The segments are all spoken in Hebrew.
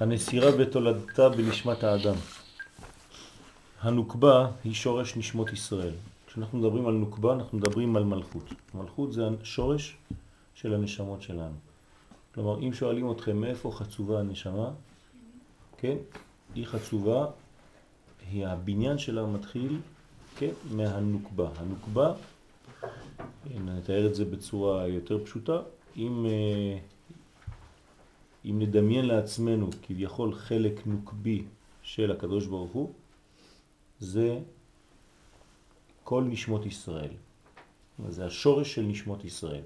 הנסירה בתולדתה בנשמת האדם. הנוקבה היא שורש נשמות ישראל. כשאנחנו מדברים על נוקבה אנחנו מדברים על מלכות. מלכות זה השורש של הנשמות שלנו. כלומר, אם שואלים אתכם מאיפה חצובה הנשמה, כן, היא חצובה, היא הבניין שלה מתחיל, כן, מהנוקבה. הנוקבה, נתאר את זה בצורה יותר פשוטה, אם, אם נדמיין לעצמנו כביכול חלק נוקבי של הקדוש ברוך הוא, זה כל נשמות ישראל. זה השורש של נשמות ישראל.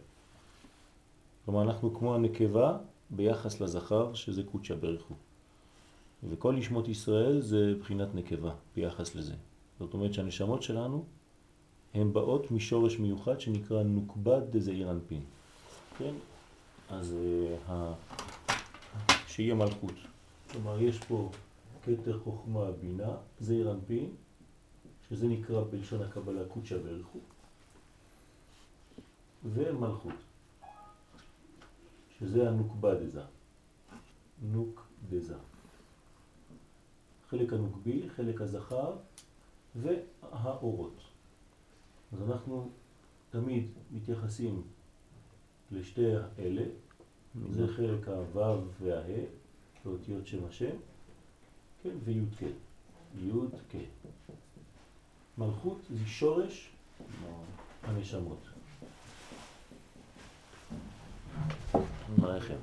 כלומר, אנחנו כמו הנקבה ביחס לזכר, שזה קודשא בריך הוא. וכל נשמות ישראל זה בחינת נקבה ביחס לזה. זאת אומרת שהנשמות שלנו הן באות משורש מיוחד שנקרא נוקבד דזעיר אנפין. כן? אז uh, שיהיה מלכות. כלומר, יש פה כתר חוכמה בינה, זעיר אנפין, שזה נקרא בלשון הקבלה קודשא הוא, ומלכות. שזה הנוקבה דזה. נוק דזה. חלק הנוקבי, חלק הזכר והאורות. אז אנחנו תמיד מתייחסים לשתי אלה, זה חלק הוו והה, באותיות שם השם, כן, וי' כ', י' כ'. מלכות זה שורש הנשמות. מערכת.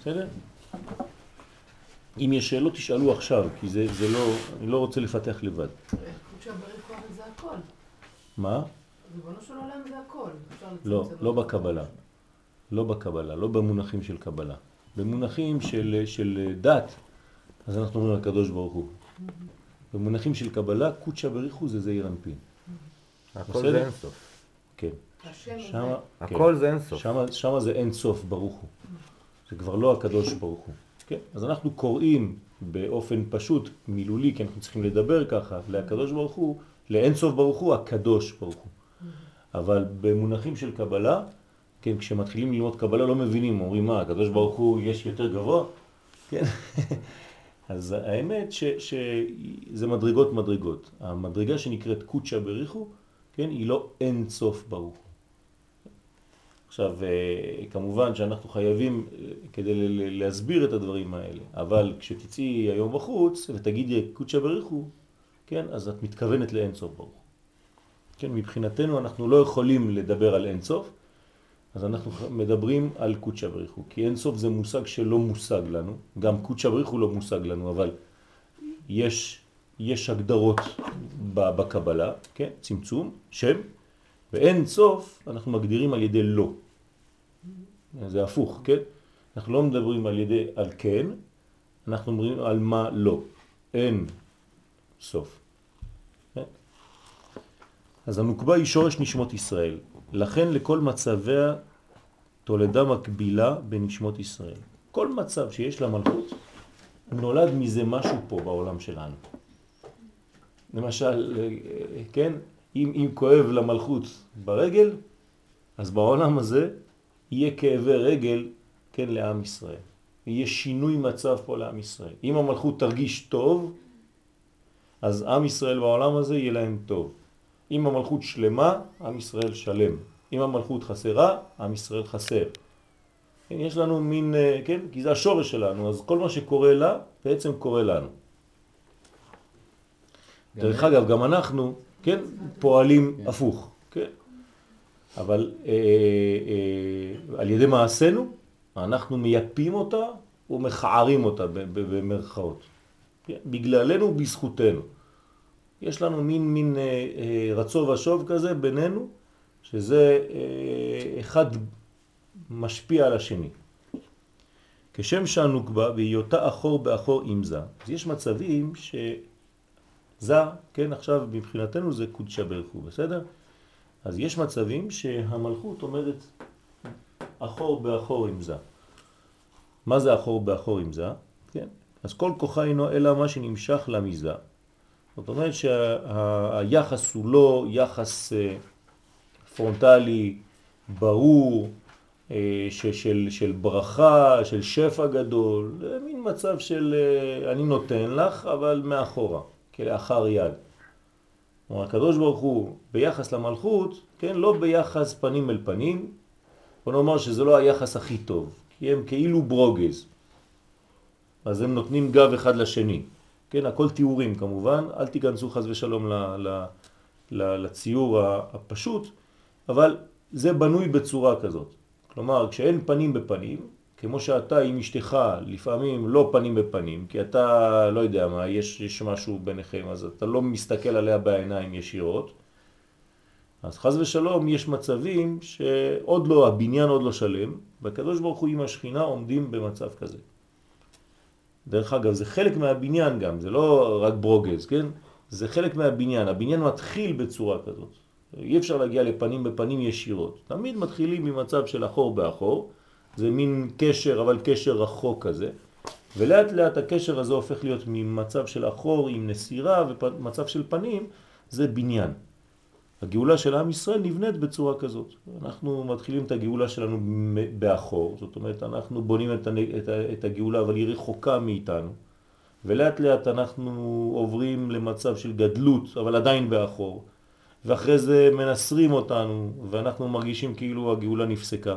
בסדר? אם יש שאלות תשאלו עכשיו, כי זה, זה לא, אני לא רוצה לפתח לבד. זה הכל. מה? ריבונו של עולם זה הכל. לא, לא בקבלה. לא בקבלה, לא במונחים של קבלה. במונחים של, של דת, אז אנחנו אומרים הקדוש ברוך הוא. במונחים של קבלה, קודשא בריחו זה זעיר אנפין. הכל זה אינסוף. כן. שמה, הכל כן. זה אינסוף. שמה, שמה זה אינסוף ברוך הוא. זה כבר לא הקדוש ברוך הוא. כן? אז אנחנו קוראים באופן פשוט, מילולי, כי אנחנו צריכים לדבר ככה, לקדוש ברוך הוא, לאינסוף ברוך הוא, הקדוש ברוך הוא. אבל במונחים של קבלה, כן, כשמתחילים ללמוד קבלה לא מבינים, אומרים מה, הקדוש ברוך הוא יש יותר גבוה? כן? אז האמת ש, שזה מדרגות מדרגות. המדרגה שנקראת קודשא בריחו, כן, היא לא אין סוף ברוך. עכשיו, אה, כמובן שאנחנו חייבים אה, כדי להסביר את הדברים האלה, אבל כשתצאי היום בחוץ ותגידי קודשא בריחו, כן, אז את מתכוונת לאין סוף ברוך. כן, מבחינתנו אנחנו לא יכולים לדבר על אין סוף, אז אנחנו מדברים על קודשא בריחו, כי אין סוף זה מושג שלא מושג לנו, גם קודשא בריחו לא מושג לנו, אבל יש, יש הגדרות בקבלה, כן, צמצום, שם, ואין סוף אנחנו מגדירים על ידי לא. זה הפוך, כן? אנחנו לא מדברים על ידי על כן, אנחנו מדברים על מה לא. אין סוף. כן? אז הנוקבה היא שורש נשמות ישראל. לכן לכל מצביה תולדה מקבילה בנשמות ישראל. כל מצב שיש לה מלכות, נולד מזה משהו פה בעולם שלנו. למשל, כן, אם, אם כואב למלכות ברגל, אז בעולם הזה יהיה כאבי רגל, כן, לעם ישראל. יהיה שינוי מצב פה לעם ישראל. אם המלכות תרגיש טוב, אז עם ישראל בעולם הזה יהיה להם טוב. אם המלכות שלמה, עם ישראל שלם. אם המלכות חסרה, עם ישראל חסר. כן, יש לנו מין, אה, כן, כי זה השורש שלנו, אז כל מה שקורה לה, בעצם קורה לנו. דרך אגב, גם אנחנו, כן, פועלים כן. הפוך, כן. אבל אה, אה, על ידי מעשינו, אנחנו מייפים אותה ומכערים אותה במרכאות. כן? בגללנו ובזכותנו. יש לנו מין, מין אה, אה, רצו ושוב כזה בינינו, שזה אה, אחד משפיע על השני. כשם שהנוקבה בהיותה אחור באחור עם זה. אז יש מצבים שזה, כן, עכשיו מבחינתנו זה קודשא בריך הוא, בסדר? אז יש מצבים שהמלכות עומדת אחור באחור עם זה. מה זה אחור באחור עם זה? כן? אז כל כוחה אינו אלא מה שנמשך למזה. זאת אומרת שהיחס הוא לא יחס אה, פרונטלי, ברור, אה, של, של ברכה, של שפע גדול, זה מין מצב של אה, אני נותן לך, אבל מאחורה, כלאחר יד. כלומר, הקדוש ברוך הוא ביחס למלכות, כן, לא ביחס פנים אל פנים, בוא נאמר שזה לא היחס הכי טוב, כי הם כאילו ברוגז. אז הם נותנים גב אחד לשני. כן, הכל תיאורים כמובן, אל תיכנסו חז ושלום ל, ל, ל, לציור הפשוט, אבל זה בנוי בצורה כזאת. כלומר, כשאין פנים בפנים, כמו שאתה עם אשתך לפעמים לא פנים בפנים, כי אתה לא יודע מה, יש, יש משהו ביניכם, אז אתה לא מסתכל עליה בעיניים ישירות, אז חז ושלום יש מצבים שעוד לא, הבניין עוד לא שלם, והקדוש ברוך הוא עם השכינה עומדים במצב כזה. דרך אגב, זה חלק מהבניין גם, זה לא רק ברוגז, כן? זה חלק מהבניין, הבניין מתחיל בצורה כזאת. אי אפשר להגיע לפנים בפנים ישירות. תמיד מתחילים ממצב של אחור באחור, זה מין קשר, אבל קשר רחוק כזה, ולאט לאט הקשר הזה הופך להיות ממצב של אחור עם נסירה ומצב של פנים, זה בניין. הגאולה של עם ישראל נבנית בצורה כזאת. אנחנו מתחילים את הגאולה שלנו באחור, זאת אומרת אנחנו בונים את, את, את הגאולה אבל היא רחוקה מאיתנו, ולאט לאט אנחנו עוברים למצב של גדלות אבל עדיין באחור, ואחרי זה מנסרים אותנו ואנחנו מרגישים כאילו הגאולה נפסקה,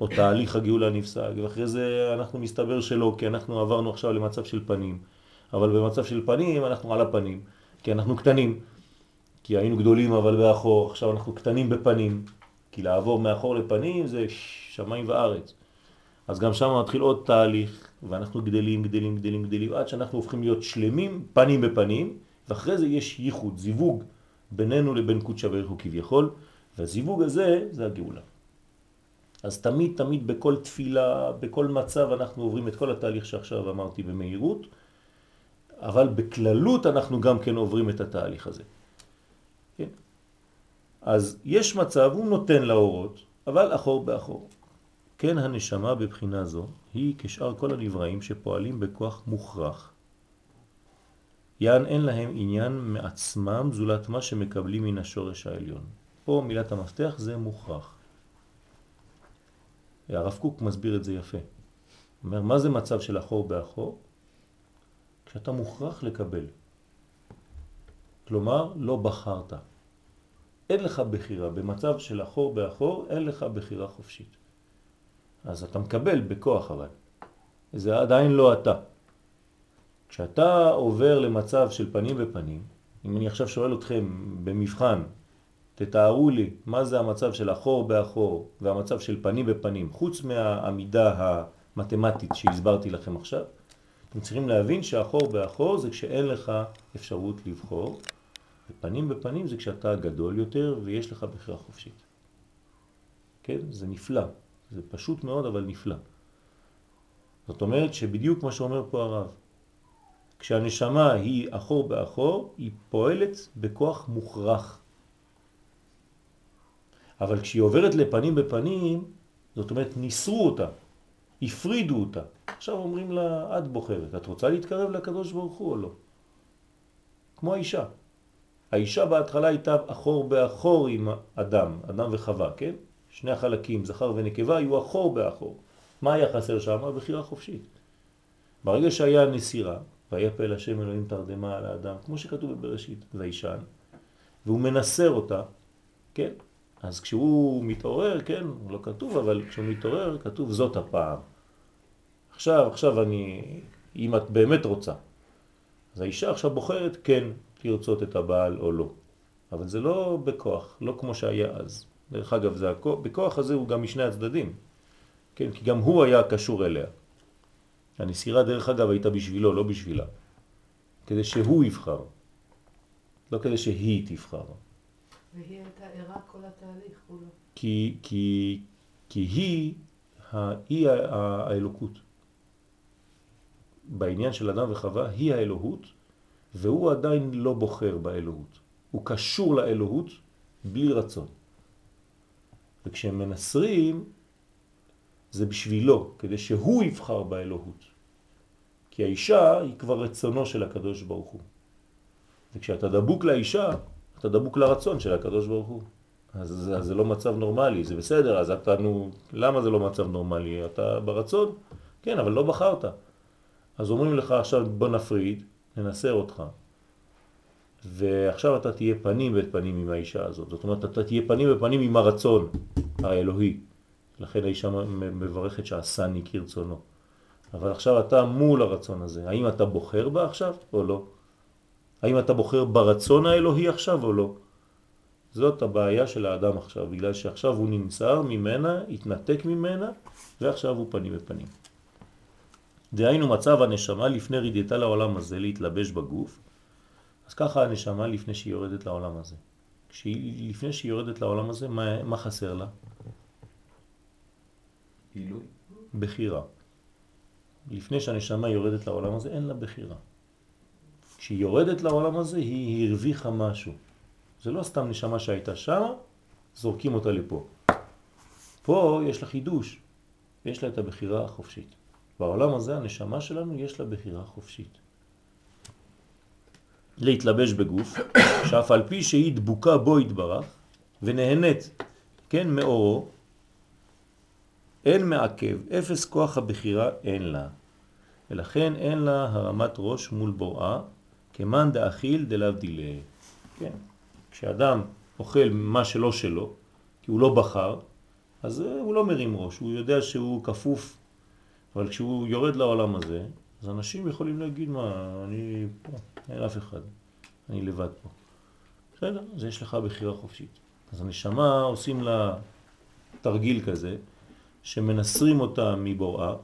או תהליך הגאולה נפסק, ואחרי זה אנחנו מסתבר שלא, כי אנחנו עברנו עכשיו למצב של פנים, אבל במצב של פנים אנחנו על הפנים, כי אנחנו קטנים. כי היינו גדולים אבל באחור, עכשיו אנחנו קטנים בפנים, כי לעבור מאחור לפנים זה שמיים וארץ. אז גם שם מתחיל עוד תהליך, ואנחנו גדלים, גדלים, גדלים, גדלים, עד שאנחנו הופכים להיות שלמים, פנים בפנים, ואחרי זה יש ייחוד, זיווג בינינו לבין קודשא בריך הוא כביכול, והזיווג הזה זה הגאולה. אז תמיד תמיד בכל תפילה, בכל מצב אנחנו עוברים את כל התהליך שעכשיו אמרתי במהירות, אבל בכללות אנחנו גם כן עוברים את התהליך הזה. אז יש מצב, הוא נותן לאורות, אבל אחור באחור. כן הנשמה בבחינה זו היא כשאר כל הנבראים שפועלים בכוח מוכרח. יען אין להם עניין מעצמם זולת מה שמקבלים מן השורש העליון. פה מילת המפתח זה מוכרח. הרב קוק מסביר את זה יפה. אומר, מה זה מצב של אחור באחור? כשאתה מוכרח לקבל. כלומר, לא בחרת. אין לך בחירה, במצב של אחור באחור אין לך בחירה חופשית. אז אתה מקבל בכוח אבל. זה עדיין לא אתה. כשאתה עובר למצב של פנים בפנים, אם אני עכשיו שואל אתכם במבחן, תתארו לי מה זה המצב של אחור באחור והמצב של פנים בפנים, חוץ מהעמידה המתמטית שהסברתי לכם עכשיו, אתם צריכים להבין שאחור באחור זה כשאין לך אפשרות לבחור, ופנים בפנים זה כשאתה גדול יותר ויש לך בחירה חופשית. כן? זה נפלא. זה פשוט מאוד אבל נפלא. זאת אומרת שבדיוק מה שאומר פה הרב, כשהנשמה היא אחור באחור, היא פועלת בכוח מוכרח. אבל כשהיא עוברת לפנים בפנים, זאת אומרת ניסרו אותה, הפרידו אותה. עכשיו אומרים לה, את בוחרת, את רוצה להתקרב לקדוש ברוך הוא או לא? כמו האישה. האישה בהתחלה הייתה אחור באחור עם אדם, אדם וחווה, כן? שני החלקים, זכר ונקבה, היו אחור באחור. מה היה חסר שם? בחירה חופשית. ברגע שהיה נסירה, והיה פה לשם אלוהים תרדמה על האדם, כמו שכתוב בבראשית, והאישן, והוא מנסר אותה, כן? אז כשהוא מתעורר, כן, לא כתוב, אבל כשהוא מתעורר, כתוב זאת הפעם. עכשיו, עכשיו אני, אם את באמת רוצה. אז האישה עכשיו בוחרת, כן, לרצות את הבעל או לא. אבל זה לא בכוח, לא כמו שהיה אז. דרך אגב, זה הכוח, בכוח הזה הוא גם משני הצדדים. כן, כי גם הוא היה קשור אליה. הנסירה דרך אגב הייתה בשבילו, לא בשבילה. כדי שהוא יבחר. לא כדי שהיא תבחר. והיא הייתה ערה כל התהליך כולו. כי, כי, כי היא, היא האלוקות. בעניין של אדם וחווה, היא האלוהות, והוא עדיין לא בוחר באלוהות. הוא קשור לאלוהות בלי רצון. וכשהם מנסרים, זה בשבילו, כדי שהוא יבחר באלוהות. כי האישה היא כבר רצונו של הקדוש ברוך הוא. וכשאתה דבוק לאישה, אתה דבוק לרצון של הקדוש ברוך הוא. אז, אז זה לא מצב נורמלי, זה בסדר, אז אתה, נו, למה זה לא מצב נורמלי? אתה ברצון? כן, אבל לא בחרת. אז אומרים לך עכשיו בוא נפריד, ננסר אותך. ועכשיו אתה תהיה פנים ואת פנים עם האישה הזאת. זאת אומרת, אתה תהיה פנים ופנים עם הרצון האלוהי. לכן האישה מברכת שעשני כרצונו. אבל עכשיו אתה מול הרצון הזה. האם אתה בוחר בה עכשיו או לא? האם אתה בוחר ברצון האלוהי עכשיו או לא? זאת הבעיה של האדם עכשיו, בגלל שעכשיו הוא נמצא ממנה, התנתק ממנה, ועכשיו הוא פנים בפנים. דהיינו מצב הנשמה לפני רידתה לעולם הזה להתלבש בגוף, אז ככה הנשמה לפני שהיא יורדת לעולם הזה. כשהיא, לפני שהיא יורדת לעולם הזה, מה, מה חסר לה? עילוי. בחירה. לפני שהנשמה יורדת לעולם הזה, אין לה בחירה. כשהיא יורדת לעולם הזה, היא הרוויחה משהו. זה לא סתם נשמה שהייתה שם, זורקים אותה לפה. פה יש לה חידוש, יש לה את הבחירה החופשית. בעולם הזה הנשמה שלנו יש לה בחירה חופשית. להתלבש בגוף, שאף על פי שהיא דבוקה בו התברך ונהנית, כן, מאורו, אין מעכב, אפס כוח הבחירה אין לה, ולכן אין לה הרמת ראש מול בוראה, כמאן דאכיל דלהבדילה. כן, כשאדם אוכל מה שלא שלו, כי הוא לא בחר, אז הוא לא מרים ראש, הוא יודע שהוא כפוף, אבל כשהוא יורד לעולם הזה, אז אנשים יכולים להגיד, מה, אני פה, אין אף אחד, אני לבד פה. בסדר, אז יש לך בחירה חופשית. אז הנשמה עושים לה תרגיל כזה, שמנסרים אותה מבוראה,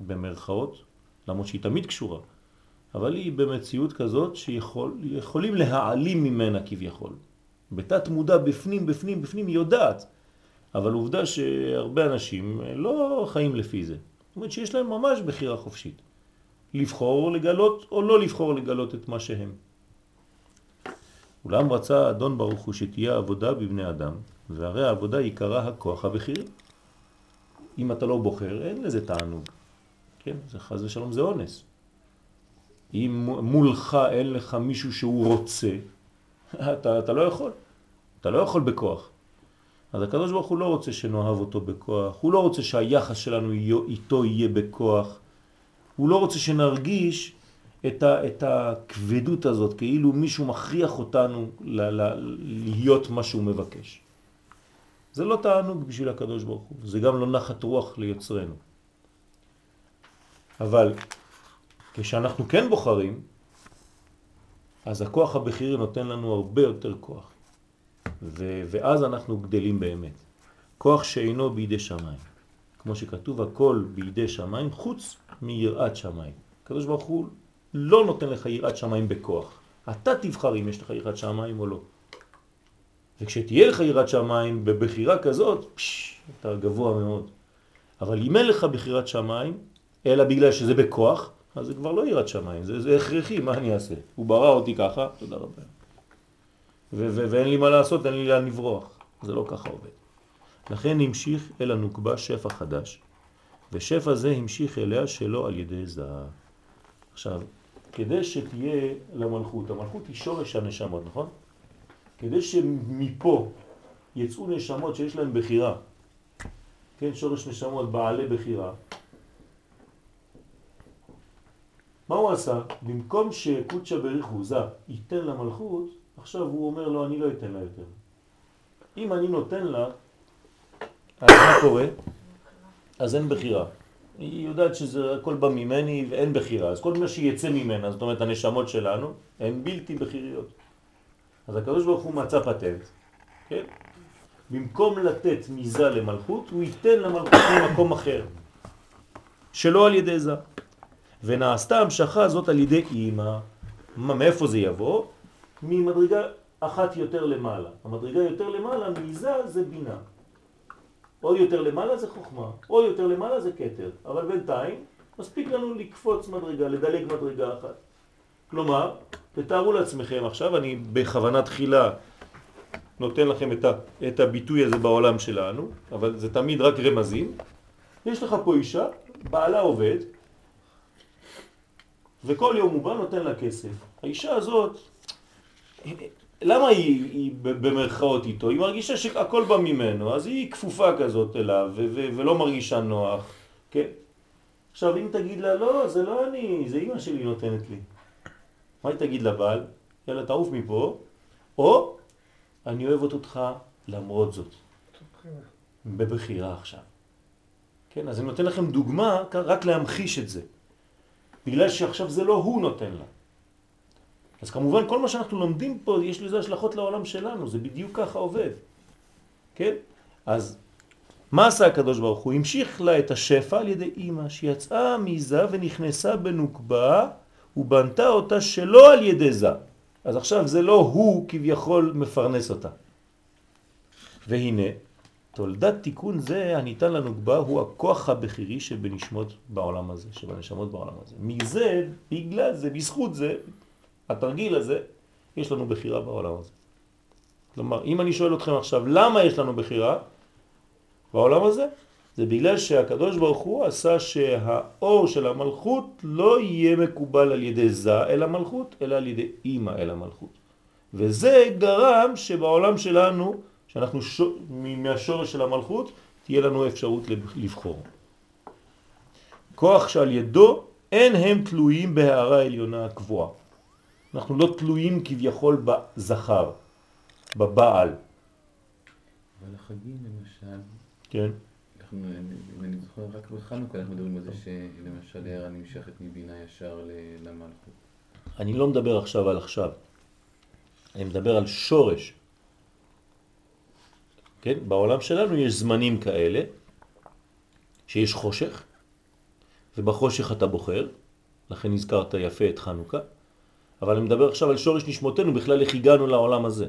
במרכאות, למרות שהיא תמיד קשורה, אבל היא במציאות כזאת שיכולים שיכול, להעלים ממנה כביכול. בתת מודע בפנים, בפנים, בפנים היא יודעת, אבל עובדה שהרבה אנשים לא חיים לפי זה. זאת אומרת שיש להם ממש בחירה חופשית. לבחור לגלות או לא לבחור לגלות את מה שהם. אולם רצה אדון ברוך הוא שתהיה עבודה בבני אדם, והרי העבודה עיקרה הכוח הבכיר. אם אתה לא בוחר, אין לזה תענוג. כן, זה חז ושלום, זה אונס. אם מולך אין לך מישהו שהוא רוצה, אתה, אתה לא יכול. אתה לא יכול בכוח. אז הקדוש ברוך הוא לא רוצה שנאהב אותו בכוח, הוא לא רוצה שהיחס שלנו איתו יהיה בכוח, הוא לא רוצה שנרגיש את, ה, את הכבדות הזאת, כאילו מישהו מכריח אותנו ל, ל, להיות מה שהוא מבקש. זה לא תענוג בשביל הקדוש ברוך הוא, זה גם לא נחת רוח ליוצרנו. אבל כשאנחנו כן בוחרים, אז הכוח הבכירי נותן לנו הרבה יותר כוח. ו- ואז אנחנו גדלים באמת. כוח שאינו בידי שמיים. כמו שכתוב, הכל בידי שמיים חוץ מיראת שמיים. הקדוש ברוך הוא לא נותן לך יראת שמיים בכוח. אתה תבחר אם יש לך יראת שמיים או לא. וכשתהיה לך יראת שמיים בבחירה כזאת, פש, אתה גבוה מאוד. אבל אם אין לך בחירת שמיים, אלא בגלל שזה בכוח, אז זה כבר לא יראת שמיים, זה, זה הכרחי, מה אני אעשה? הוא ברא אותי ככה, תודה רבה. ואין לי מה לעשות, אין לי לאן לברוח. זה לא ככה עובד. לכן המשיך אל הנוקבה שפע חדש, ושפע זה המשיך אליה שלא על ידי זהב. עכשיו, כדי שתהיה למלכות, המלכות היא שורש הנשמות, נכון? כדי שמפה יצאו נשמות שיש להן בחירה, כן, שורש נשמות בעלי בחירה, מה הוא עשה? במקום שקודשא בריחוזה ייתן למלכות, עכשיו הוא אומר לו, אני לא אתן לה יותר. אם אני נותן לה, אז מה קורה? אז אין בחירה. היא יודעת שזה הכל בא ממני ואין בחירה. אז כל מה שיצא ממנה, זאת אומרת הנשמות שלנו, הן בלתי בחיריות. אז הקדוש ברוך הוא מצא פטנט, כן? במקום לתת מיזה למלכות, הוא ייתן למלכות ממקום אחר, שלא על ידי זה. ונעשתה המשכה הזאת על ידי אימא. מאיפה זה יבוא? ממדרגה אחת יותר למעלה. המדרגה יותר למעלה, מיזה זה בינה. עוד יותר למעלה זה חוכמה, עוד יותר למעלה זה קטר. אבל בינתיים מספיק לנו לקפוץ מדרגה, לדלג מדרגה אחת. כלומר, תתארו לעצמכם עכשיו, אני בכוונה תחילה נותן לכם את, ה, את הביטוי הזה בעולם שלנו, אבל זה תמיד רק רמזים. יש לך פה אישה, בעלה עובד, וכל יום הוא בא נותן לה כסף. האישה הזאת, למה היא, היא במרכאות איתו? היא מרגישה שהכל בא ממנו, אז היא כפופה כזאת אליו ולא מרגישה נוח, כן? עכשיו אם תגיד לה, לא, זה לא אני, זה אמא שלי נותנת לי. מה היא תגיד לבעל? יאללה, תעוף מפה, או אני אוהבת אותך למרות זאת. בבחירה עכשיו. כן, אז אני נותן לכם דוגמה רק להמחיש את זה. בגלל שעכשיו זה לא הוא נותן לה. אז כמובן כל מה שאנחנו לומדים פה יש לזה השלכות לעולם שלנו, זה בדיוק ככה עובד. כן? אז מה עשה הקדוש ברוך הוא? המשיך לה את השפע על ידי אימא שיצאה מזה ונכנסה בנוקבה ובנתה אותה שלא על ידי זה. אז עכשיו זה לא הוא כביכול מפרנס אותה. והנה, תולדת תיקון זה הניתן לנוקבה הוא הכוח הבכירי שבנשמות בעולם הזה, שבנשמות בעולם הזה. מזה, בגלל זה, בזכות זה, התרגיל הזה, יש לנו בחירה בעולם הזה. כלומר, אם אני שואל אתכם עכשיו, למה יש לנו בחירה בעולם הזה? זה בגלל שהקדוש ברוך הוא עשה שהאור של המלכות לא יהיה מקובל על ידי זה אל המלכות, אלא על ידי אימא אל המלכות. וזה גרם שבעולם שלנו, שאנחנו ש... מהשורש של המלכות, תהיה לנו אפשרות לבחור. כוח שעל ידו אין הם תלויים בהערה העליונה הקבועה. אנחנו לא תלויים כביכול בזכר, בבעל. אבל החגים למשל, כן. אנחנו, אם אני זוכר, רק בחנוכה אנחנו מדברים על זה שלמשל הערה נמשכת מבינה ישר למלכות. אני לא מדבר עכשיו על עכשיו, אני מדבר על שורש. כן? בעולם שלנו יש זמנים כאלה, שיש חושך, ובחושך אתה בוחר, לכן הזכרת יפה את חנוכה, אבל אני מדבר עכשיו על שורש נשמותינו, בכלל איך הגענו לעולם הזה.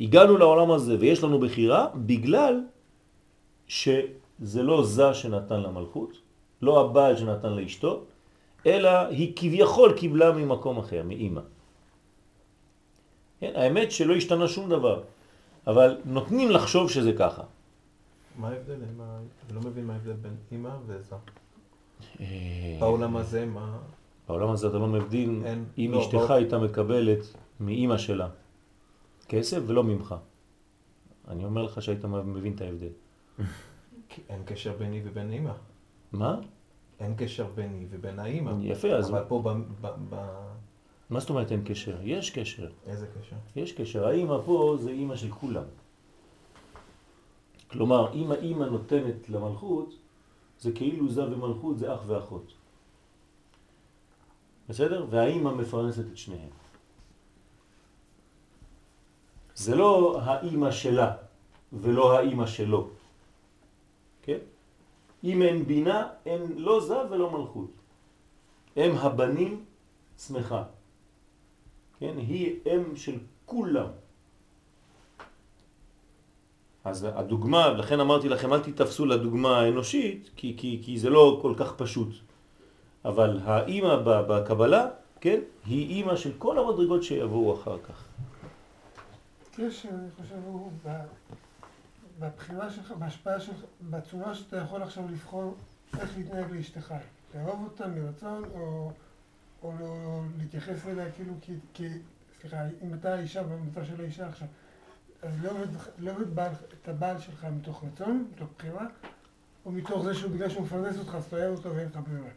הגענו לעולם הזה ויש לנו בחירה בגלל שזה לא זה שנתן למלכות, לא הבעל שנתן לאשתו, אלא היא כביכול קיבלה ממקום אחר, מאימא. כן, האמת שלא השתנה שום דבר, אבל נותנים לחשוב שזה ככה. מה ההבדל? אני לא מבין מה ההבדל בין אימא וזה. אה, בעולם הזה מה... בעולם הזה אתה לא מבדיל אם לא, אשתך לא... הייתה מקבלת מאימא שלה כסף ולא ממך. אני אומר לך שהיית מבין את ההבדל. אין קשר ביני ובין אימא. מה? אין קשר ביני ובין האימא. יפה, אז... אבל פה ב... ב, ב... מה זאת אומרת אין קשר? יש קשר. איזה קשר? יש קשר. האימא פה זה אימא של כולם. כלומר, אם האימא נותנת למלכות, זה כאילו זה ומלכות זה אח ואחות. בסדר? והאימא מפרנסת את שניהם. זה לא האימא שלה ולא האימא שלו. כן? אם אין בינה, אין לא זה ולא מלכות. הם הבנים שמחה. כן? היא אם של כולם. אז הדוגמה, לכן אמרתי לכם, אל תתפסו לדוגמה האנושית, כי, כי, כי זה לא כל כך פשוט. אבל האימא בקבלה, כן, היא אימא של כל המדרגות שיבואו אחר כך. קשר, אני חושב, הוא בבחירה שלך, בהשפעה שלך, בצורה שאתה יכול עכשיו לבחור איך להתנהג לאשתך. לאהוב אותה מרצון, או, או לא להתייחס אליה כאילו כי, כי, סליחה, אם אתה האישה במצב של האישה עכשיו, אז לא אוהב לא את הבעל שלך מתוך רצון, מתוך בחירה, או מתוך זה שהוא בגלל שהוא מפרנס אותך, אז אתה אוהב אותו ואין לך ברירה.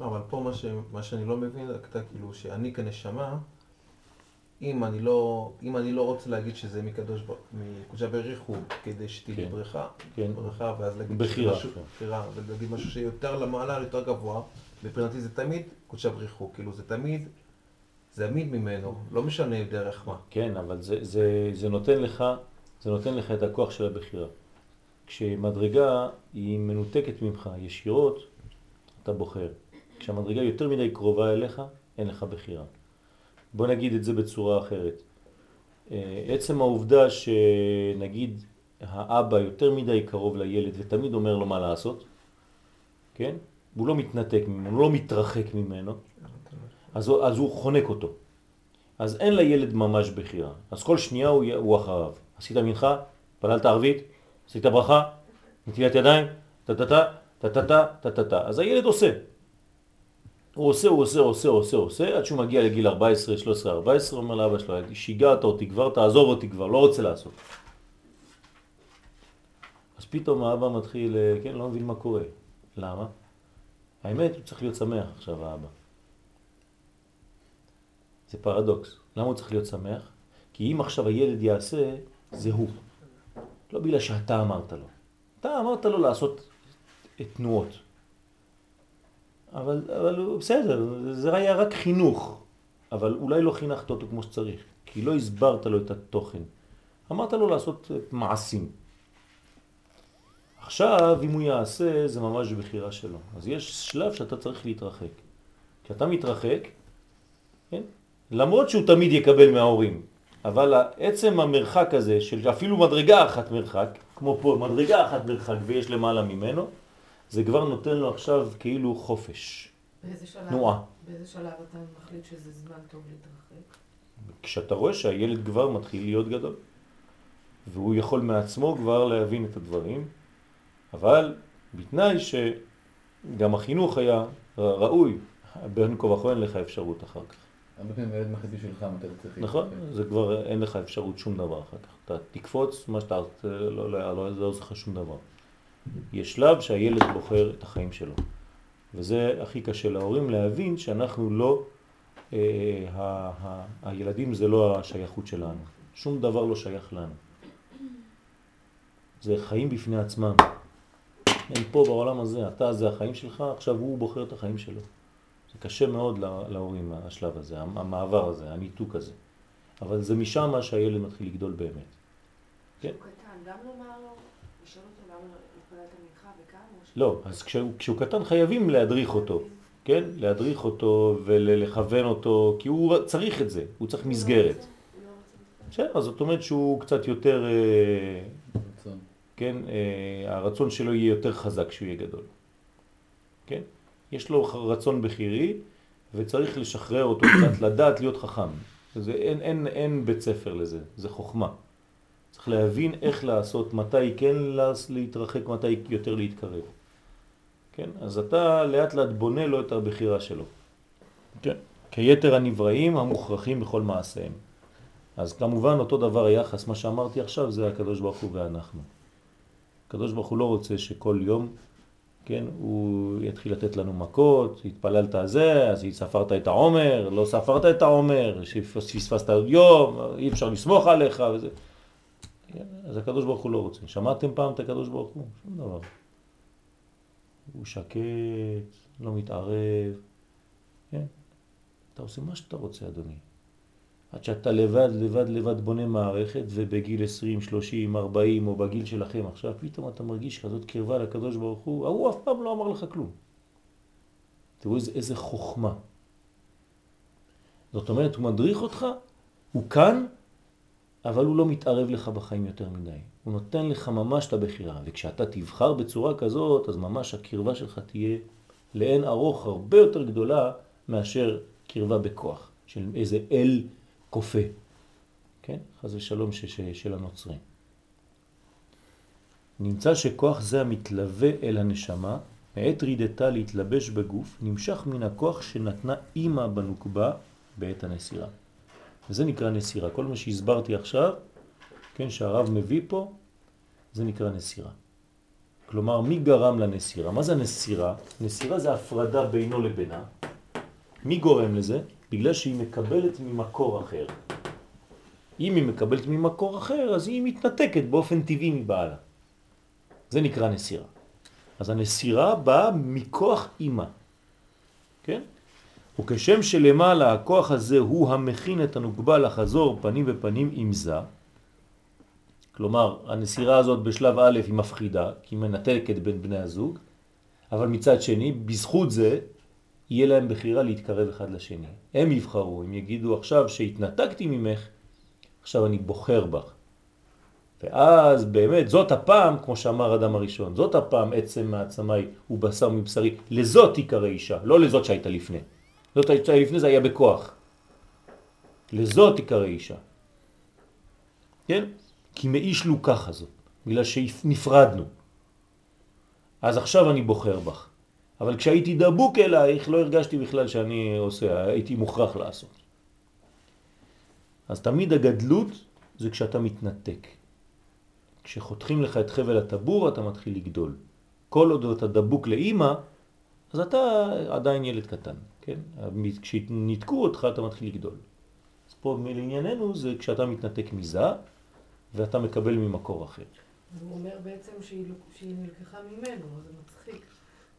לא, אבל פה מה, ש, מה שאני לא מבין, אתה כאילו, שאני כנשמה, אם אני לא, אם אני לא רוצה להגיד שזה מקדוש, מקודשה בריחו, כדי שתהיה כן, בריכה, כן. בריכה, ואז להגיד בחירה, משהו, כן. בחירה, ולהגיד משהו שיותר למעלה, יותר גבוה, מבחינתי זה תמיד קודשה בריחו, כאילו זה תמיד, זה תמיד ממנו, לא משנה דרך מה. כן, אבל זה, זה, זה נותן לך, זה נותן לך את הכוח של הבחירה. כשמדרגה היא מנותקת ממך ישירות, אתה בוחר. כשהמדרגה יותר מדי קרובה אליך, אין לך בחירה. בוא נגיד את זה בצורה אחרת. אה, עצם העובדה שנגיד האבא יותר מדי קרוב לילד ותמיד אומר לו מה לעשות, כן? הוא לא מתנתק ממנו, הוא לא מתרחק ממנו, אז, אז הוא חונק אותו. אז אין לילד ממש בחירה. אז כל שנייה הוא, הוא אחריו. עשית מנחה, פללת ערבית, עשית ברכה, נטילת ידיים, טה-טה-טה, טה-טה-טה, טה-טה-טה. אז הילד עושה. הוא עושה, הוא עושה, עושה, עושה, עושה, עד שהוא מגיע לגיל 14, 13, 14, אומר לאבא שלו, שיגעת אותי כבר, תעזוב אותי כבר, לא רוצה לעשות. אז פתאום האבא מתחיל, אה, כן, לא מבין מה קורה. למה? האמת, הוא צריך להיות שמח עכשיו, האבא. זה פרדוקס. למה הוא צריך להיות שמח? כי אם עכשיו הילד יעשה, זה הוא. לא בגלל שאתה אמרת לו. אתה אמרת לו לעשות תנועות. אבל, אבל הוא בסדר, זה היה רק חינוך, אבל אולי לא חינכת אותו כמו שצריך, כי לא הסברת לו את התוכן. אמרת לו לעשות מעשים. עכשיו, אם הוא יעשה, זה ממש בחירה שלו. אז יש שלב שאתה צריך להתרחק. כשאתה מתרחק, כן? למרות שהוא תמיד יקבל מההורים, אבל עצם המרחק הזה, של אפילו מדרגה אחת מרחק, כמו פה, מדרגה אחת מרחק ויש למעלה ממנו, זה כבר נותן לו עכשיו כאילו חופש, באיזה שלב, תנועה. באיזה שלב אתה מחליט שזה זמן טוב להתרחק? כשאתה רואה שהילד כבר מתחיל להיות גדול, והוא יכול מעצמו כבר להבין את הדברים, אבל בתנאי שגם החינוך היה ראוי, בין כה וכה אין לך אפשרות אחר כך. הרבה פעמים הילד מחליט בשבילך מתי אתה צריך נכון? להתרחק. זה כבר אין לך אפשרות שום דבר אחר כך. אתה תקפוץ, מה שאתה, לא, לא, לא, לא, לא עושה לך שום דבר. יש שלב שהילד בוחר את החיים שלו. וזה הכי קשה להורים להבין שאנחנו לא, אה, ה, ה, הילדים זה לא השייכות שלנו. שום דבר לא שייך לנו. זה חיים בפני עצמם. הם פה בעולם הזה, אתה זה החיים שלך, עכשיו הוא בוחר את החיים שלו. זה קשה מאוד לה- להורים, השלב הזה, המעבר הזה, הניתוק הזה. אבל זה משם שהילד מתחיל לגדול באמת. כן. כשהוא קטן, גם לומר לו, לשאול אותו למה התפללת מנחה וכמה? או ש- לא, אז כשהוא, כשהוא קטן חייבים להדריך אותו, כן? להדריך אותו ולכוון אותו, כי הוא צריך את זה, הוא צריך מסגרת. בסדר, אז זאת אומרת שהוא קצת יותר, אה, רצון. כן, אה, הרצון שלו יהיה יותר חזק כשהוא יהיה גדול. כן? יש לו רצון בחירי וצריך לשחרר אותו קצת, לדעת להיות חכם. זה, אין, אין, אין בית ספר לזה, זה חוכמה. צריך להבין איך לעשות, מתי כן להתרחק, מתי יותר להתקרב. כן? אז אתה לאט לאט בונה לו את הבחירה שלו. כן. כיתר הנבראים המוכרחים בכל מעשיהם. אז כמובן אותו דבר היחס, מה שאמרתי עכשיו זה הקדוש ברוך הוא ואנחנו. הקדוש ברוך הוא לא רוצה שכל יום, כן, הוא יתחיל לתת לנו מכות, התפללת זה, אז ספרת את העומר, לא ספרת את העומר, שפספסת יום, אי אפשר לסמוך עליך וזה. אז הקדוש ברוך הוא לא רוצה. שמעתם פעם את הקדוש ברוך הוא? שום דבר. הוא שקט, לא מתערב, כן? אתה עושה מה שאתה רוצה, אדוני. עד שאתה לבד, לבד, לבד בונה מערכת, ובגיל 20, 30, 40, או בגיל שלכם עכשיו, פתאום אתה מרגיש כזאת קרבה לקדוש ברוך הוא, ההוא אף פעם לא אמר לך כלום. תראו איזה, איזה חוכמה. זאת אומרת, הוא מדריך אותך, הוא כאן, אבל הוא לא מתערב לך בחיים יותר מדי. הוא נותן לך ממש את הבחירה, וכשאתה תבחר בצורה כזאת, אז ממש הקרבה שלך תהיה לאין ארוך הרבה יותר גדולה מאשר קרבה בכוח, של איזה אל כופה, כן? חז ושלום ש- ש- של הנוצרים. נמצא שכוח זה המתלווה אל הנשמה, מעת רידתה להתלבש בגוף, נמשך מן הכוח שנתנה אימא בנוקבה בעת הנסירה. וזה נקרא נסירה. כל מה שהסברתי עכשיו, כן, שהרב מביא פה, זה נקרא נסירה. כלומר, מי גרם לנסירה? מה זה הנסירה? נסירה זה הפרדה בינו לבינה. מי גורם לזה? בגלל שהיא מקבלת ממקור אחר. אם היא מקבלת ממקור אחר, אז היא מתנתקת באופן טבעי מבעלה. זה נקרא נסירה. אז הנסירה באה מכוח אימא. כן? וכשם שלמעלה הכוח הזה הוא המכין את הנוגבה לחזור פנים בפנים עם זה, כלומר הנסירה הזאת בשלב א' היא מפחידה, כי היא מנתקת בין בני הזוג, אבל מצד שני, בזכות זה, יהיה להם בחירה להתקרב אחד לשני. הם יבחרו, הם יגידו עכשיו שהתנתקתי ממך, עכשיו אני בוחר בך. ואז באמת זאת הפעם, כמו שאמר אדם הראשון, זאת הפעם עצם מעצמי ובשר מבשרי, לזאת תיקרא אישה, לא לזאת שהייתה לפני. זאת שהייתה לפני זה היה בכוח. לזאת תיקרא אישה. כן? כי מאיש לו ככה זאת, בגלל שנפרדנו. אז עכשיו אני בוחר בך. אבל כשהייתי דבוק אלייך לא הרגשתי בכלל שאני עושה, הייתי מוכרח לעשות. אז תמיד הגדלות זה כשאתה מתנתק. כשחותכים לך את חבל הטבור אתה מתחיל לגדול. כל עוד אתה דבוק לאימא, אז אתה עדיין ילד קטן, כן? כשניתקו אותך אתה מתחיל לגדול. אז פה לענייננו זה כשאתה מתנתק מזה ואתה מקבל ממקור אחר. הוא אומר בעצם שהיא, שהיא נלקחה ממנו, זה מצחיק.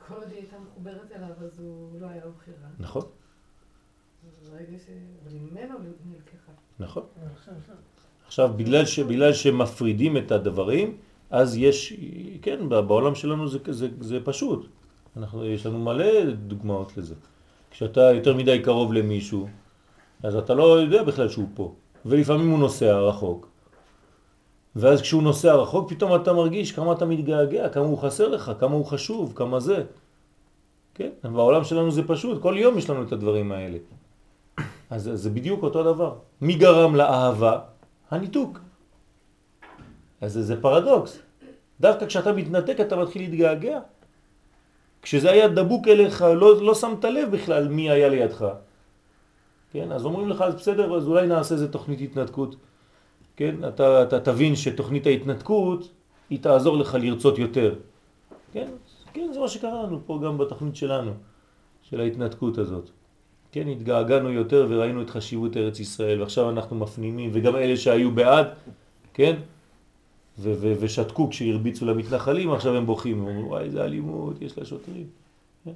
כל עוד היא הייתה מחוברת אליו, אז הוא לא היה לו בחירה. נכון. ברגע ש... אבל ממנו נלקחה. נכון. עכשיו, בגלל, ש, בגלל שמפרידים את הדברים, אז יש, כן, בעולם שלנו זה, זה, זה פשוט. אנחנו, יש לנו מלא דוגמאות לזה. כשאתה יותר מדי קרוב למישהו, אז אתה לא יודע בכלל שהוא פה. ולפעמים הוא נוסע רחוק. ואז כשהוא נוסע רחוק, פתאום אתה מרגיש כמה אתה מתגעגע, כמה הוא חסר לך, כמה הוא חשוב, כמה זה. כן? בעולם שלנו זה פשוט, כל יום יש לנו את הדברים האלה. אז זה בדיוק אותו דבר. מי גרם לאהבה? הניתוק. אז זה, זה פרדוקס. דווקא כשאתה מתנתק אתה מתחיל להתגעגע. כשזה היה דבוק אליך, לא, לא שמת לב בכלל מי היה לידך. כן, אז אומרים לך, אז בסדר, אז אולי נעשה איזה תוכנית התנתקות. כן, אתה, אתה תבין שתוכנית ההתנתקות היא תעזור לך לרצות יותר. כן, כן, זה מה שקרה לנו פה גם בתוכנית שלנו, של ההתנתקות הזאת. כן, התגעגענו יותר וראינו את חשיבות ארץ ישראל, ועכשיו אנחנו מפנימים, וגם אלה שהיו בעד, כן, ושתקו כשהרביצו למתנחלים, עכשיו הם בוכים, הם אומרים, וואי, איזה אלימות יש לשוטרים. כן?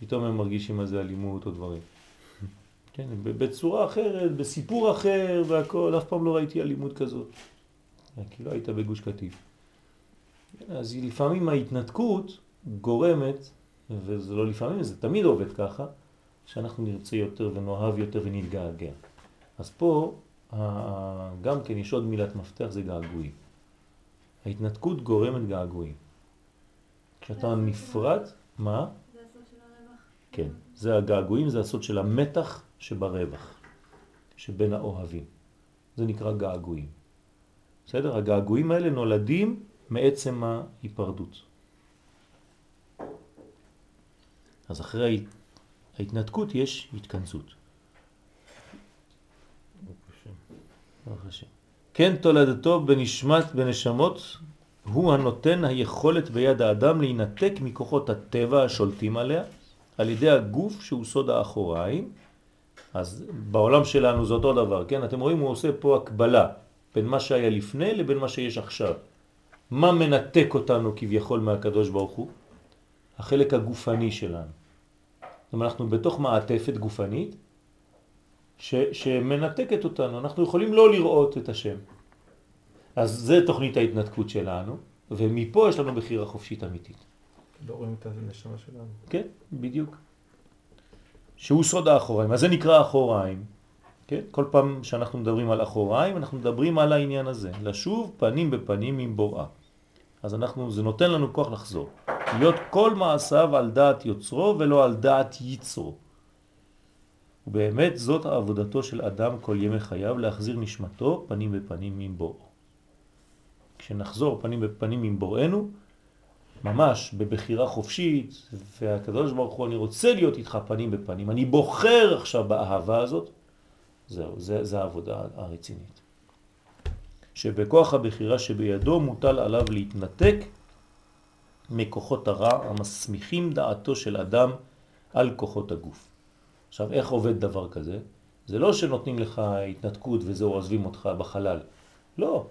פתאום הם מרגישים מה זה אלימות או דברים. כן, בצורה אחרת, בסיפור אחר והכל, אף פעם לא ראיתי אלימות כזאת. כי לא היית בגוש קטיף. כן, אז לפעמים ההתנתקות גורמת, וזה לא לפעמים, זה תמיד עובד ככה, שאנחנו נרצה יותר ונאהב יותר ונתגעגע. אז פה גם כן יש עוד מילת מפתח, זה געגועים. ההתנתקות גורמת געגועים. כשאתה נפרד, מה? זה הסוד של הרווח. כן, זה הגעגועים, זה הסוד של המתח שברווח, שבין האוהבים. זה נקרא געגועים. בסדר? הגעגועים האלה נולדים מעצם ההיפרדות. אז אחרי ההתנתקות יש התכנסות. ברוך השם. כן תולדתו בנשמת, בנשמות, הוא הנותן היכולת ביד האדם להינתק מכוחות הטבע השולטים עליה, על ידי הגוף שהוא סוד האחוריים. אז בעולם שלנו זה אותו דבר, כן? אתם רואים, הוא עושה פה הקבלה בין מה שהיה לפני לבין מה שיש עכשיו. מה מנתק אותנו כביכול מהקדוש ברוך הוא? החלק הגופני שלנו. זאת אומרת, אנחנו בתוך מעטפת גופנית ש, שמנתקת אותנו, אנחנו יכולים לא לראות את השם. אז זה תוכנית ההתנתקות שלנו, ומפה יש לנו בחירה חופשית אמיתית. לא רואים את הנשמה שלנו. כן, בדיוק. שהוא סוד האחוריים. אז זה נקרא אחוריים. כן? כל פעם שאנחנו מדברים על אחוריים, אנחנו מדברים על העניין הזה. לשוב פנים בפנים עם בוראה. אז אנחנו, זה נותן לנו כוח לחזור. להיות כל מעשיו על דעת יוצרו ולא על דעת יצרו. ובאמת זאת עבודתו של אדם כל ימי חייו, להחזיר נשמתו פנים בפנים עם בוראו. כשנחזור פנים בפנים עם בוראנו, ממש בבחירה חופשית, והקדוש ברוך הוא, אני רוצה להיות איתך פנים בפנים, אני בוחר עכשיו באהבה הזאת, זהו, זה, זה העבודה הרצינית. שבכוח הבחירה שבידו מוטל עליו להתנתק מכוחות הרע המסמיכים דעתו של אדם על כוחות הגוף. עכשיו, איך עובד דבר כזה? זה לא שנותנים לך התנתקות וזהו, עוזבים אותך בחלל. לא.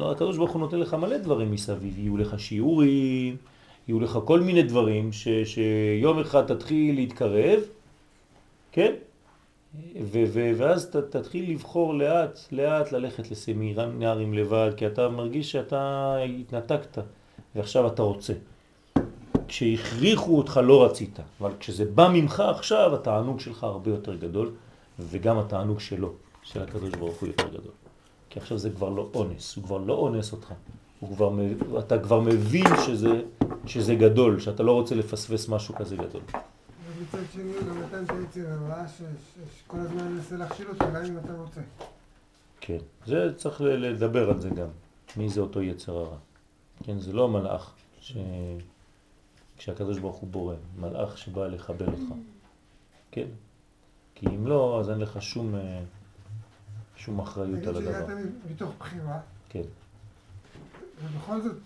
הקדוש ברוך הוא נותן לך מלא דברים מסביב. יהיו לך שיעורים, יהיו לך כל מיני דברים ש, שיום אחד תתחיל להתקרב, כן? ו- ו- ואז ת- תתחיל לבחור לאט לאט ללכת לסמינרים לבד, כי אתה מרגיש שאתה התנתקת ועכשיו אתה רוצה. כשהכריחו אותך לא רצית, אבל כשזה בא ממך עכשיו, התענוג שלך הרבה יותר גדול, וגם התענוג שלו, של הקדוש ברוך הוא יותר גדול. כי עכשיו זה כבר לא אונס, הוא כבר לא אונס אותך. כבר, אתה כבר מבין שזה, שזה גדול, שאתה לא רוצה לפספס משהו כזה גדול. ומצד שני גם נתן את היצר שכל הזמן מנסה להכשיל אותך גם אם אתה רוצה. כן, זה צריך לדבר על זה גם, מי זה אותו יצר הרע. כן, זה לא מלאך ש... כשהקדוש ברוך הוא בורא, מלאך שבא לחבר אותך. כן? כי אם לא, אז אין לך שום, אה, שום אחריות על נגיד הדבר. שהגעת מתוך בחירה, כן. ובכל זאת,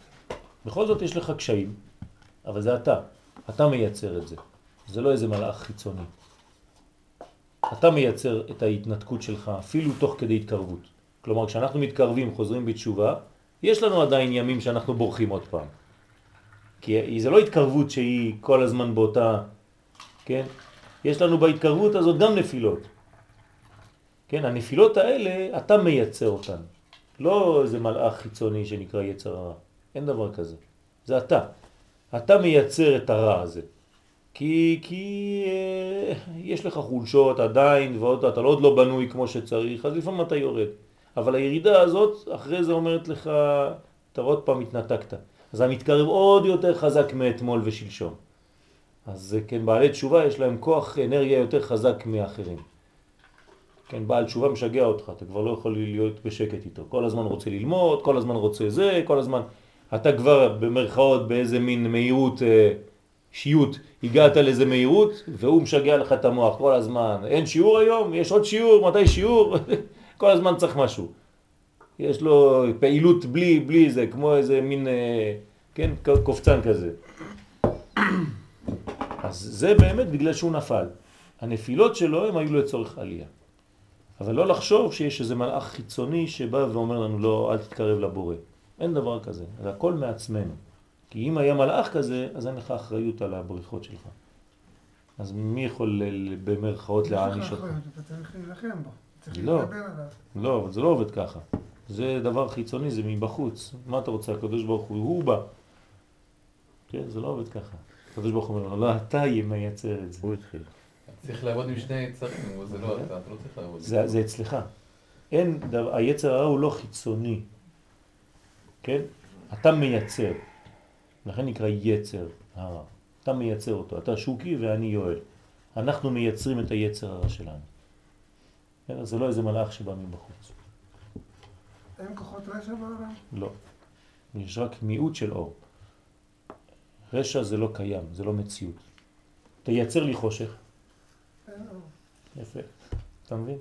בכל זאת יש לך קשיים, אבל זה אתה. אתה מייצר את זה. זה לא איזה מלאך חיצוני. אתה מייצר את ההתנתקות שלך אפילו תוך כדי התקרבות. כלומר, כשאנחנו מתקרבים, חוזרים בתשובה, יש לנו עדיין ימים שאנחנו בורחים עוד פעם. כי זה לא התקרבות שהיא כל הזמן באותה, כן? יש לנו בהתקרבות הזאת גם נפילות. כן, הנפילות האלה, אתה מייצר אותן. לא איזה מלאך חיצוני שנקרא יצר הרע. אין דבר כזה. זה אתה. אתה מייצר את הרע הזה. כי, כי אה, יש לך חולשות עדיין, ועוד אתה לא עוד לא בנוי כמו שצריך, אז לפעמים אתה יורד. אבל הירידה הזאת, אחרי זה אומרת לך, אתה עוד פעם התנתקת. אז אתה מתקרב עוד יותר חזק מאתמול ושלשום. אז כן, בעלי תשובה יש להם כוח אנרגיה יותר חזק מאחרים. כן, בעל תשובה משגע אותך, אתה כבר לא יכול להיות בשקט איתו. כל הזמן רוצה ללמוד, כל הזמן רוצה זה, כל הזמן... אתה כבר במרכאות באיזה מין מהירות, אה, שיות, הגעת לאיזה מהירות, והוא משגע לך את המוח כל הזמן. אין שיעור היום? יש עוד שיעור? מתי שיעור? כל הזמן צריך משהו. יש לו פעילות בלי, בלי זה, כמו איזה מין, אה, כן, קופצן כזה. אז זה באמת בגלל שהוא נפל. הנפילות שלו הם היו לצורך עלייה. אבל לא לחשוב שיש איזה מלאך חיצוני שבא ואומר לנו לא, אל תתקרב לבורא. אין דבר כזה, זה הכל מעצמנו. כי אם היה מלאך כזה, אז אין לך אחריות על הבריחות שלך. אז מי יכול במרכאות יש לך להעניש אותך? אחריות, אתה צריך להילחם בו. צריך לא. להתגבר עליו. לא, אבל זה לא עובד ככה. זה דבר חיצוני, זה מבחוץ. מה אתה רוצה? הקדוש ברוך הוא, הוא בא. כן, זה לא עובד ככה. הקדוש ברוך הוא אומר לא, אתה מייצר את זה. הוא התחיל. צריך לעבוד עם שני יצרים, זה לא אתה, אתה לא צריך לעבוד. זה, זה אצלך. אין, דבר, היצר הרע הוא לא חיצוני. כן? אתה מייצר. לכן נקרא יצר הרע. אתה מייצר אותו. אתה שוקי ואני יואל. אנחנו מייצרים את היצר הרע שלנו. כן? זה לא איזה מלאך שבא מבחוץ. אין כוחות רשע בעולם? לא. יש רק מיעוט של אור. רשע זה לא קיים, זה לא מציאות. תייצר לי חושך. יפה. אתה מבין?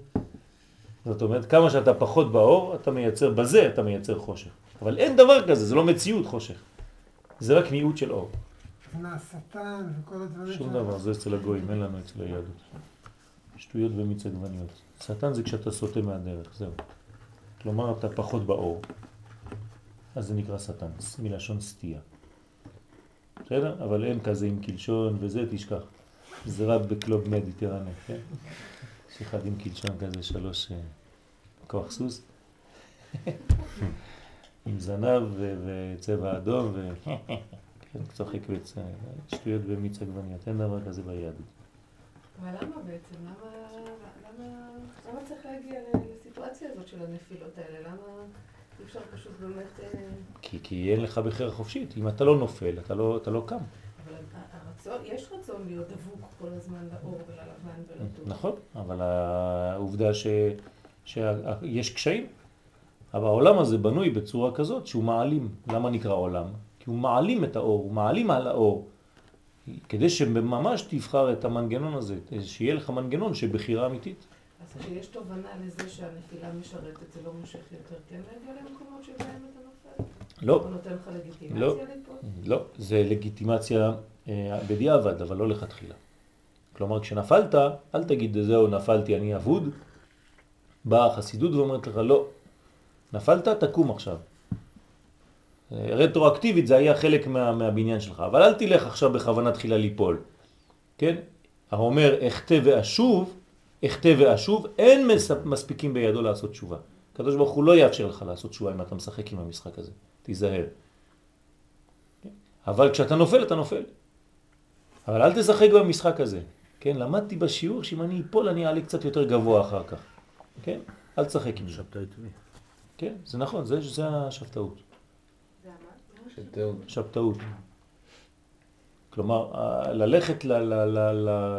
זאת אומרת, כמה שאתה פחות באור, אתה מייצר, בזה אתה מייצר חושך. אבל אין דבר כזה, זה לא מציאות חושך. זה רק מיעוט של אור. לפני השטן וכל הדברים שום. דבר, זה אצל הגויים, אין לנו אצל היהדות. שטויות ומיץ עגבניות. שטן זה כשאתה סוטה מהדרך, זהו. כלומר, אתה פחות באור. אז זה נקרא שטן, מלשון סטייה. בסדר? אבל אין כזה עם קלשון וזה, תשכח. זה רק בקלוב מדיטרנה, כן? יש אחד עם קלשון כזה, שלוש אה, כוח סוס. עם זנב וצבע אדום ו... כן, צוחק וצ... שטויות במיץ עגבניות, אין דבר כזה ביהדות. אבל למה בעצם? למה, צריך להגיע ל- לסיטואציה הזאת של הנפילות האלה? למה אי אפשר פשוט באמת... אה, כי, כי אין לך בחירה חופשית, אם אתה לא נופל, אתה לא, אתה לא קם. אבל הרצון, יש רצון להיות דבוק כל הזמן לאור וללבן ולטוב. נכון, אבל העובדה ש, שיש קשיים. אבל העולם הזה בנוי בצורה כזאת שהוא מעלים. למה נקרא עולם? כי הוא מעלים את האור, הוא מעלים על האור. כדי שממש תבחר את המנגנון הזה, שיהיה לך מנגנון שבחירה אמיתית. כשיש תובנה לזה שהנפילה משרתת, זה לא מושך יותר כן להגיע למקומות שבהם אתה נופל? לא, או נותן לך לגיטימציה לא. ליפול? לא, זה לגיטימציה אה, בדיעבד, אבל לא לכתחילה. כלומר, כשנפלת, אל תגיד, זהו, נפלתי, אני אבוד. באה החסידות ואומרת לך, לא, נפלת, תקום עכשיו. אה, רטרואקטיבית זה היה חלק מה, מהבניין שלך, אבל אל תלך עכשיו בכוונה תחילה ליפול. כן? האומר, אחטא ואשוב, אחטא ואשוב, אין מס- מספיקים בידו לעשות תשובה. הקדוש ברוך הוא לא יאפשר לך לעשות תשובה אם אתה משחק עם המשחק הזה. תיזהר. אבל כשאתה נופל, אתה נופל. אבל אל תשחק במשחק הזה. כן, למדתי בשיעור שאם אני אפול אני אעלה קצת יותר גבוה אחר כך. כן? אל תשחק עם זה. שבתאי כן, זה נכון, זה, זה השבתאות. זה מה? של תיעוד. שבתאות. כלומר, ללכת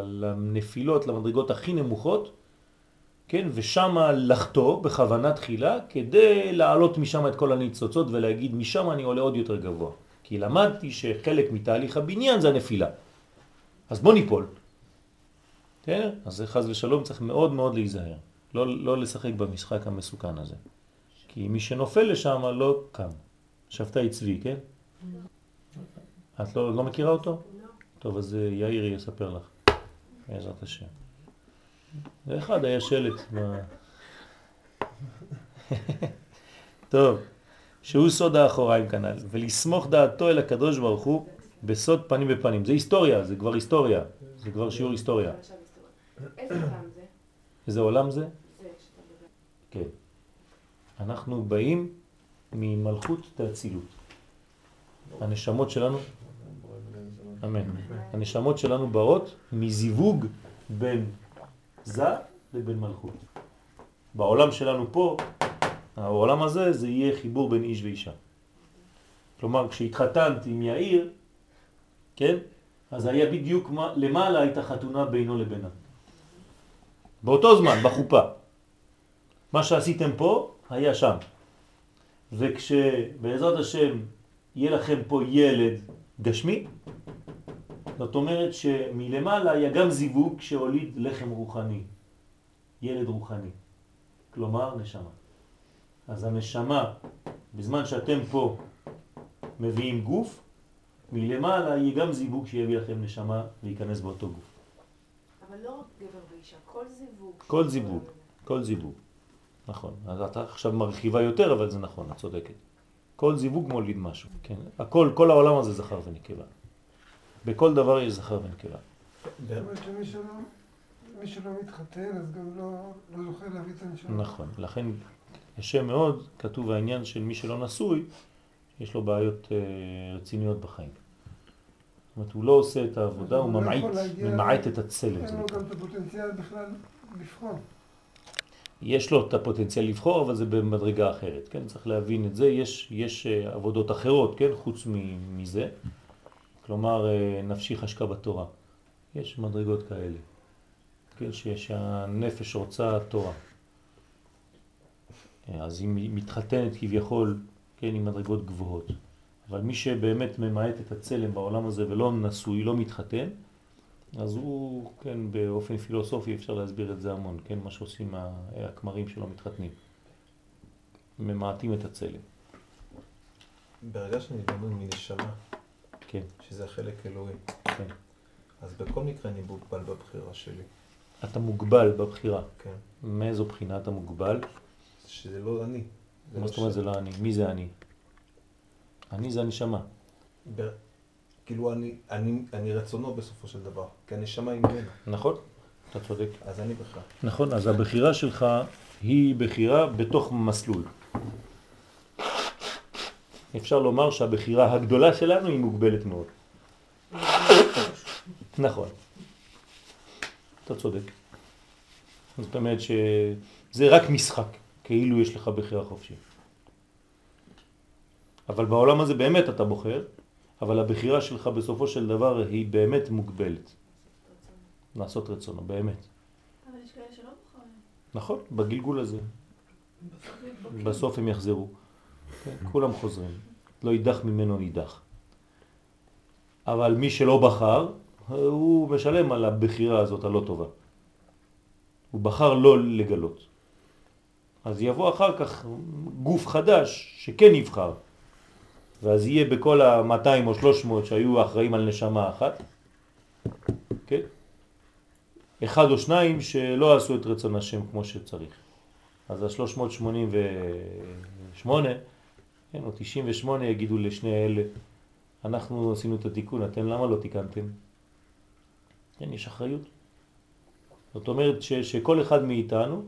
לנפילות, למדרגות הכי נמוכות, כן, ושמה לחטוא בכוונה תחילה, כדי לעלות משם את כל הניצוצות ולהגיד, משם אני עולה עוד יותר גבוה. כי למדתי שחלק מתהליך הבניין זה הנפילה. אז בוא ניפול. כן? אז חז ושלום צריך מאוד מאוד להיזהר. לא, לא לשחק במשחק המסוכן הזה. כי מי שנופל לשם לא קם. שבתאי צבי, כן? את לא, לא מכירה אותו? טוב, אז אה, יאיר יספר לך, בעזרת השם. ואחד היה שלט. ב... טוב, שהוא סוד האחוריים כנ"ל, ולסמוך דעתו אל הקדוש ברוך הוא בסוד פנים בפנים. זה היסטוריה, זה כבר היסטוריה, זה כבר שיעור היסטוריה. איזה עולם זה? כן. אנחנו באים ממלכות האצילות. הנשמות שלנו, אמן. הנשמות שלנו באות מזיווג בין זה לבין מלכות. בעולם שלנו פה, העולם הזה, זה יהיה חיבור בין איש ואישה. כלומר, כשהתחתנת עם יאיר, כן? אז היה בדיוק מה- למעלה הייתה חתונה בינו לבינה. באותו זמן, בחופה. מה שעשיתם פה, היה שם. וכשבעזרת השם יהיה לכם פה ילד גשמי, זאת אומרת שמלמעלה היה גם זיווג שהוליד לחם רוחני, ילד רוחני, כלומר נשמה. אז הנשמה, בזמן שאתם פה מביאים גוף, מלמעלה יהיה גם זיווג שיביא לכם נשמה להיכנס באותו גוף. אבל לא רק גבר ואישה, כל זיווג. כל זיווג. כל זיווג. נכון. אז אתה עכשיו מרחיבה יותר, אבל זה נכון, את צודקת. כל זיווג מוליד משהו, כן. הכל, כל העולם הזה זכר ונקבה. בכל דבר יש זכר ונקבה. מי שלא מתחתן, אז גם לא, לא זוכה להביא את הנשמה. נכון. לכן קשה מאוד, כתוב העניין של מי שלא נשוי, יש לו בעיות אה, רציניות בחיים. זאת אומרת, הוא לא עושה את העבודה, הוא לא ממעיט, ממעט את הצלם. אין לו. גם את הפוטנציאל בכלל לבחור. יש לו את הפוטנציאל לבחור, אבל זה במדרגה אחרת, כן? צריך להבין את זה. יש, יש אה, עבודות אחרות, כן? חוץ מזה. כלומר, אה, נפשי חשקה בתורה. יש מדרגות כאלה, כן? שהנפש רוצה תורה. אה, אז היא מתחתנת כביכול, כן, עם מדרגות גבוהות. אבל מי שבאמת ממעט את הצלם בעולם הזה ולא נשוי, לא מתחתן, אז הוא, כן, באופן פילוסופי אפשר להסביר את זה המון, כן, מה שעושים הכמרים שלא מתחתנים. ממעטים את הצלם, ברגע שאני בנוי מנשמה, כן, שזה החלק אלוהי, כן. אז בכל מקרה אני מוגבל בבחירה שלי, אתה מוגבל בבחירה. כן? מאיזו בחינה אתה מוגבל? שזה לא אני. זה מה לא זאת אומרת. זה לא אני? מי זה אני? אני זה הנשמה. ב- כאילו אני, אני, אני רצונו בסופו של דבר, כי הנשמה היא ממנו, נכון? אתה צודק. אז אני בכלל. נכון, אז הבחירה שלך היא בחירה בתוך מסלול. אפשר לומר שהבחירה הגדולה שלנו היא מוגבלת מאוד. נכון. אתה צודק. זאת אומרת שזה רק משחק, כאילו יש לך בחירה חופשית. אבל בעולם הזה באמת אתה בוחר, אבל הבחירה שלך בסופו של דבר היא באמת מוגבלת. לעשות רצונו, באמת. אבל יש כאלה שלא בוחרים. נכון, בגלגול הזה. בסוף הם יחזרו. כן, כולם חוזרים. לא יידח ממנו נידח. אבל מי שלא בחר, הוא משלם על הבחירה הזאת הלא טובה. הוא בחר לא לגלות. אז יבוא אחר כך גוף חדש שכן יבחר. ואז יהיה בכל ה-200 או 300 שהיו אחראים על נשמה אחת, כן? אחד או שניים שלא עשו את רצון השם כמו שצריך. אז ה-388, כן, או 98 יגידו לשני אלה, אנחנו עשינו את התיקון, אתם למה לא תיקנתם? כן, יש אחריות. זאת אומרת ש, שכל אחד מאיתנו,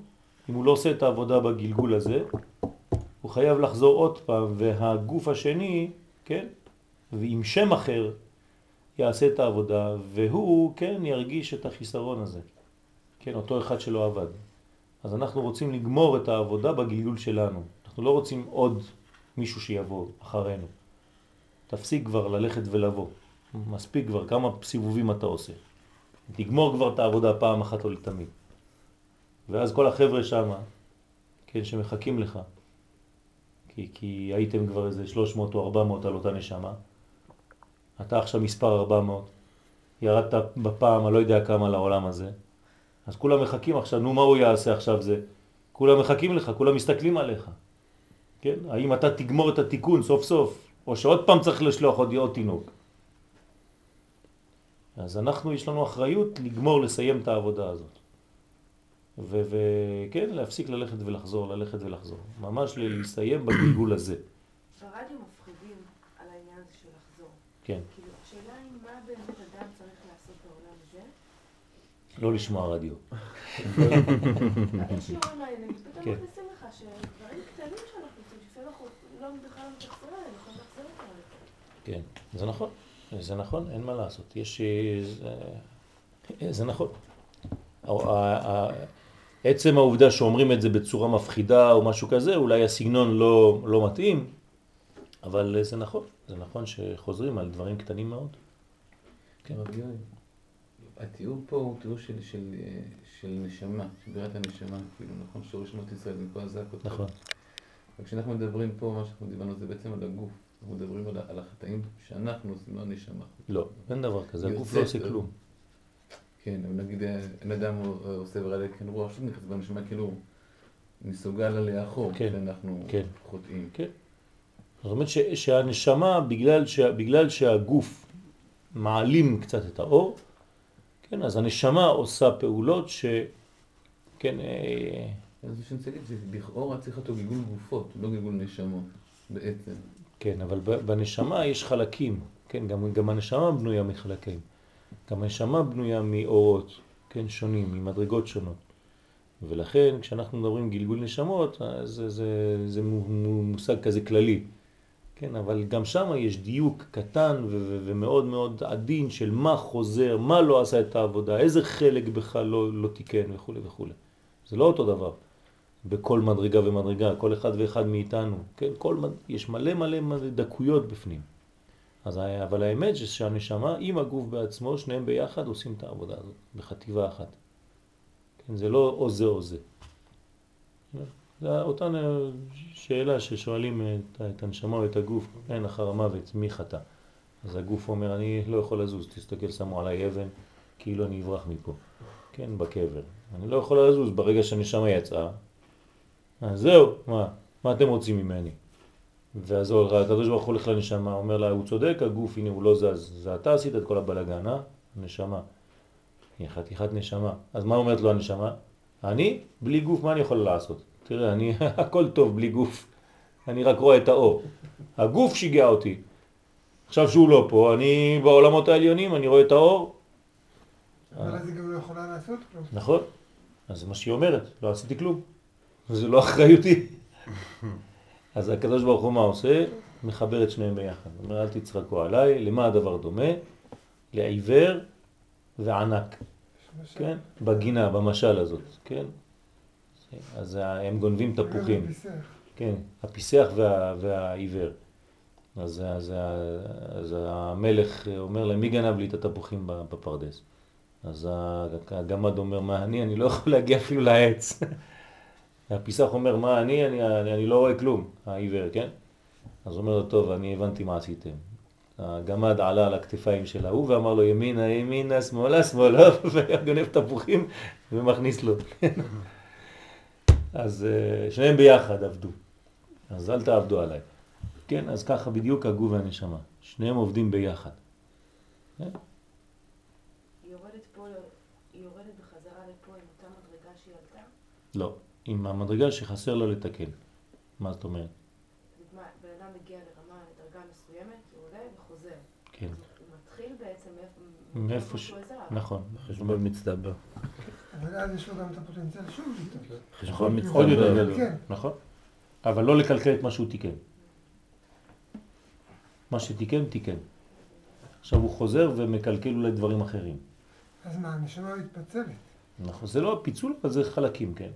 אם הוא לא עושה את העבודה בגלגול הזה, הוא חייב לחזור עוד פעם, והגוף השני, כן, ועם שם אחר, יעשה את העבודה, והוא, כן, ירגיש את החיסרון הזה. כן, אותו אחד שלא עבד. אז אנחנו רוצים לגמור את העבודה בגלגול שלנו. אנחנו לא רוצים עוד מישהו שיבוא אחרינו. תפסיק כבר ללכת ולבוא. מספיק כבר, כמה סיבובים אתה עושה. תגמור כבר את העבודה פעם אחת או לתמיד. ואז כל החבר'ה שם, כן, שמחכים לך, כי, כי הייתם כבר איזה 300 או 400 על אותה נשמה, אתה עכשיו מספר 400, ירדת בפעם הלא יודע כמה לעולם הזה, אז כולם מחכים עכשיו, נו מה הוא יעשה עכשיו זה? כולם מחכים לך, כולם מסתכלים עליך. כן? האם אתה תגמור את התיקון סוף סוף, או שעוד פעם צריך לשלוח עוד, עוד תינוק. אז אנחנו, יש לנו אחריות לגמור, לסיים את העבודה הזאת. וכן, להפסיק ללכת ולחזור, ללכת ולחזור. ממש להסתיים בגלגול הזה. ברדיו מפחידים על העניין הזה של לחזור. כן. כאילו, השאלה היא מה באמת אדם צריך לעשות בעולם הזה? לא לשמוע רדיו. יש שיעורים מעניינים, פתאום. מכניסים לך שדברים קטנים שאנחנו עושים, שלפעמים אנחנו לא בכלל יכולים אותם. כן, זה נכון, זה נכון, אין מה לעשות. יש... אה, זה, זה נכון. עצם העובדה שאומרים את זה בצורה מפחידה או משהו כזה, אולי הסגנון לא, לא מתאים, אבל זה נכון. זה נכון שחוזרים על דברים קטנים מאוד. כן. התיאור פה הוא תיאור של, של, אה, של נשמה, של בירת הנשמה, כאילו, נכון, שורש שמות ישראל, מכל הזעקות. נכון. וכשאנחנו מדברים פה, מה שאנחנו דיברנו זה בעצם על הגוף. אנחנו מדברים על, החטאים שאנחנו עושים, לא הנשמה. לא, אין דבר כזה, הגוף לא עושה אה, כלום. כן, אבל נגיד, אה, אין אדם אה, עושה ורע כן רוח, שוב נכנס בנשמה, כאילו, מסוגל לה לאחור, כן, כשאנחנו כן. חוטאים. זאת אומרת ש, שהנשמה, בגלל, ש, בגלל שהגוף מעלים קצת את האור, כן, אז הנשמה עושה פעולות ש... כן, אה, אז שאני רוצה להגיד, שלכאורה צריך לו גלגול גופות, לא גלגול נשמות, בעצם. כן, אבל בנשמה יש חלקים, כן, גם, גם הנשמה בנויה מחלקים. גם הנשמה בנויה מאורות, כן, שונים, ממדרגות שונות. ולכן כשאנחנו מדברים גלגול נשמות, אז זה, זה, זה מו- מושג כזה כללי. כן, אבל גם שם יש דיוק קטן ומאוד מאוד עדין של מה חוזר, מה לא עשה את העבודה, איזה חלק בכלל לא, לא תיקן וכו' וכו'. זה לא אותו דבר. בכל מדרגה ומדרגה, כל אחד ואחד מאיתנו, כן, כל, יש מלא מלא מלא דקויות בפנים. אז, אבל האמת שהנשמה עם הגוף בעצמו, שניהם ביחד עושים את העבודה הזאת, בחטיבה אחת. כן, זה לא או זה או זה. זה אותה נ- שאלה ששואלים את, את הנשמה או את הגוף, כן, אחר המוות, מי חטא? אז הגוף אומר, אני לא יכול לזוז, תסתכל, שמו עליי אבן, כאילו אני אברח מפה, כן, בקבר. אני לא יכול לזוז ברגע שהנשמה יצאה, אז זהו, מה? מה אתם רוצים ממני? ואז הקדוש ברוך הוא הולך לנשמה, אומר לה, הוא צודק, הגוף, הנה הוא לא זז, זה אתה עשית את כל הבלגן, אה? נשמה. היא חתיכת נשמה. אז מה אומרת לו הנשמה? אני, בלי גוף, מה אני יכול לעשות? תראה, אני, הכל טוב בלי גוף, אני רק רואה את האור. הגוף שיגע אותי. עכשיו שהוא לא פה, אני בעולמות העליונים, אני רואה את האור. אבל אז היא גם לא יכולה לעשות כלום. נכון, אז זה מה שהיא אומרת, לא עשיתי כלום, זה לא אחריותי. אז הקדוש ברוך הוא מה עושה? מחבר את שניהם ביחד. הוא אומר, אל תצחקו עליי, למה הדבר דומה? לעיוור וענק, כן? בגינה, במשל הזאת, כן? אז הם גונבים תפוחים. כן, הפיסח וה, והעיוור. אז, אז, אז המלך אומר להם, מי גנב לי את התפוחים בפרדס? אז הגמד אומר, מה אני? אני לא יכול להגיע אפילו לעץ. הפיסח אומר, מה אני? אני, אני, אני לא רואה כלום, העיוור, כן? אז הוא אומר לו, טוב, אני הבנתי מה עשיתם. הגמד עלה על הכתפיים של ההוא ואמר לו, ימינה, ימינה, שמאלה, שמאלה, וגונב תפוחים ומכניס לו. אז אה, שניהם ביחד עבדו. אז אל תעבדו עליי. כן, אז ככה בדיוק הגוף והנשמה. שניהם עובדים ביחד. כן? יורדת פה, יורדת בחזרה לפה עם אותה מדרגה שהיא עלתה? לא, עם המדרגה שחסר לה לתקן. מה זאת אומרת? בן אדם מגיע לרמה, לדרגה מסוימת, הוא עולה וחוזר. כן. הוא מתחיל בעצם מאיפה-. שהוא עזב. נכון, חשבון מצטבר. אבל אז יש לו גם את הפוטנציאל שוב לטעות. חשבון מצטבר. עוד יותר גדול. כן. נכון. אבל לא לקלקל את מה שהוא תיקן. מה שתיקן, תיקן. עכשיו הוא חוזר ומקלקל אולי דברים אחרים. אז מה, הנשמה מתפצלת. נכון, זה לא פיצול, אבל זה חלקים, כן.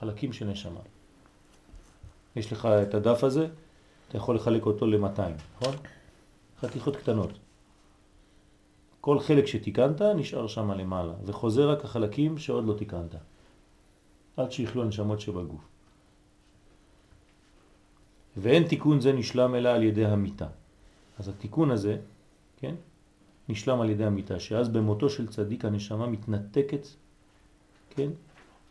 חלקים של נשמה. יש לך את הדף הזה, אתה יכול לחלק אותו ל-200, נכון? חתיכות קטנות. כל חלק שתיקנת נשאר שם למעלה, וחוזר רק החלקים שעוד לא תיקנת. עד שיכלו הנשמות שבגוף. ואין תיקון זה נשלם אלא על ידי המיטה. אז התיקון הזה, כן? נשלם על ידי המיטה, שאז במותו של צדיק הנשמה מתנתקת, כן?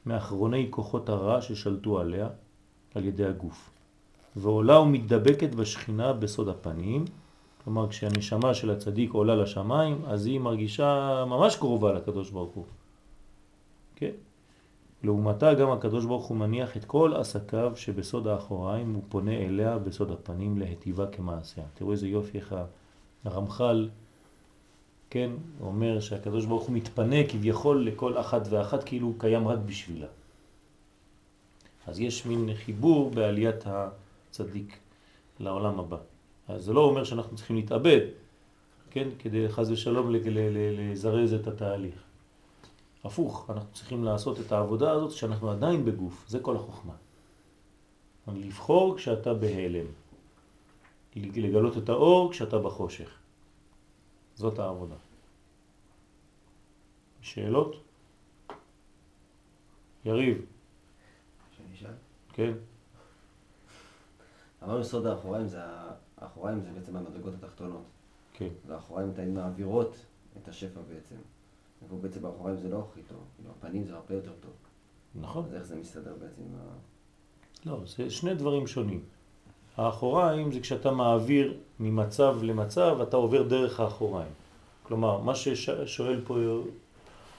מאחרוני כוחות הרע ששלטו עליה על ידי הגוף. ועולה ומתדבקת בשכינה בסוד הפנים, כלומר כשהנשמה של הצדיק עולה לשמיים, אז היא מרגישה ממש קרובה לקדוש ברוך הוא. כן? לעומתה גם הקדוש ברוך הוא מניח את כל עסקיו שבסוד האחוריים הוא פונה אליה בסוד הפנים להטיבה כמעשיה. תראו איזה יופי איך הרמח"ל, כן, אומר שהקדוש ברוך הוא מתפנה כביכול לכל אחת ואחת כאילו הוא קיים רק בשבילה. אז יש מין חיבור בעליית הצדיק לעולם הבא. אז זה לא אומר שאנחנו צריכים להתאבד, כן, כדי חז ושלום לזרז את התהליך. הפוך, אנחנו צריכים לעשות את העבודה הזאת שאנחנו עדיין בגוף, זה כל החוכמה. לבחור כשאתה בהלם, לגלות את האור כשאתה בחושך. זאת העבודה. שאלות? יריב. שאני אשאל? כן. אמרנו סוד האחוריים זה, האחוריים זה בעצם המדרגות התחתונות. כן. והאחוריים תמיד מעבירות את השפע בעצם. ופה בעצם האחוריים זה לא הכי טוב, כאילו הפנים זה הרבה יותר טוב. נכון. אז איך זה מסתדר בעצם עם ה... לא, זה שני דברים שונים. האחוריים זה כשאתה מעביר ממצב למצב, אתה עובר דרך האחוריים. כלומר, מה ששואל פה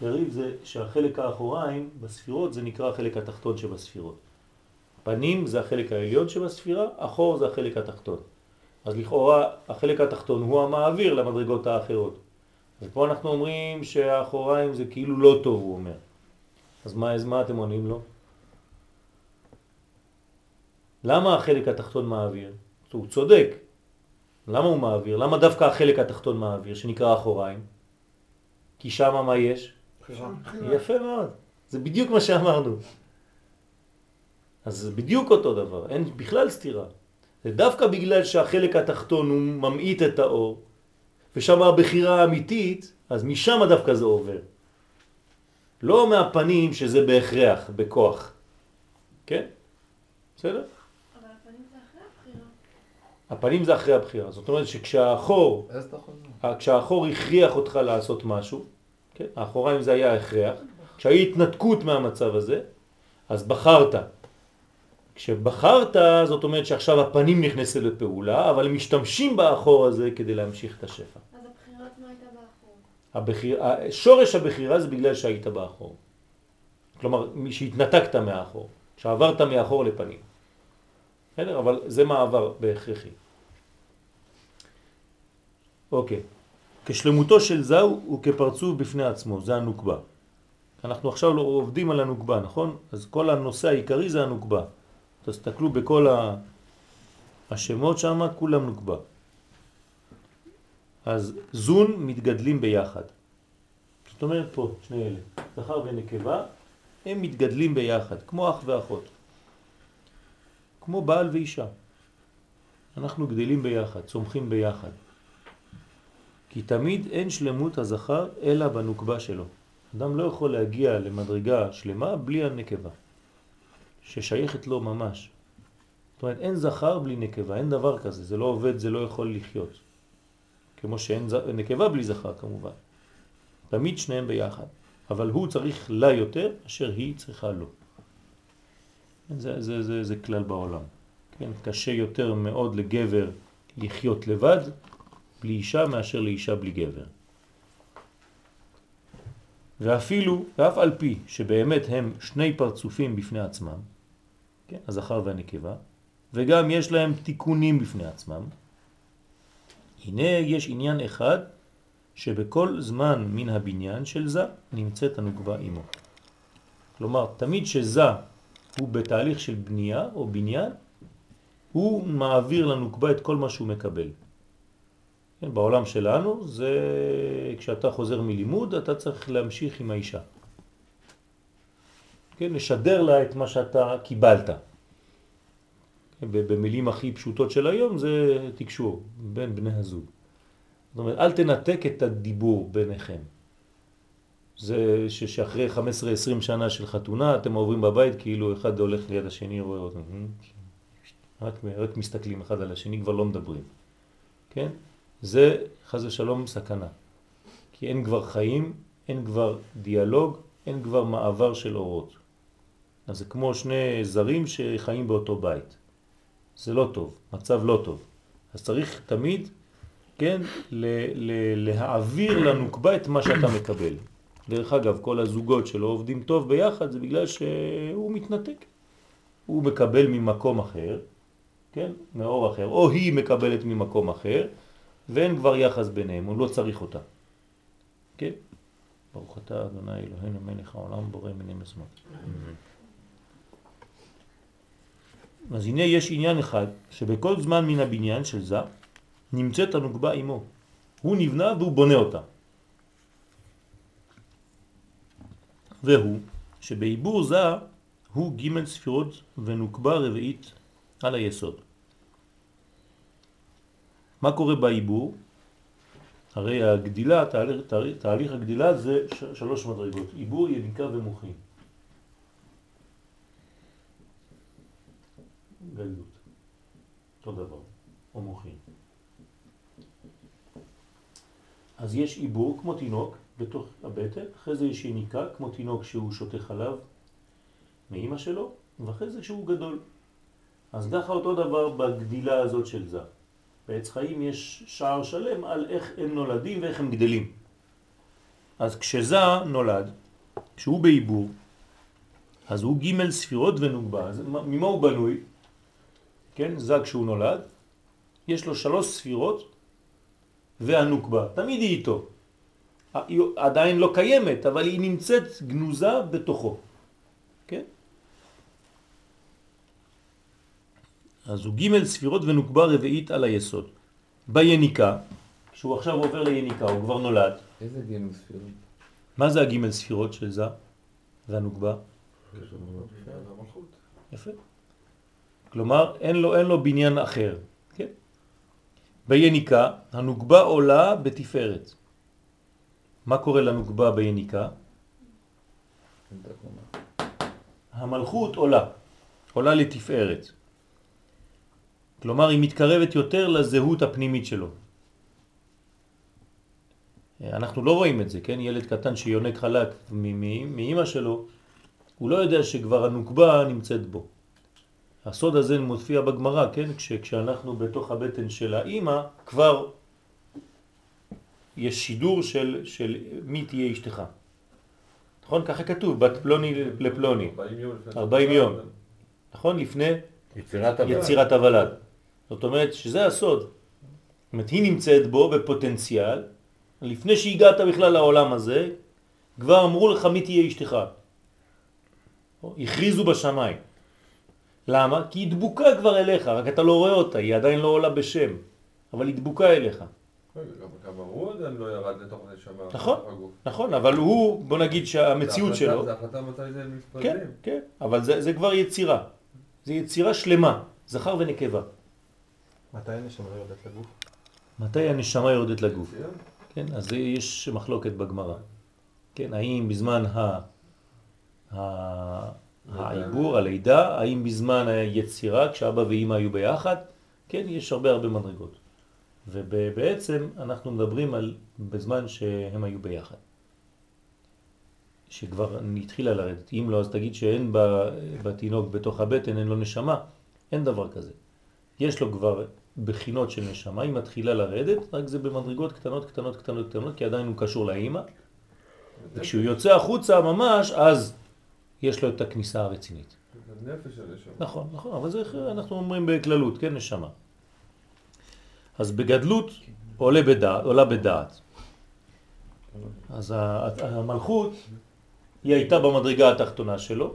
יריב זה שהחלק האחוריים בספירות זה נקרא החלק התחתון שבספירות. פנים זה החלק העליון שבספירה, אחור זה החלק התחתון. אז לכאורה החלק התחתון הוא המעביר למדרגות האחרות. ופה אנחנו אומרים שהאחוריים זה כאילו לא טוב, הוא אומר. אז מה, אז מה אתם עונים לו? למה החלק התחתון מעביר? הוא צודק. למה הוא מעביר? למה דווקא החלק התחתון מעביר, שנקרא אחוריים? כי שמה מה יש? יפה מאוד. זה בדיוק מה שאמרנו. אז זה בדיוק אותו דבר, אין בכלל סתירה. זה דווקא בגלל שהחלק התחתון הוא ממעיט את האור, ושם הבחירה האמיתית, אז משם דווקא זה עובר. לא מהפנים שזה בהכרח, בכוח. כן? בסדר? אבל הפנים זה אחרי הבחירה. הפנים זה אחרי הבחירה. זאת אומרת אתה חוזר. כשהאחור הכריח אותך לעשות משהו, כן? האחוריים זה היה הכרח, כשהיית התנתקות מהמצב הזה, אז בחרת. כשבחרת, זאת אומרת שעכשיו הפנים נכנסו לפעולה, אבל הם משתמשים באחור הזה כדי להמשיך את השפע. אז הבחירה עצמה הייתה באחור. הבחיר, שורש הבחירה זה בגלל שהיית באחור. כלומר, שהתנתקת מהאחור, שעברת מאחור לפנים. בסדר? אבל זה מעבר בהכרחי. אוקיי. כשלמותו של זהו הוא כפרצוף בפני עצמו, זה הנוקבה. אנחנו עכשיו לא עובדים על הנוקבה, נכון? אז כל הנושא העיקרי זה הנוקבה. תסתכלו בכל ה... השמות שם, כולם נוקבה. אז זון מתגדלים ביחד. זאת אומרת פה, שני אלה, זכר ונקבה, הם מתגדלים ביחד, כמו אח ואחות. כמו בעל ואישה. אנחנו גדלים ביחד, צומחים ביחד. כי תמיד אין שלמות הזכר אלא בנוקבה שלו. אדם לא יכול להגיע למדרגה שלמה בלי הנקבה, ששייכת לו ממש. זאת אומרת, אין זכר בלי נקבה, אין דבר כזה, זה לא עובד, זה לא יכול לחיות. כמו שאין ז... נקבה בלי זכר כמובן. תמיד שניהם ביחד. אבל הוא צריך לה יותר אשר היא צריכה לו. זה, זה, זה, זה כלל בעולם. כן, קשה יותר מאוד לגבר לחיות לבד בלי אישה מאשר לאישה בלי גבר. ואפילו, ואף על פי שבאמת הם שני פרצופים בפני עצמם, כן, הזכר והנקבה, וגם יש להם תיקונים בפני עצמם, הנה יש עניין אחד שבכל זמן מן הבניין של זה נמצאת הנוקבה עמו. כלומר, תמיד שזה הוא בתהליך של בנייה או בניין, הוא מעביר לנוקבה את כל מה שהוא מקבל. כן, בעולם שלנו זה כשאתה חוזר מלימוד אתה צריך להמשיך עם האישה. כן, לשדר לה את מה שאתה קיבלת. כן, במילים הכי פשוטות של היום זה תקשור בין בני הזוג. זאת אומרת, אל תנתק את הדיבור ביניכם. זה שאחרי 15-20 שנה של חתונה אתם עוברים בבית כאילו אחד הולך ליד השני רואה אותם. רק, רק מסתכלים אחד על השני, כבר לא מדברים. כן? זה חז ושלום סכנה. כי אין כבר חיים, אין כבר דיאלוג, אין כבר מעבר של אורות. אז זה כמו שני זרים שחיים באותו בית. זה לא טוב, מצב לא טוב. אז צריך תמיד, כן, להעביר לנוקבה את מה שאתה מקבל. דרך אגב, כל הזוגות שלא עובדים טוב ביחד זה בגלל שהוא מתנתק. הוא מקבל ממקום אחר, כן, מאור אחר, או היא מקבלת ממקום אחר, ואין כבר יחס ביניהם, הוא לא צריך אותה. כן? ברוך אתה אדוני אלוהינו מלך העולם בורא מיני מזמות. אז הנה יש עניין אחד, שבכל זמן מן הבניין של זה נמצאת הנוגבה עמו. הוא נבנה והוא בונה אותה. והוא שבעיבור זה הוא ג' ספירות ונוקבה רביעית על היסוד. מה קורה בעיבור? הרי הגדילה, תהליך, תהליך, הגדילה זה שלוש מדרגות, עיבור, יניקה ומוחין. גדלות, אותו דבר, או מוחין. אז יש עיבור כמו תינוק בתוך הבטן, אחרי זה יש יניקה כמו תינוק שהוא שותה חלב מאימא שלו, ואחרי זה שהוא גדול. אז ככה אותו דבר בגדילה הזאת של זה. בעץ חיים יש שער שלם על איך הם נולדים ואיך הם גדלים. אז כשזה נולד, כשהוא בעיבור, אז הוא ג' ספירות ונוגבה. אז ממה הוא בנוי? כן, זה כשהוא נולד, יש לו שלוש ספירות והנוקבה, תמיד היא איתו. היא עדיין לא קיימת, אבל היא נמצאת גנוזה בתוכו. כן? אז הוא ג' ספירות ונוקבה רביעית על היסוד. ביניקה, כשהוא עכשיו עובר ליניקה, הוא כבר נולד. איזה ג' ספירות? מה זה הג' ספירות של זה והנוקבה? יפה. כלומר, אין לו, אין לו בניין אחר. כן? ביניקה, הנוקבה עולה בתפארת. מה קורה לנוקבה ביניקה? המלכות עולה, עולה לתפארת. כלומר, היא מתקרבת יותר לזהות הפנימית שלו. אנחנו לא רואים את זה, כן? ילד קטן שיונק חלק מאמא שלו, הוא לא יודע שכבר הנוקבה נמצאת בו. הסוד הזה מופיע בגמרא, כן? כש, כשאנחנו בתוך הבטן של האימא, כבר יש שידור של, של מי תהיה אשתך. נכון? ככה כתוב, בת פלוני לפלוני. 40 יום. נכון? לפני יצירת הוולד. יצירת הוולד. זאת אומרת שזה הסוד. זאת אומרת, היא נמצאת בו בפוטנציאל, לפני שהגעת בכלל לעולם הזה, כבר אמרו לך מי תהיה אשתך. הכריזו בשמיים. למה? כי היא דבוקה כבר אליך, רק אתה לא רואה אותה, היא עדיין לא עולה בשם, אבל היא דבוקה אליך. גם הוא עדיין לא ירד לתוך הנשמה. נכון. נכון, אבל הוא, בוא נגיד שהמציאות שלו, זה החלטה מתי זה מתפרדים. כן, כן, אבל זה, זה כבר יצירה. זה יצירה שלמה, זכר ונקבה. מתי הנשמה יורדת לגוף? מתי הנשמה יורדת לגוף? מצוין. כן, אז יש מחלוקת בגמרא. כן, האם בזמן. העיבור, הלידה, האם בזמן היצירה, כשאבא ואימא היו ביחד, כן, יש הרבה הרבה מדרגות. ובעצם אנחנו מדברים על בזמן שהם היו ביחד. שכבר התחילה לרדת. אם לא, אז תגיד שאין בתינוק בתוך הבטן, אין לו נשמה. אין דבר כזה. יש לו כבר בחינות של נשמה, היא מתחילה לרדת, רק זה במדרגות קטנות, קטנות, קטנות, קטנות, כי עדיין הוא קשור לאימא. וכשהוא יוצא החוצה ממש, אז יש לו את הכניסה הרצינית. נפש הנשמה. נכון, נכון, אבל זה אנחנו אומרים בכללות, כן, נשמה. אז בגדלות עולה בדעת, עולה בדעת. אז המלכות, היא הייתה במדרגה התחתונה שלו,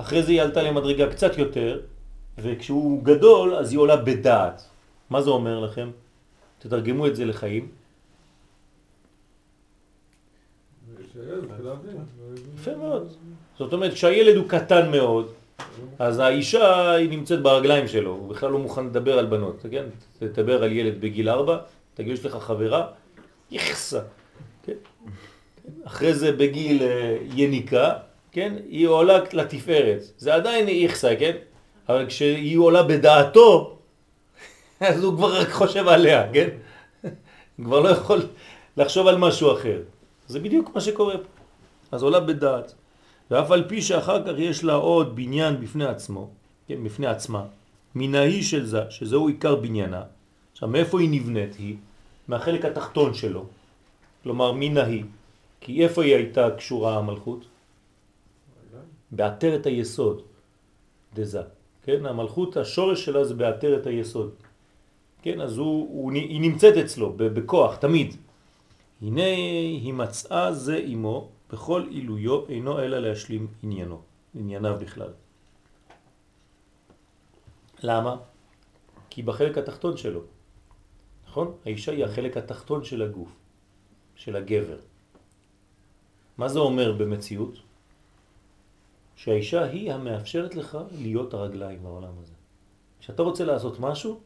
אחרי זה היא עלתה למדרגה קצת יותר, וכשהוא גדול אז היא עולה בדעת. מה זה אומר לכם? תתרגמו את זה לחיים. יפה מאוד. זאת אומרת, כשהילד הוא קטן מאוד, אז האישה היא נמצאת ברגליים שלו, הוא בכלל לא מוכן לדבר על בנות, כן? תדבר על ילד בגיל ארבע, תגיד, יש לך חברה, יחסה, כן? אחרי זה בגיל אה, יניקה, כן? היא עולה לתפארת, זה עדיין יחסה, כן? אבל כשהיא עולה בדעתו, אז הוא כבר רק חושב עליה, כן? כבר לא יכול לחשוב על משהו אחר. זה בדיוק מה שקורה פה. אז עולה בדעת. ואף על פי שאחר כך יש לה עוד בניין בפני עצמו, כן, בפני עצמה, מן ההיא של זה, שזהו עיקר בניינה. עכשיו, מאיפה היא נבנית היא? מהחלק התחתון שלו. כלומר, מן ההיא. כי איפה היא הייתה קשורה המלכות? בעטרת היסוד. דזה. כן, המלכות, השורש שלה זה בעטרת היסוד. כן, אז הוא, הוא, היא נמצאת אצלו בכוח, תמיד. הנה היא מצאה זה עמו, בכל עילויו אינו אלא להשלים עניינו, ענייניו בכלל. למה? כי בחלק התחתון שלו, נכון? האישה היא החלק התחתון של הגוף, של הגבר. מה זה אומר במציאות? שהאישה היא המאפשרת לך להיות הרגליים בעולם הזה. כשאתה רוצה לעשות משהו,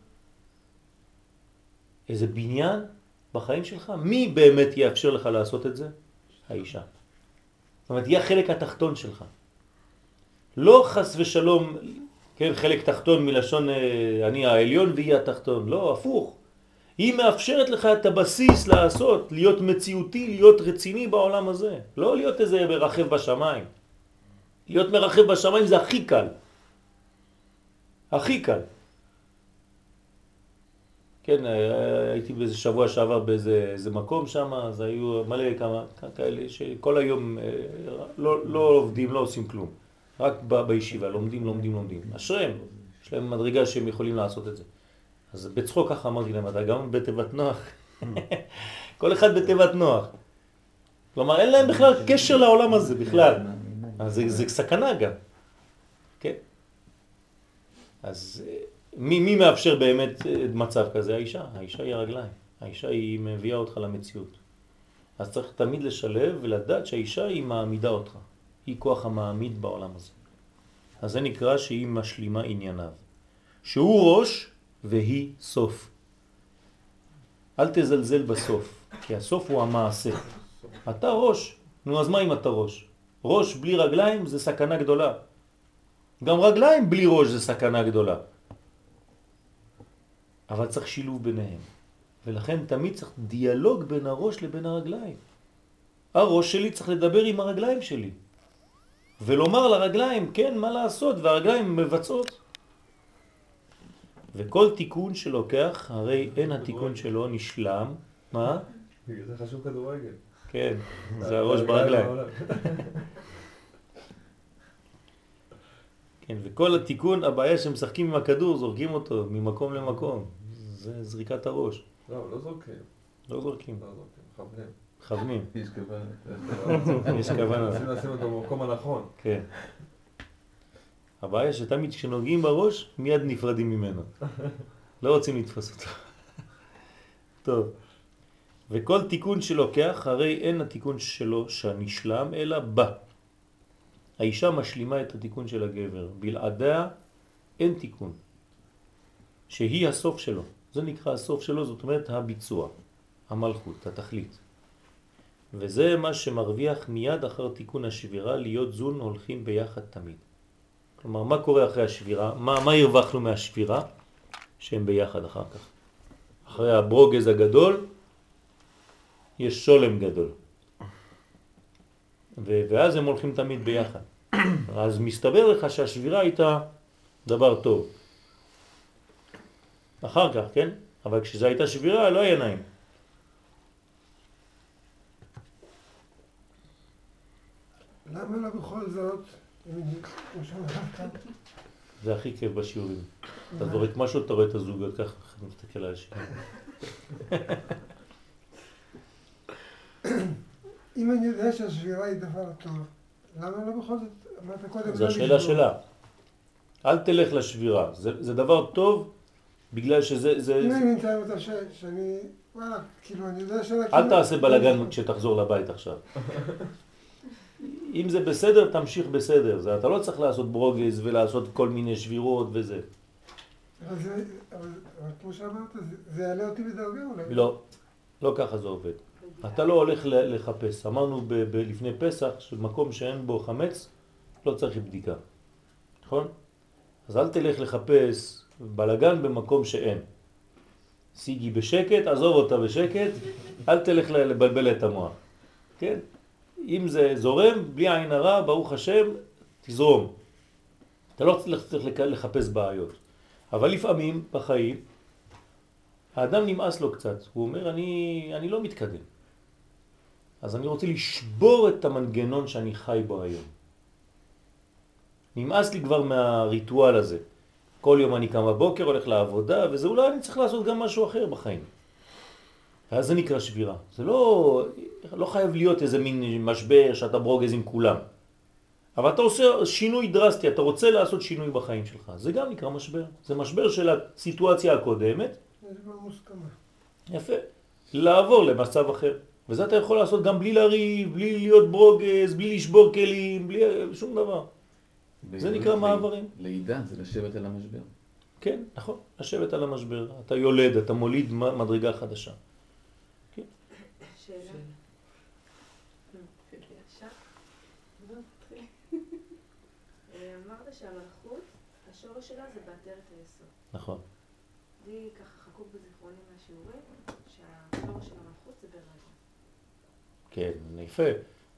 איזה בניין בחיים שלך, מי באמת יאפשר לך לעשות את זה? האישה. אומרת, היא החלק התחתון שלך. לא חס ושלום, כן, חלק תחתון מלשון אה, אני העליון והיא התחתון, לא, הפוך. היא מאפשרת לך את הבסיס לעשות, להיות מציאותי, להיות רציני בעולם הזה. לא להיות איזה מרחב בשמיים. להיות מרחב בשמיים זה הכי קל. הכי קל. כן, אה, הייתי באיזה שבוע שעבר באיזה מקום שם, אז היו מלא כמה כאלה שכל היום אה, לא, לא עובדים, לא עושים כלום. רק ב, בישיבה, לומדים, לומדים, לומדים. אשריהם, יש להם מדרגה שהם יכולים לעשות את זה. אז בצחוק ככה אמרתי להם, אתה גם בתיבת נוח? כל אחד בתיבת נוח. כלומר, אין להם בכלל קשר לעולם הזה בכלל. אז זה, זה סכנה גם. כן? אז... מי, מי מאפשר באמת אה, מצב כזה? האישה. האישה היא הרגליים. האישה היא מביאה אותך למציאות. אז צריך תמיד לשלב ולדעת שהאישה היא מעמידה אותך. היא כוח המעמיד בעולם הזה. אז זה נקרא שהיא משלימה ענייניו. שהוא ראש והיא סוף. אל תזלזל בסוף, כי הסוף הוא המעשה. אתה ראש, נו אז מה אם אתה ראש? ראש בלי רגליים זה סכנה גדולה. גם רגליים בלי ראש זה סכנה גדולה. אבל צריך שילוב ביניהם. ולכן תמיד צריך דיאלוג בין הראש לבין הרגליים. הראש שלי צריך לדבר עם הרגליים שלי. ולומר לרגליים, כן, מה לעשות, והרגליים מבצעות. וכל תיקון שלוקח, הרי אין התיקון שלו נשלם. מה? בגלל זה חשוב כדורגל. כן, זה הראש ברגליים. כן, וכל התיקון, הבעיה שמשחקים עם הכדור, זורקים אותו ממקום למקום. זה זריקת הראש. לא, לא זורקים. לא זורקים. לא זורקים, מכוונים. מכוונים. יש כוונה. יש כוונה. מנסים לשים אותו במקום הנכון. כן. הבעיה שתמיד כשנוגעים בראש, מיד נפרדים ממנו. לא רוצים לתפוס אותו. טוב. וכל תיקון שלוקח, הרי אין התיקון שלו שנשלם, אלא בא. האישה משלימה את התיקון של הגבר. בלעדיה אין תיקון. שהיא הסוף שלו. זה נקרא הסוף שלו, זאת אומרת הביצוע, המלכות, התכלית. וזה מה שמרוויח מיד אחר תיקון השבירה, להיות זון הולכים ביחד תמיד. כלומר, מה קורה אחרי השבירה? מה, מה הרווחנו מהשבירה? שהם ביחד אחר כך. אחרי הברוגז הגדול, יש שולם גדול. ו- ואז הם הולכים תמיד ביחד. אז מסתבר לך שהשבירה הייתה דבר טוב. אחר כך, כן? אבל כשזו הייתה שבירה לא היה נעים. למה לא בכל זאת, זה הכי כיף בשיעורים. אתה זורק משהו, אתה רואה את הזוגות ככה, אחד מסתכל על השני. אם אני יודע שהשבירה היא דבר טוב, למה לא בכל זאת, אמרת קודם, זו לא השאלה? שלה. אל תלך לשבירה, זה, זה דבר טוב בגלל שזה... זה. אני מתאר אותה ש- שאני, וואלה, כאילו, אני יודע שאני... אל תעשה בלגן כשתחזור לבית עכשיו. אם זה בסדר, תמשיך בסדר. זה, אתה לא צריך לעשות ברוגז ולעשות כל מיני שבירות וזה. אבל זה, אבל אבל כמו שאמרת, זה- יעלה אותי בדרגה אולי. לא, לא ככה זה עובד. אתה לא הולך לחפש. אמרנו ב- ב- לפני פסח שמקום שאין בו חמץ לא צריך בדיקה, נכון? אז אל תלך לחפש בלגן במקום שאין. סיגי בשקט, עזוב אותה בשקט, אל תלך לבלבל את המוח, כן? אם זה זורם, בלי עין הרע, ברוך השם, תזרום. אתה לא צריך לחפש בעיות. אבל לפעמים בחיים, האדם נמאס לו קצת, הוא אומר, אני, אני לא מתקדם. אז אני רוצה לשבור את המנגנון שאני חי בו היום. נמאס לי כבר מהריטואל הזה. כל יום אני קם בבוקר, הולך לעבודה, וזה אולי אני צריך לעשות גם משהו אחר בחיים. ואז זה נקרא שבירה. זה לא, לא חייב להיות איזה מין משבר שאתה ברוגז עם כולם. אבל אתה עושה שינוי דרסטי, אתה רוצה לעשות שינוי בחיים שלך. זה גם נקרא משבר. זה משבר של הסיטואציה הקודמת, מוסכמה. יפה. לעבור למצב אחר. וזה אתה יכול לעשות גם בלי לריב, בלי להיות ברוגז, בלי לשבור כלים, בלי שום דבר. זה נקרא מעברים. לידה זה לשבת על המשבר. כן, נכון, לשבת על המשבר. אתה יולד, אתה מוליד מדרגה חדשה. שאלה. ישר. אה, אמרת שהמלכות, השורש שלה זה בעטרת היסוד. נכון. לי ככה חקוק בזיכרוני מהשיעורים, שהשורש של המלכות זה ברגע. כן, יפה.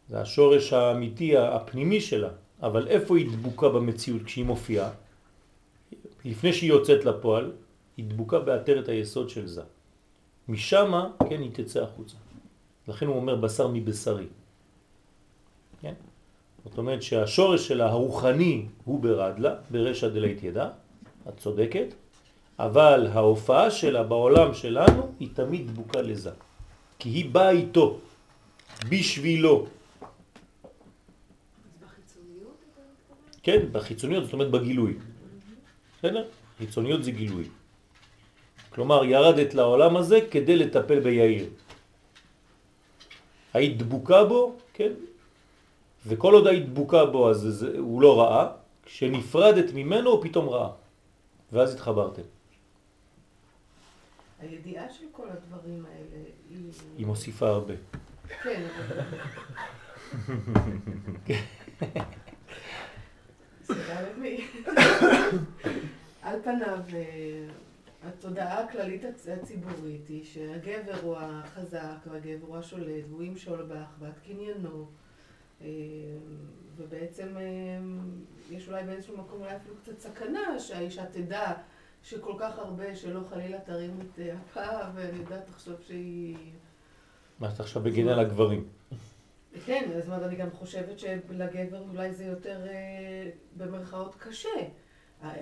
זה השורש האמיתי, הפנימי שלה. אבל איפה היא דבוקה במציאות כשהיא מופיעה? לפני שהיא יוצאת לפועל, היא דבוקה בעטרת היסוד של זה. משם, כן, היא תצא החוצה. לכן הוא אומר בשר מבשרי. כן? זאת אומרת שהשורש שלה הרוחני הוא ברדלה, ברשע דלית ידע, את צודקת, אבל ההופעה שלה בעולם שלנו היא תמיד דבוקה לזה. כי היא באה איתו, בשבילו. אז בחיצוניות אתה מתכוון? כן, בחיצוניות, זאת אומרת בגילוי. בסדר? חיצוניות זה גילוי. כלומר, ירדת לעולם הזה כדי לטפל ביאיר. היית דבוקה בו, כן? וכל עוד היית דבוקה בו, אז זה, הוא לא ראה, כשנפרדת ממנו הוא פתאום ראה. ואז התחברתם. הידיעה של כל הדברים האלה היא... היא מוסיפה הרבה. כן, למי. על פניו, אה, התודעה הכללית הצ- הציבורית היא שהגבר הוא החזק והגבר הוא השולט והוא ימשול בך ואת קניינו אה, ובעצם אה, יש אולי באיזשהו מקום אולי אפילו קצת סכנה שהאישה תדע שכל כך הרבה שלא חלילה תרים את אפה ואני יודעת תחשוב שהיא... מה עכשיו בגן על הגברים? כן, זאת אומרת, אני גם חושבת שלגבר אולי זה יותר אה, במרכאות קשה.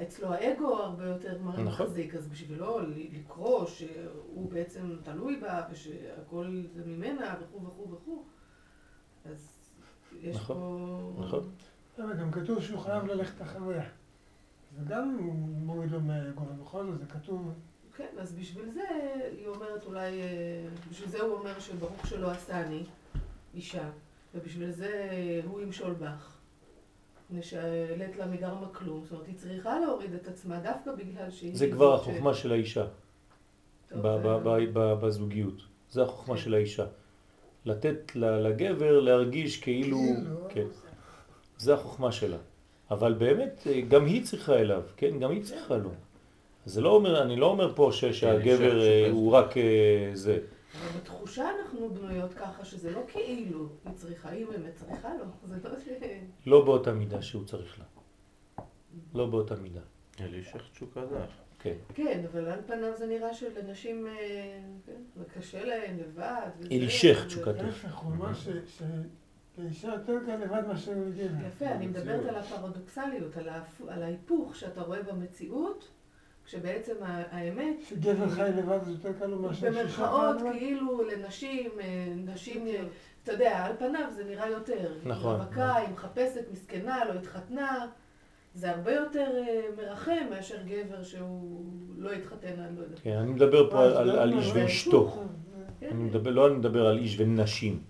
אצלו האגו הרבה יותר נכון. מחזיק, אז בשבילו לקרוא שהוא בעצם תלוי בה ושהכל זה ממנה וכו' וכו' וכו', אז יש נכון, פה... נכון. גם כתוב שהוא חייב ללכת אחריה. זה גם מוריד לו מהאגו, בכל זאת זה כתוב. כן, אז בשביל זה היא אומרת אולי, אה, בשביל זה הוא אומר שברוך שלא עשני אישה, ובשביל זה הוא ימשול בך. מפני שהעלית לה מגרמה כלום, זאת אומרת, היא צריכה להוריד את עצמה דווקא בגלל שהיא... זה כבר זאת ש- החוכמה של האישה טוב, ב- זה- ב- ב- ב- בזוגיות. זה החוכמה כן. של האישה. לתת ל- לגבר להרגיש כאילו... כאילו. כן. זה החוכמה שלה. אבל באמת, אה, גם היא צריכה אליו, כן? גם היא צריכה לו. זה לא אומר, אני לא אומר פה ש- שהגבר אה, הוא רק אה, זה. אבל בתחושה אנחנו בנויות ככה שזה לא כאילו היא צריכה, היא באמת צריכה לו. זה לא ש... לא באותה מידה שהוא צריך לה. לא באותה מידה. אלישך תשוקה דש. כן. כן, אבל על פניו זה נראה שלנשים, אה, כן, זה קשה להן לבד. וזה, אלישך אמר ש- שלאישה יותר קל לבד מאשר לגבר. יפה, אני מדברת על הפרדוקסליות. על ההיפוך שאתה רואה במציאות, כשבעצם האמת, שגבר חי לבד זה יותר קל מאשר שאישה במרכאות. כאילו לנשים, אה, נשים, אה, אתה יודע, על פניו זה נראה יותר. נכון. היא רווקה, היא מחפשת, מסכנה, לא התחתנה. זה הרבה יותר אה, מרחם מאשר גבר שהוא לא התחתן, אני לא יודעת. כן, אני מדבר פה על- איש ואשתו. הפוך, כן, אני מדבר, לא אני מדבר על איש ונשים.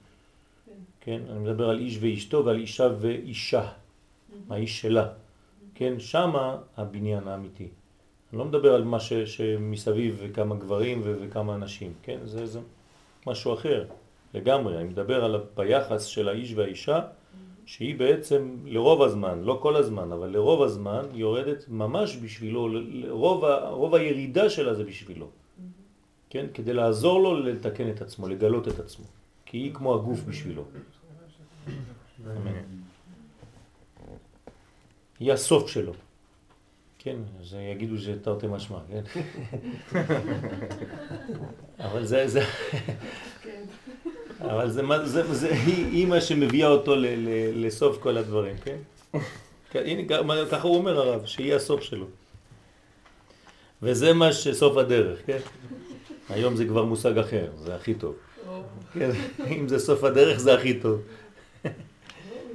כן. כן, אני מדבר על איש ואשתו ועל אישה ואישה. האיש שלה. כן, שמה הבניין האמיתי. אני לא מדבר על מה ש, שמסביב וכמה גברים ו, וכמה נשים, כן? זה, זה משהו אחר לגמרי. אני מדבר על ה- ביחס של האיש והאישה, שהיא בעצם לרוב הזמן, לא כל הזמן, אבל לרוב הזמן יורדת ממש בשבילו, ל- ל- רוב, הירידה שלה זה בשבילו. כן? כדי לעזור לו לתקן את עצמו, לגלות את עצמו. כי היא כמו הגוף בשבילו. אמן. היא הסוף שלו. כן, אז יגידו שזה תרתי משמע, כן? אבל זה, זה, כן. אבל זה, מה- זה, זה, היא, מה שמביאה אותו ל, ל, לסוף כל הדברים, כן? הנה, ככה הוא אומר הרב, שהיא הסוף שלו. וזה מה שסוף הדרך, כן? היום זה כבר מושג אחר, זה הכי טוב. כן, אם זה סוף הדרך זה הכי טוב. לא,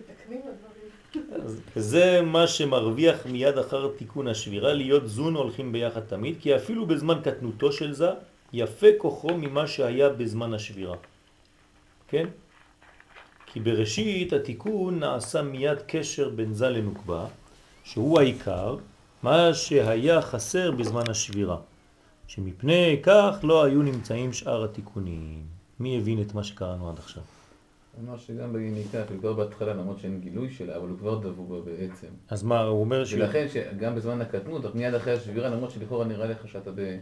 מתקנים הדברים. אז זה מה שמרוויח מיד אחר תיקון השבירה, להיות זון הולכים ביחד תמיד, כי אפילו בזמן קטנותו של זה, יפה כוחו ממה שהיה בזמן השבירה. כן? כי בראשית התיקון נעשה מיד קשר בין זה לנוקבה, שהוא העיקר, מה שהיה חסר בזמן השבירה. שמפני כך לא היו נמצאים שאר התיקונים. מי הבין את מה שקראנו עד עכשיו? אמר שגם ביניקה, הוא כבר בהתחלה, למרות שאין גילוי שלה, אבל הוא כבר דבוק בה בעצם. אז מה, הוא אומר ש... ולכן שגם בזמן הקטנות, מיד אחרי השבירה, למרות שלכאורה נראה לך שאתה ב-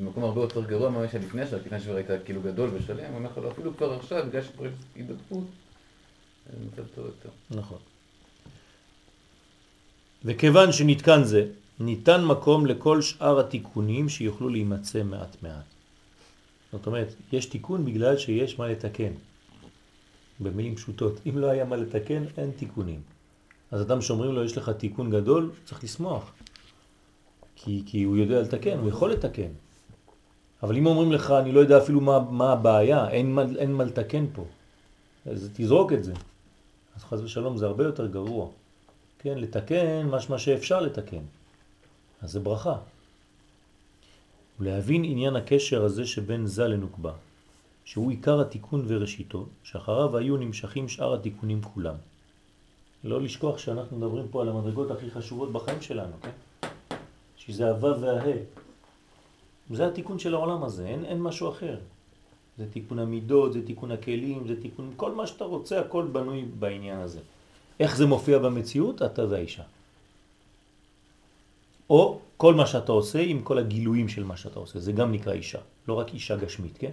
במקום הרבה יותר גרוע ממה שהיה לפני השבירה, כי לפני השבירה הייתה כאילו גדול ושלם, הוא אומר לך, לא, אפילו כבר עכשיו, בגלל שכבר יש הידבקות, זה מצב טוב יותר. נכון. וכיוון שנתקן זה, ניתן מקום לכל שאר התיקונים שיוכלו להימצא מעט מעט. זאת אומרת, יש תיקון בגלל שיש מה לתקן. במילים פשוטות, אם לא היה מה לתקן, אין תיקונים. אז אדם שאומרים לו, יש לך תיקון גדול, צריך לשמוח. כי, כי הוא יודע לתקן, הוא יכול לתקן. אבל אם אומרים לך, אני לא יודע אפילו מה, מה הבעיה, אין אין מה לתקן פה, אז תזרוק את זה. אז חז ושלום זה הרבה יותר גרוע. כן, לתקן משמע שאפשר לתקן. אז זה ברכה. ולהבין עניין הקשר הזה שבין זה לנוקבה, שהוא עיקר התיקון וראשיתו, שאחריו היו נמשכים שאר התיקונים כולם. לא לשכוח שאנחנו מדברים פה על המדרגות הכי חשובות בחיים שלנו, כן? שזה הוו והה. זה התיקון של העולם הזה, אין, אין משהו אחר. זה תיקון המידות, זה תיקון הכלים, זה תיקון, כל מה שאתה רוצה, הכל בנוי בעניין הזה. איך זה מופיע במציאות? אתה והאישה. או כל מה שאתה עושה עם כל הגילויים של מה שאתה עושה, זה גם נקרא אישה, לא רק אישה גשמית, כן?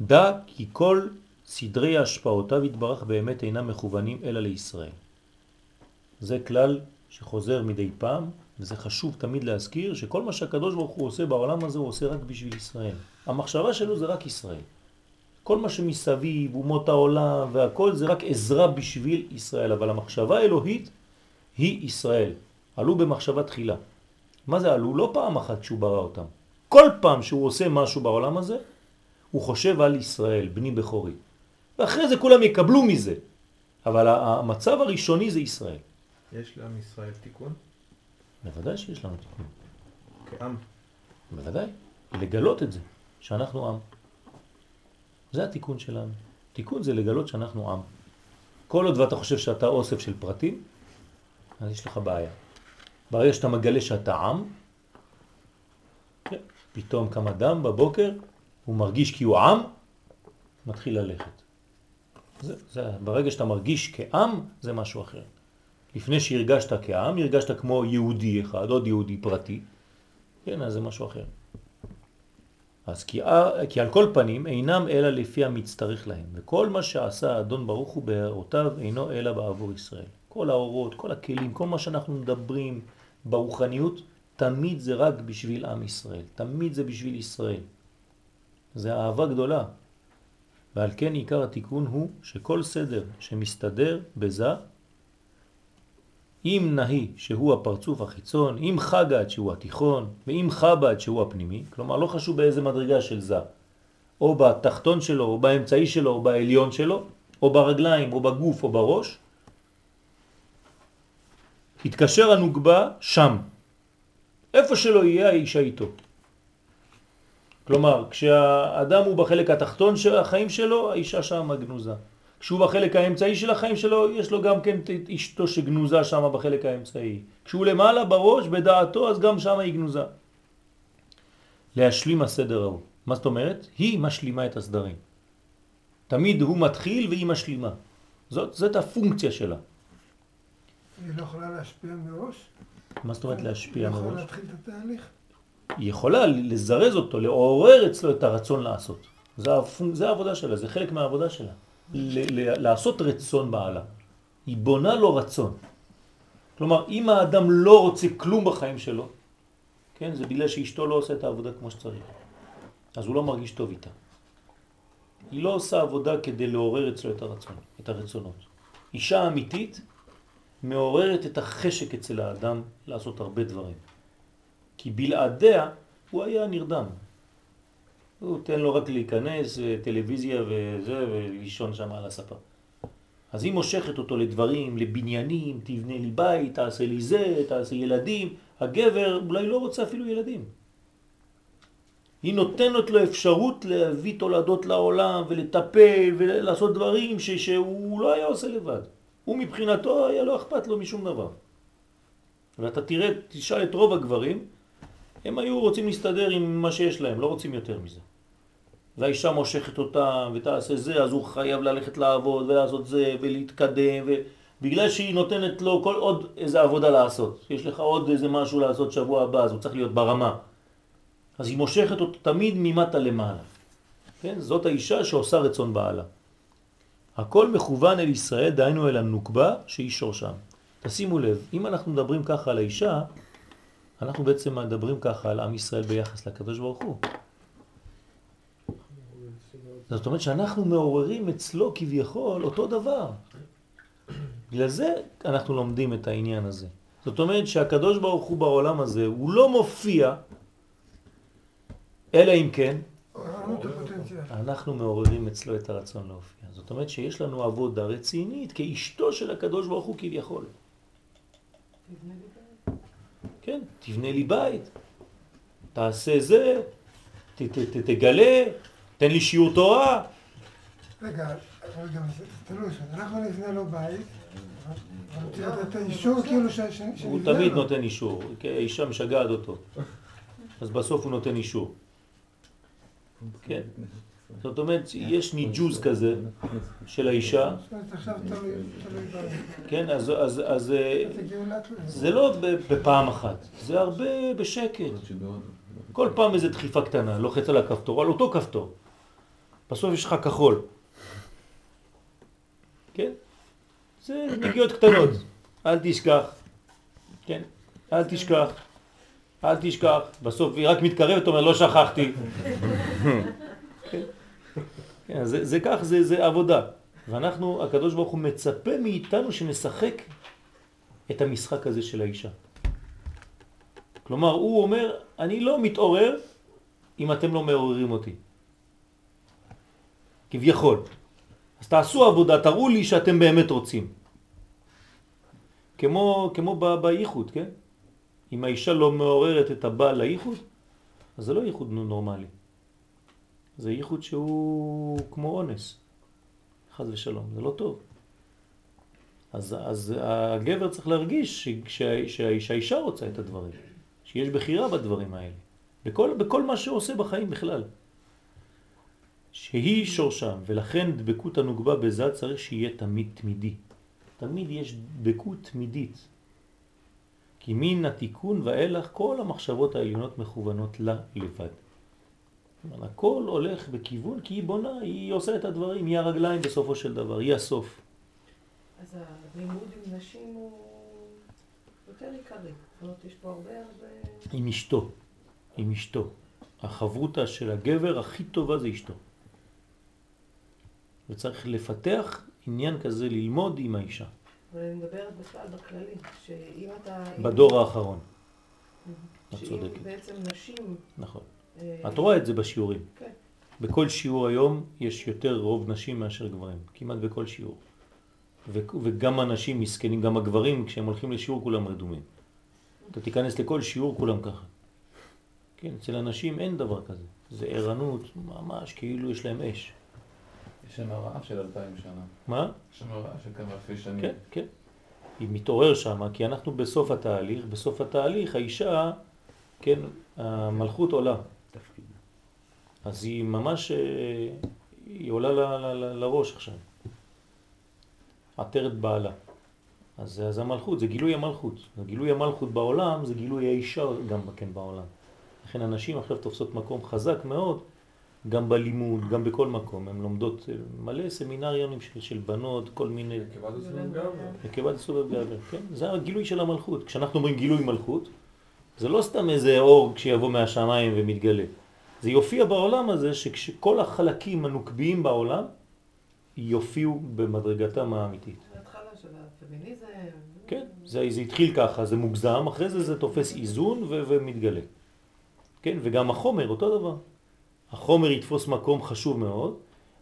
דע כי כל סדרי השפעותיו יתברך באמת אינם מכוונים אלא לישראל. זה כלל שחוזר מדי פעם, וזה חשוב תמיד להזכיר שכל מה שהקדוש ברוך הוא עושה בעולם הזה הוא עושה רק בשביל ישראל. המחשבה שלו זה רק ישראל. כל מה שמסביב, אומות העולם והכל זה רק עזרה בשביל ישראל, אבל המחשבה האלוהית היא ישראל. עלו במחשבה תחילה. מה זה עלו? לא פעם אחת שהוא ברא אותם. כל פעם שהוא עושה משהו בעולם הזה, הוא חושב על ישראל, בני בכורי. ואחרי זה כולם יקבלו מזה. אבל המצב הראשוני זה ישראל. יש לעם ישראל תיקון? בוודאי שיש לנו תיקון. כעם. בוודאי. לגלות את זה, שאנחנו עם. זה התיקון שלנו. תיקון זה לגלות שאנחנו עם. כל עוד ואתה חושב שאתה אוסף של פרטים, אז יש לך בעיה. ברגע שאתה מגלה שאתה עם, כן, פתאום קם אדם בבוקר, הוא מרגיש כי הוא עם, מתחיל ללכת. זה, זה, ברגע שאתה מרגיש כעם, זה משהו אחר. לפני שהרגשת כעם, הרגשת כמו יהודי אחד, עוד יהודי פרטי, כן, אז זה משהו אחר. אז כי, כי על כל פנים אינם אלא לפי המצטרך להם, וכל מה שעשה האדון ברוך הוא בהערותיו אינו אלא בעבור ישראל. כל האורות, כל הכלים, כל מה שאנחנו מדברים ברוחניות, תמיד זה רק בשביל עם ישראל, תמיד זה בשביל ישראל. זה אהבה גדולה. ועל כן עיקר התיקון הוא שכל סדר שמסתדר בזה, אם נהי שהוא הפרצוף החיצון, אם חגת שהוא התיכון, ואם חב"ד שהוא הפנימי, כלומר לא חשוב באיזה מדרגה של זה, או בתחתון שלו, או באמצעי שלו, או בעליון שלו, או ברגליים, או בגוף, או בראש, התקשר הנוגבה שם. איפה שלא יהיה האישה איתו. כלומר, כשהאדם הוא בחלק התחתון של החיים שלו, האישה שם גנוזה. כשהוא בחלק האמצעי של החיים שלו, יש לו גם כן את אשתו שגנוזה שם בחלק האמצעי. כשהוא למעלה בראש, בדעתו, אז גם שם היא גנוזה. להשלים הסדר ההוא. מה זאת אומרת? היא משלימה את הסדרים. תמיד הוא מתחיל והיא משלימה. זאת, זאת הפונקציה שלה. היא לא יכולה להשפיע מראש? מה זאת אומרת להשפיע היא לא יכולה מראש? להתחיל את התהליך? היא יכולה לזרז אותו, לעורר אצלו את הרצון לעשות. זה, העבודה שלה, זה חלק מהעבודה שלה. ל- ל- לעשות רצון בעלה. היא בונה לו רצון. כלומר, אם האדם לא רוצה כלום בחיים שלו, כן, זה בגלל שאשתו לא עושה את העבודה כמו שצריך. אז הוא לא מרגיש טוב איתה. היא לא עושה עבודה כדי לעורר אצלו את הרצון, את הרצונות. אישה אמיתית מעוררת את החשק אצל האדם לעשות הרבה דברים. כי בלעדיה הוא היה נרדם. הוא תן לו רק להיכנס, טלוויזיה וזה, ולישון שם על הספה. אז היא מושכת אותו לדברים, לבניינים, תבנה לי בית, תעשה לי זה, תעשה ילדים. הגבר אולי לא רוצה אפילו ילדים. היא נותנת לו אפשרות להביא תולדות לעולם ולטפל ולעשות דברים ש, שהוא לא היה עושה לבד. הוא מבחינתו היה לא אכפת לו משום דבר. ואתה תראה, תשאל את רוב הגברים, הם היו רוצים להסתדר עם מה שיש להם, לא רוצים יותר מזה. והאישה מושכת אותם ותעשה זה, אז הוא חייב ללכת לעבוד ולעשות זה ולהתקדם ובגלל שהיא נותנת לו כל עוד איזה עבודה לעשות. יש לך עוד איזה משהו לעשות שבוע הבא, אז הוא צריך להיות ברמה. אז היא מושכת אותו תמיד ממטה למעלה. כן? זאת האישה שעושה רצון בעלה. הכל מכוון אל ישראל, דהיינו אל הנוקבה שהיא שורשם. תשימו לב, אם אנחנו מדברים ככה על האישה, אנחנו בעצם מדברים ככה על עם ישראל ביחס לקדוש ברוך הוא. זאת אומרת שאנחנו מעוררים אצלו כביכול אותו דבר. בגלל זה אנחנו לומדים את העניין הזה. זאת אומרת שהקדוש ברוך הוא בעולם הזה, הוא לא מופיע, אלא אם כן, אנחנו מעוררים אצלו את הרצון להופיע. זאת אומרת שיש לנו עבודה רצינית כאשתו של הקדוש ברוך הוא כביכול. כן, תבנה לי בית, תעשה זה, ת, ת, ת, תגלה, תן לי שיעור תורה. רגע, זה תלוי, אנחנו נבנה לו בית, כאילו הוא תמיד. נותן אישור, כי האישה משגעת אותו. אז בסוף הוא נותן אישור. כן. זאת אומרת, יש ניג'וז כזה של האישה, אומרת. כן, אז, אז, אז אה, זה לא בפעם אחת, זה הרבה בשקט. כל פעם איזה דחיפה קטנה, לוחץ על הכפתור, על אותו כפתור. בסוף יש לך כחול. כן? זה נגיעות קטנות. אל תשכח. כן? אל תשכח. אל תשכח. בסוף היא רק מתקרבת, אומר, לא שכחתי. כן? כן, זה, זה כך, זה, זה עבודה. ואנחנו, הקדוש ברוך הוא מצפה מאיתנו שנשחק את המשחק הזה של האישה. כלומר, הוא אומר, אני לא מתעורר אם אתם לא מעוררים אותי. כביכול. אז תעשו עבודה, תראו לי שאתם באמת רוצים. כמו, כמו בייחוד, כן? אם האישה לא מעוררת את הבעל לייחוד, אז זה לא ייחוד נורמלי. זה ייחוד שהוא כמו אונס. חז ושלום, זה לא טוב. אז, אז הגבר צריך להרגיש שהאישה רוצה את הדברים, שיש בחירה בדברים האלה, בכל, בכל מה שעושה בחיים בכלל. שהיא שורשם, ולכן דבקות הנוגבה בזה צריך שיהיה תמיד תמידי. תמיד יש דבקות תמידית. כי מן התיקון ואילך כל המחשבות העליונות מכוונות לה לבד. הכל הולך בכיוון כי היא בונה, היא עושה את הדברים, היא הרגליים בסופו של דבר, היא הסוף. אז הלימוד עם נשים הוא יותר עיקרי. זאת אומרת, יש פה הרבה הרבה... עם אשתו, עם אשתו. החברותה של הגבר הכי טובה זה אשתו. וצריך לפתח עניין כזה, ללמוד עם האישה, אבל אני מדברת בכלל בכללי, שאם אתה... בדור האחרון. את שאם צודקת. בעצם נשים... נכון. אה, את רואה את זה בשיעורים. כן. בכל שיעור היום יש יותר רוב נשים מאשר גברים, כמעט בכל שיעור. וגם הנשים מסכנים, גם הגברים, כשהם הולכים לשיעור כולם רדומים. אתה תיכנס לכל שיעור כולם ככה. כן, אצל הנשים אין דבר כזה. זה ערנות, ממש כאילו יש להם אש. יש שם רעב של אלפיים שנה. מה? יש שם רעב של כמה אלפי שנים. כן, כן. היא מתעורר שם, כי אנחנו בסוף התהליך, בסוף התהליך האישה, כן, המלכות עולה. אז היא ממש, אה, היא עולה ל- ל- ל- לראש עכשיו. עטרת בעלה. אז, אז המלכות, זה גילוי המלכות. גילוי המלכות בעולם זה גילוי האישה גם כן בעולם. לכן הנשים עכשיו תופסות מקום חזק מאוד, גם בלימוד, גם בכל מקום. הן לומדות אה, מלא סמינריונים של, של בנות, כל מיני... הסובב. נקבת סובב גבר, כן? זה הגילוי של המלכות. כשאנחנו אומרים גילוי מלכות, זה לא סתם איזה אור כשיבוא מהשמיים ומתגלה. זה יופיע בעולם הזה שכל החלקים הנוקביים בעולם יופיעו במדרגתם האמיתית. זה התחלה של הפמיניזם. כן, זה, זה התחיל ככה, זה מוגזם, אחרי זה זה תופס איזון ו- ומתגלה. כן, וגם החומר, אותו דבר. החומר יתפוס מקום חשוב מאוד,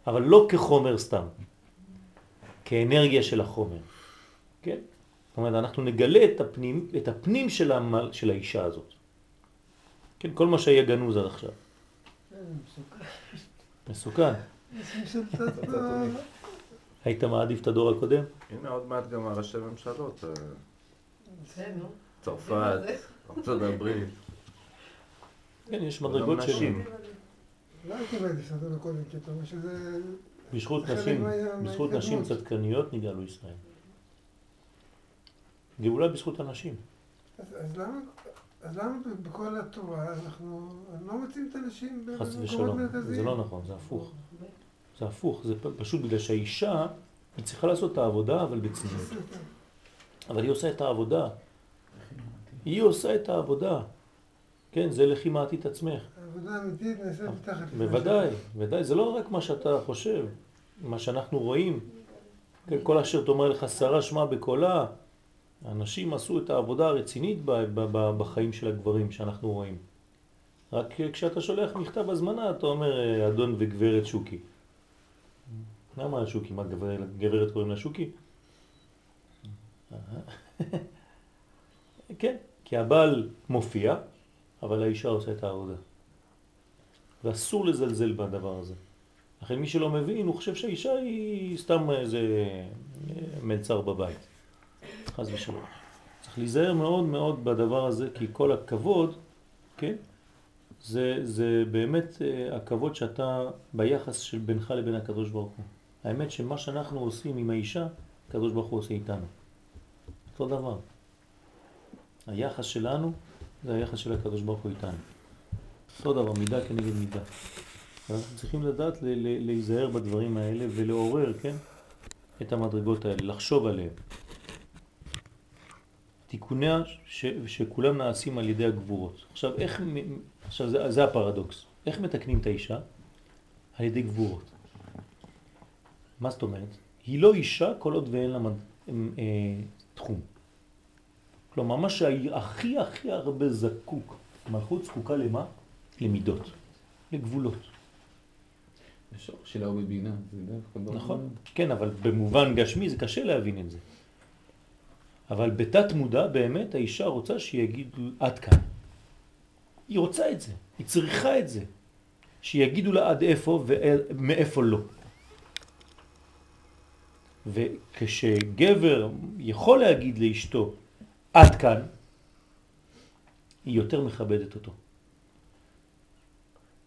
אבל לא כחומר סתם, כאנרגיה של החומר. כן? זאת אומרת, אנחנו נגלה את הפנים, את הפנים של, המל, של האישה הזאת. כן, כל מה שהיה גנוז עד עכשיו. מסוכן. היית מעדיף את הדור הקודם? הנה עוד מעט גם הראשי ממשלות, אה. צרפת, ארצות הברית. כן, יש מדרגות של... נשים. לא הייתי מעדיף את זה קודם, כי אתה אומר שזה... בזכות נשים, בזכות נשים. צדקניות נגאלו ישראל. גאולה בזכות הנשים. אז למה... אז למה בכל התורה אנחנו לא מוצאים את הנשים חס במקומות ושלום. מרכזיים? זה לא נכון, זה הפוך. זה הפוך, זה פשוט בגלל שהאישה, היא צריכה לעשות את העבודה, אבל בצניעות. אבל היא עושה את העבודה. היא עושה את העבודה. כן, זה לכי מעטי את עצמך. העבודה האמיתית נעשית מתחת לפני בוודאי, בוודאי, זה לא רק מה שאתה חושב, מה שאנחנו רואים. כן, כל אשר תאמר לך שרה שמע בקולה. האנשים עשו את העבודה הרצינית בחיים של הגברים שאנחנו רואים. רק כשאתה שולח מכתב הזמנה אתה אומר אדון וגברת שוקי. למה שוקי? מה גברת, גברת קוראים לה שוקי? כן, כי הבעל מופיע, אבל האישה עושה את העבודה. ואסור לזלזל בדבר הזה. לכן מי שלא מבין, הוא חושב שהאישה היא סתם איזה מלצר בבית. חס ושלום. צריך להיזהר מאוד מאוד בדבר הזה, כי כל הכבוד, כן, זה, זה באמת אה, הכבוד שאתה ביחס של בינך לבין הקדוש ברוך הוא. האמת שמה שאנחנו עושים עם האישה, הקדוש ברוך הוא עושה איתנו. אותו דבר. היחס שלנו זה היחס של הקדוש ברוך הוא איתנו. אותו דבר, מידה כנגד מידה. ואנחנו צריכים לדעת להיזהר בדברים האלה ולעורר, כן, את המדרגות האלה, לחשוב עליהם. תיקוניה ש, שכולם נעשים על ידי הגבורות. עכשיו, איך, עכשיו זה, זה הפרדוקס. איך מתקנים את האישה? על ידי גבורות. מה זאת אומרת? היא לא אישה כל עוד ואין לה. אה, תחום. כלומר, מה שהכי הכי הרבה זקוק, מלכות זקוקה למה? למידות, לגבולות. השורש שלה הוא בבינה. נכון, כן, אבל במובן גשמי זה קשה להבין את זה. אבל בתת מודע באמת האישה רוצה שיגידו עד כאן. היא רוצה את זה, היא צריכה את זה. שיגידו לה עד איפה ומאיפה לא. וכשגבר יכול להגיד לאשתו עד כאן, היא יותר מכבדת אותו.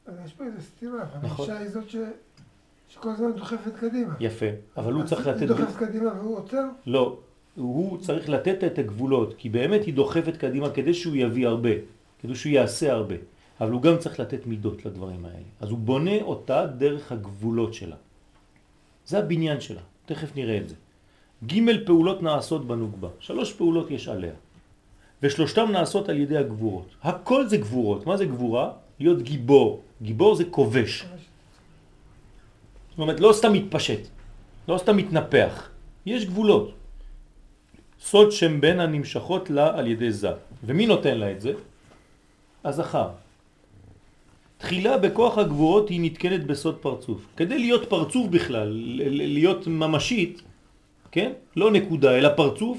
אז יש פה איזה סתירה, נכון. האישה היא זאת ש... שכל הזמן דוחפת קדימה. יפה, אבל הוא צריך לתת... היא דוחפת קדימה והוא עוצר? לא, הוא צריך לתת את הגבולות, כי באמת היא דוחפת קדימה כדי שהוא יביא הרבה, כדי שהוא יעשה הרבה, אבל הוא גם צריך לתת מידות לדברים האלה. אז הוא בונה אותה דרך הגבולות שלה. זה הבניין שלה, תכף נראה את זה. ג' פעולות נעשות בנוגבה, שלוש פעולות יש עליה, ושלושתם נעשות על ידי הגבורות. הכל זה גבורות, מה זה גבורה? להיות גיבור, גיבור זה כובש. זאת אומרת, לא סתם מתפשט, לא סתם מתנפח, יש גבולות. סוד שם בין הנמשכות לה על ידי זה. ומי נותן לה את זה? הזכר. תחילה בכוח הגבורות היא נתקנת בסוד פרצוף. כדי להיות פרצוף בכלל, להיות ממשית, כן? לא נקודה, אלא פרצוף,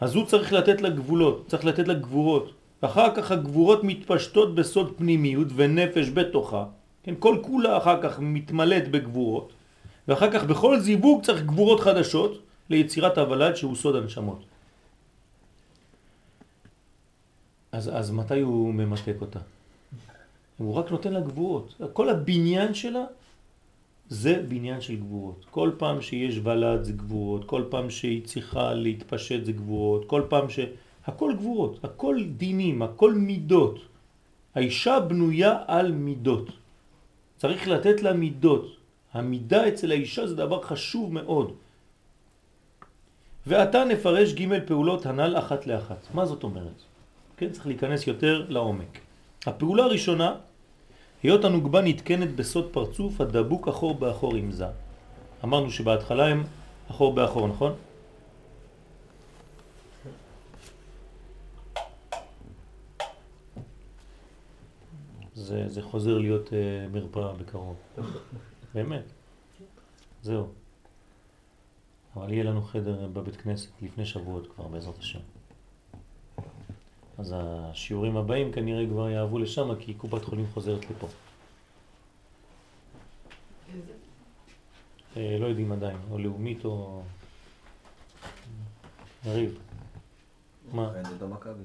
אז הוא צריך לתת לה גבולות, צריך לתת לה גבורות. אחר כך הגבורות מתפשטות בסוד פנימיות ונפש בתוכה. כן? כל כולה אחר כך מתמלאת בגבורות, ואחר כך בכל זיווג צריך גבורות חדשות ליצירת הוולד שהוא סוד הנשמות. אז, אז מתי הוא ממתק אותה? הוא רק נותן לה גבורות. כל הבניין שלה זה בניין של גבורות. כל פעם שיש ולד זה גבורות, כל פעם שהיא צריכה להתפשט זה גבורות, כל פעם ש... הכל גבורות, הכל דינים, הכל מידות. האישה בנויה על מידות. צריך לתת לה מידות. המידה אצל האישה זה דבר חשוב מאוד. ועתה נפרש ג' פעולות הנ"ל אחת לאחת. מה זאת אומרת? כן, צריך להיכנס יותר לעומק. הפעולה הראשונה, היות הנוגבה נתקנת בסוד פרצוף הדבוק אחור באחור עם זה. אמרנו שבהתחלה הם אחור באחור, נכון? זה, זה חוזר להיות uh, מרפאה בקרוב. באמת. זהו. אבל יהיה לנו חדר בבית כנסת לפני שבועות כבר, בעזרת השם. אז השיעורים הבאים כנראה כבר יעבו לשם, כי קופת חולים חוזרת לפה. אה, לא יודעים עדיין, או לאומית או... יריב. מה? אין זה מכבי.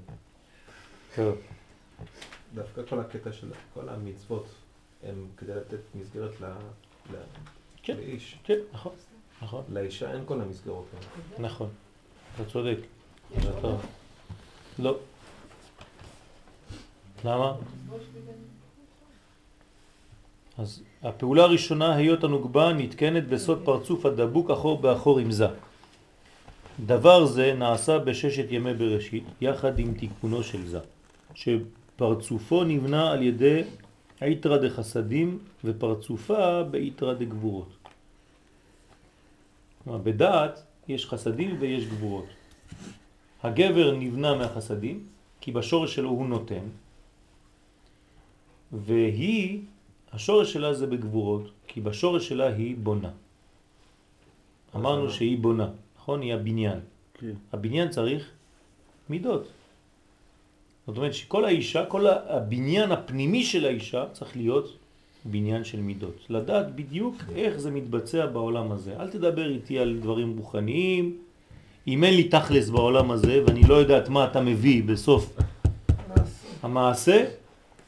טוב. דווקא כל הקטע של כל המצוות הם כדי לתת מסגרת. כן. לאיש. כן, נכון, נכון, לאישה אין כל המסגרות האלה. נכון. אתה צודק. זה טוב. לא. למה? אז הפעולה הראשונה, היות הנוגבה, נתקנת בסוד פרצוף הדבוק אחור באחור עם זה. דבר זה נעשה בששת ימי בראשית, יחד עם תיקונו של זה, שפרצופו נבנה על ידי איתרא דחסדים ופרצופה באיתרא דגבורות. כלומר, בדעת יש חסדים ויש גבורות. הגבר נבנה מהחסדים, כי בשורש שלו הוא נותן, והיא, השורש שלה זה בגבורות, כי בשורש שלה היא בונה. אמרנו שהיא בונה, נכון? היא הבניין. כן. הבניין צריך מידות. זאת אומרת שכל האישה, כל הבניין הפנימי של האישה צריך להיות בניין של מידות. לדעת בדיוק איך זה מתבצע בעולם הזה. אל תדבר איתי על דברים רוחניים. אם אין לי תכלס בעולם הזה ואני לא יודעת מה אתה מביא בסוף המעשה,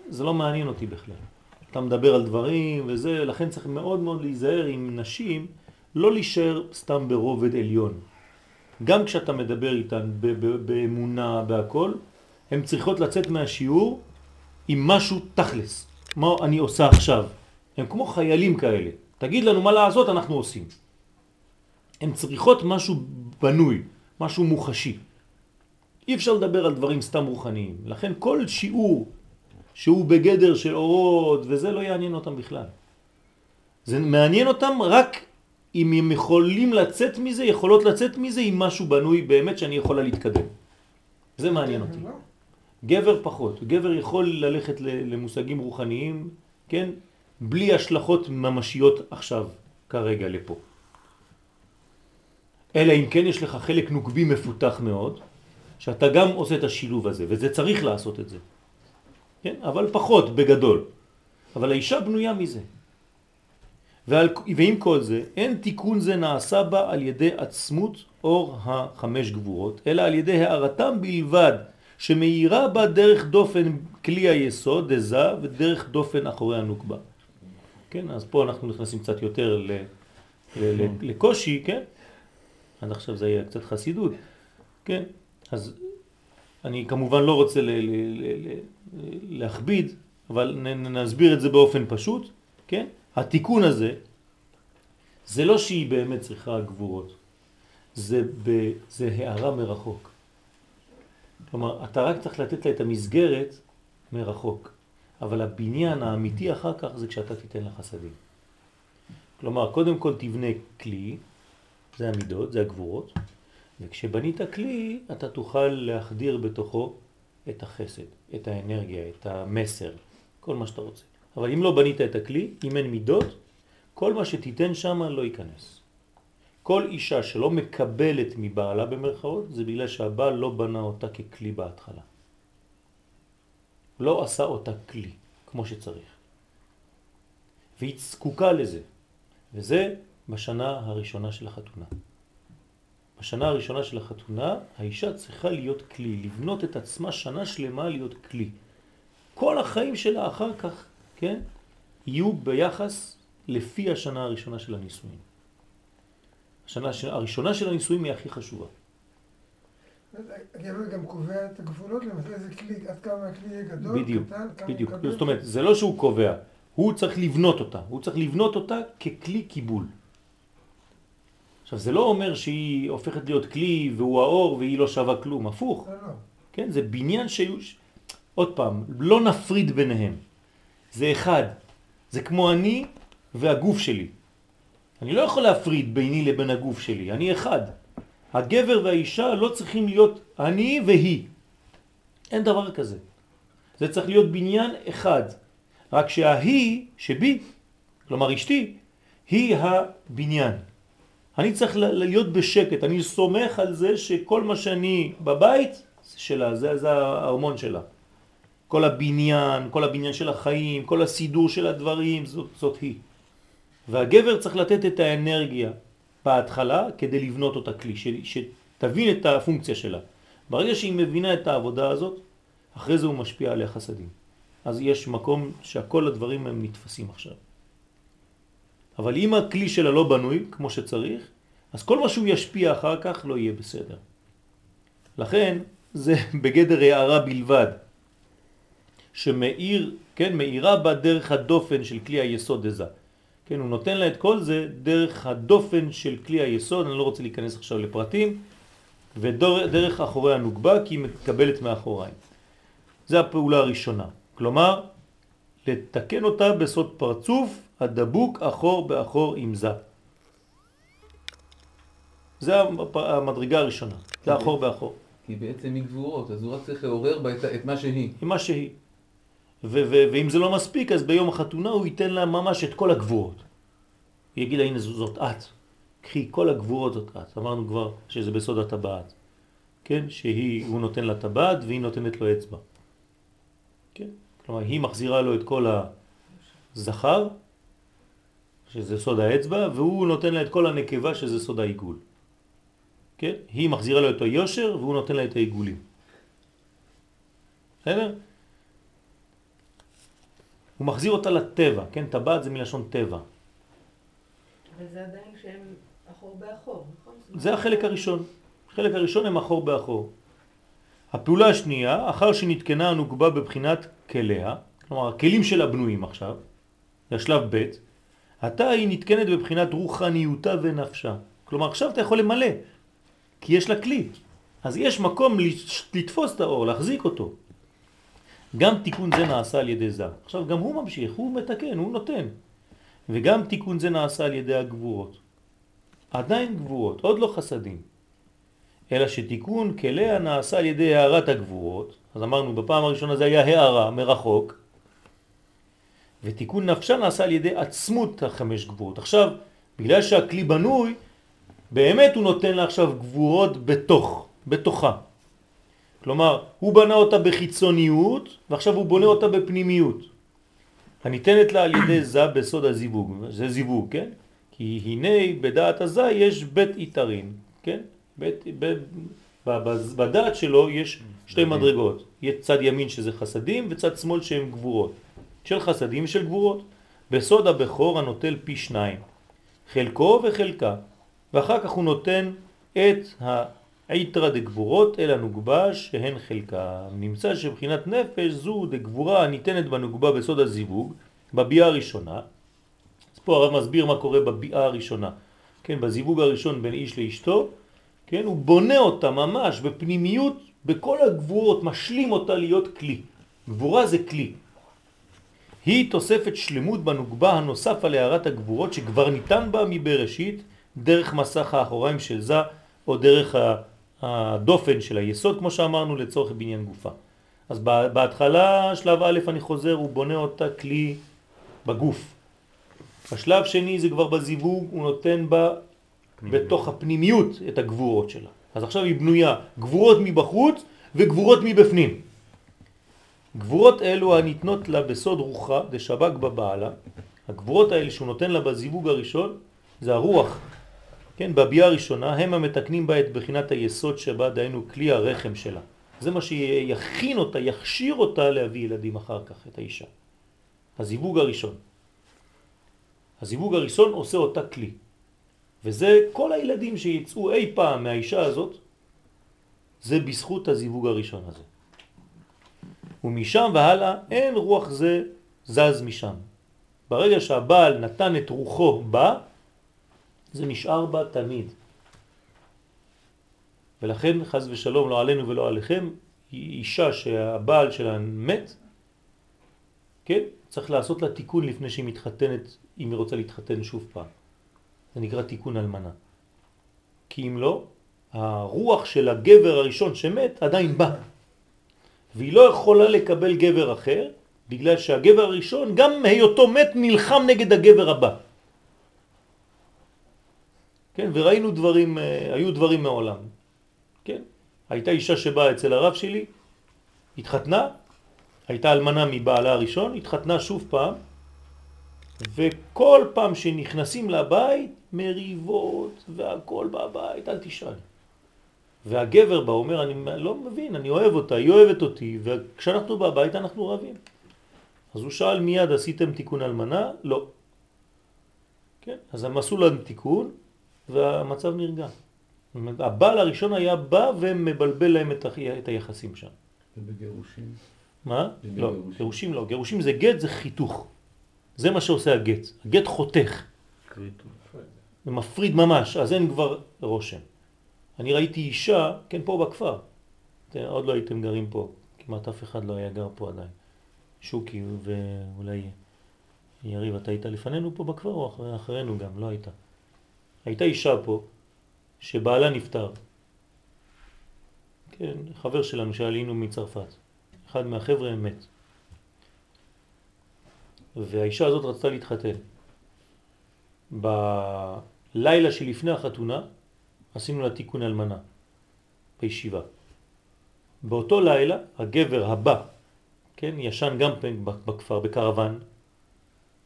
זה לא מעניין אותי בכלל. אתה מדבר על דברים וזה, לכן צריך מאוד מאוד להיזהר עם נשים, לא להישאר סתם ברובד עליון. גם כשאתה מדבר איתן באמונה, בהכל, הן צריכות לצאת מהשיעור עם משהו תכלס. מה אני עושה עכשיו? הם כמו חיילים כאלה. תגיד לנו מה לעשות, אנחנו עושים. הן צריכות משהו בנוי, משהו מוחשי. אי אפשר לדבר על דברים סתם רוחניים. לכן כל שיעור שהוא בגדר של אורות וזה לא יעניין אותם בכלל. זה מעניין אותם רק אם הם יכולים לצאת מזה, יכולות לצאת מזה עם משהו בנוי באמת שאני יכולה להתקדם. זה מעניין אותי. גבר פחות. גבר יכול ללכת למושגים רוחניים, כן? בלי השלכות ממשיות עכשיו, כרגע, לפה. אלא אם כן יש לך חלק נוקבי מפותח מאוד, שאתה גם עושה את השילוב הזה, וזה צריך לעשות את זה. כן? אבל פחות, בגדול. אבל האישה בנויה מזה. ועל, ועם כל זה, אין תיקון זה נעשה בה על ידי עצמות אור החמש גבורות, אלא על ידי הערתם בלבד, שמאירה בה דרך דופן כלי היסוד, דזה, ודרך דופן אחורי הנוקבה. כן, אז פה אנחנו נכנסים קצת יותר ל, ל, ל, לקושי, כן? עד עכשיו זה היה קצת חסידות, כן? אז אני כמובן לא רוצה ל, ל, ל, ל, להכביד, אבל נ, נסביר את זה באופן פשוט, כן? התיקון הזה, זה לא שהיא באמת צריכה גבורות, זה, ב, זה הערה מרחוק. כלומר, אתה רק צריך לתת לה את המסגרת מרחוק, אבל הבניין האמיתי אחר כך זה כשאתה תיתן לה חסדים. כלומר, קודם כל תבנה כלי, זה המידות, זה הגבורות, וכשבנית כלי, אתה תוכל להחדיר בתוכו את החסד, את האנרגיה, את המסר, כל מה שאתה רוצה. אבל אם לא בנית את הכלי, אם אין מידות, כל מה שתיתן שם לא ייכנס. כל אישה שלא מקבלת מבעלה במרכאות, זה בגלל שהבעל לא בנה אותה ככלי בהתחלה. לא עשה אותה כלי, כמו שצריך. והיא זקוקה לזה. וזה בשנה הראשונה של החתונה. בשנה הראשונה של החתונה, האישה צריכה להיות כלי, לבנות את עצמה שנה שלמה להיות כלי. כל החיים שלה אחר כך, כן, יהיו ביחס לפי השנה הראשונה של הנישואים. השנה הראשונה של הנישואים היא הכי חשובה. הגבר גם קובע את הגבולות למעשה איזה כלי, עד כמה הכלי יהיה גדול, בדיוק, קטן, כמה בדיוק. יקבל. זאת אומרת, זה לא שהוא קובע, הוא צריך לבנות אותה. הוא צריך לבנות אותה ככלי קיבול. עכשיו, זה לא אומר שהיא הופכת להיות כלי והוא האור והיא לא שווה כלום, הפוך. לא, לא. כן, זה בניין שיהיו... ש- עוד פעם, לא נפריד ביניהם. זה אחד. זה כמו אני והגוף שלי. אני לא יכול להפריד ביני לבין הגוף שלי, אני אחד. הגבר והאישה לא צריכים להיות אני והיא. אין דבר כזה. זה צריך להיות בניין אחד. רק שההיא שבי, כלומר אשתי, היא הבניין. אני צריך להיות בשקט, אני סומך על זה שכל מה שאני בבית זה שלה, זה, זה הארמון שלה. כל הבניין, כל הבניין של החיים, כל הסידור של הדברים, זאת, זאת היא. והגבר צריך לתת את האנרגיה בהתחלה כדי לבנות אותה כלי, שתבין את הפונקציה שלה. ברגע שהיא מבינה את העבודה הזאת, אחרי זה הוא משפיע על החסדים. אז יש מקום שהכל הדברים הם נתפסים עכשיו. אבל אם הכלי שלה לא בנוי כמו שצריך, אז כל מה שהוא ישפיע אחר כך לא יהיה בסדר. לכן זה בגדר הערה בלבד, שמאיר, כן, מאירה בה דרך הדופן של כלי היסוד הזה. כן, הוא נותן לה את כל זה דרך הדופן של כלי היסוד, אני לא רוצה להיכנס עכשיו לפרטים, ודרך אחורי הנוגבה כי היא מקבלת מאחוריים. זה הפעולה הראשונה. כלומר, לתקן אותה בסוד פרצוף הדבוק אחור באחור עם זה. זה המדרגה הראשונה, זה אחור באחור, כי בעצם היא גבורות, אז הוא רק צריך לעורר בה את, מה שהיא. מה שהיא. ואם זה לא מספיק, אז ביום החתונה הוא ייתן לה ממש את כל הגבורות. הוא יגיד לה, הנה זאת את. קחי, כל הגבורות זאת את. אמרנו כבר שזה בסוד הטבעת. כן? שהוא נותן לה טבעת והיא נותנת לו אצבע. כן? כלומר, היא מחזירה לו את כל הזכר, שזה סוד האצבע, והוא נותן לה את כל הנקבה, שזה סוד העיגול. כן? היא מחזירה לו את היושר, והוא נותן לה את העיגולים. בסדר? הוא מחזיר אותה לטבע, כן? טבעת זה מלשון טבע. אבל זה עדיין שהם אחור באחור, נכון? זה החלק הראשון. החלק הראשון הם אחור באחור. הפעולה השנייה, אחר שנתקנה הנוגבה בבחינת כליה, כלומר הכלים שלה בנויים עכשיו, זה השלב ב', עתה היא נתקנת בבחינת רוחניותה ונפשה. כלומר עכשיו אתה יכול למלא, כי יש לה כלי. אז יש מקום לתפוס את האור, להחזיק אותו. גם תיקון זה נעשה על ידי זה. עכשיו גם הוא ממשיך, הוא מתקן, הוא נותן. וגם תיקון זה נעשה על ידי הגבורות. עדיין גבורות, עוד לא חסדים. אלא שתיקון כליה נעשה על ידי הערת הגבורות, אז אמרנו בפעם הראשונה זה היה הערה מרחוק, ותיקון נפשה נעשה על ידי עצמות החמש גבורות. עכשיו, בגלל שהכלי בנוי, באמת הוא נותן לה עכשיו גבורות בתוך, בתוכה. כלומר, הוא בנה אותה בחיצוניות, ועכשיו הוא בונה אותה בפנימיות. הניתנת לה על ידי זה בסוד הזיווג, זה זיווג, כן? כי הנה בדעת הזה יש בית איתרין, כן? בית, ב, ב, ב, בדעת שלו יש שתי מדרגות, יש צד ימין שזה חסדים וצד שמאל שהם גבורות, של חסדים ושל גבורות. בסוד הבכור הנוטל פי שניים, חלקו וחלקה, ואחר כך הוא נותן את העיתרא דגבורות אל הנוגבה שהן חלקה. נמצא שבחינת נפש זו דגבורה הניתנת בנוגבה בסוד הזיווג, בביאה הראשונה. אז פה הרב מסביר מה קורה בביאה הראשונה. כן, בזיווג הראשון בין איש לאשתו, כן, הוא בונה אותה ממש בפנימיות, בכל הגבורות, משלים אותה להיות כלי. גבורה זה כלי. היא תוספת שלמות בנוגבה הנוסף על הערת הגבורות שכבר ניתן בה מבראשית דרך מסך האחוריים של זה או דרך ה- הדופן של היסוד כמו שאמרנו לצורך בניין גופה. אז בהתחלה שלב א' אני חוזר הוא בונה אותה כלי בגוף. בשלב שני זה כבר בזיווג הוא נותן בה בתוך הפנימיות את הגבורות שלה. אז עכשיו היא בנויה גבורות מבחוץ וגבורות מבפנים. גבורות אלו הניתנות לה בסוד רוחה דשבק בבעלה, הגבורות האלה שהוא נותן לה בזיווג הראשון זה הרוח, כן, בביאה הראשונה הם המתקנים בה את בחינת היסוד שבה דהיינו כלי הרחם שלה. זה מה שיכין אותה, יכשיר אותה להביא ילדים אחר כך, את האישה. הזיווג הראשון. הזיווג הראשון עושה אותה כלי. וזה כל הילדים שיצאו אי פעם מהאישה הזאת, זה בזכות הזיווג הראשון הזה. ומשם והלאה אין רוח זה זז משם. ברגע שהבעל נתן את רוחו בה, זה נשאר בה תמיד. ולכן חז ושלום לא עלינו ולא עליכם, אישה שהבעל שלה מת, כן? צריך לעשות לה תיקון לפני שהיא מתחתנת, אם היא רוצה להתחתן שוב פעם. זה נקרא תיקון אלמנה. כי אם לא, הרוח של הגבר הראשון שמת עדיין בא. והיא לא יכולה לקבל גבר אחר, בגלל שהגבר הראשון, גם היותו מת, נלחם נגד הגבר הבא. כן, וראינו דברים, אה, היו דברים מעולם. כן, הייתה אישה שבאה אצל הרב שלי, התחתנה, הייתה אלמנה מבעלה הראשון, התחתנה שוב פעם, וכל פעם שנכנסים לבית, מריבות והכל בבית, אל תשאל. והגבר בא אומר, אני לא מבין, אני אוהב אותה, היא אוהבת אותי, וכשאנחנו בבית אנחנו רבים. אז הוא שאל מיד, עשיתם תיקון אלמנה? לא. כן, אז הם עשו להם תיקון, והמצב נרגע. הבעל הראשון היה בא ומבלבל להם את היחסים שם. ובגירושים? מה? לא, גירושים לא. גירושים זה גט, זה חיתוך. זה מה שעושה הגט. הגט חותך. זה מפריד ממש, אז אין כבר רושם. אני ראיתי אישה, כן, פה בכפר. עוד לא הייתם גרים פה. כמעט אף אחד לא היה גר פה עדיין. שוקי ואולי יריב, אתה היית לפנינו פה בכפר או אחרי, אחרינו גם? לא הייתה. הייתה אישה פה שבעלה נפטר. כן, חבר שלנו שעלינו מצרפת. אחד מהחבר'ה מת. והאישה הזאת רצתה להתחתן. בלילה שלפני החתונה עשינו לה תיקון אלמנה בישיבה. באותו לילה הגבר הבא, כן, ישן גם בכפר, בקרוון,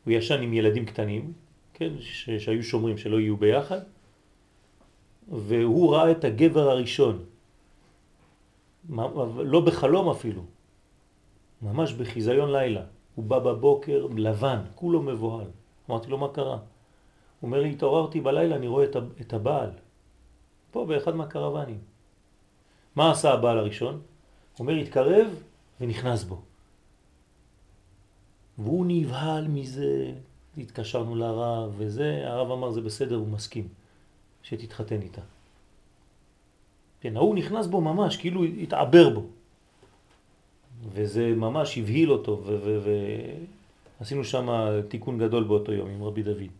הוא ישן עם ילדים קטנים, כן, שהיו שומרים שלא יהיו ביחד, והוא ראה את הגבר הראשון, לא בחלום אפילו, ממש בחיזיון לילה. הוא בא בבוקר לבן, כולו מבוהל. אמרתי לו, מה קרה? הוא אומר לי, התעוררתי בלילה, אני רואה את הבעל. פה באחד מהקרבנים. מה עשה הבעל הראשון? הוא אומר, התקרב ונכנס בו. והוא נבהל מזה, התקשרנו לרב וזה, הרב אמר זה בסדר, הוא מסכים שתתחתן איתה. כן, ההוא נכנס בו ממש, כאילו התעבר בו. וזה ממש הבהיל אותו, ועשינו שם תיקון גדול באותו יום עם רבי דוד.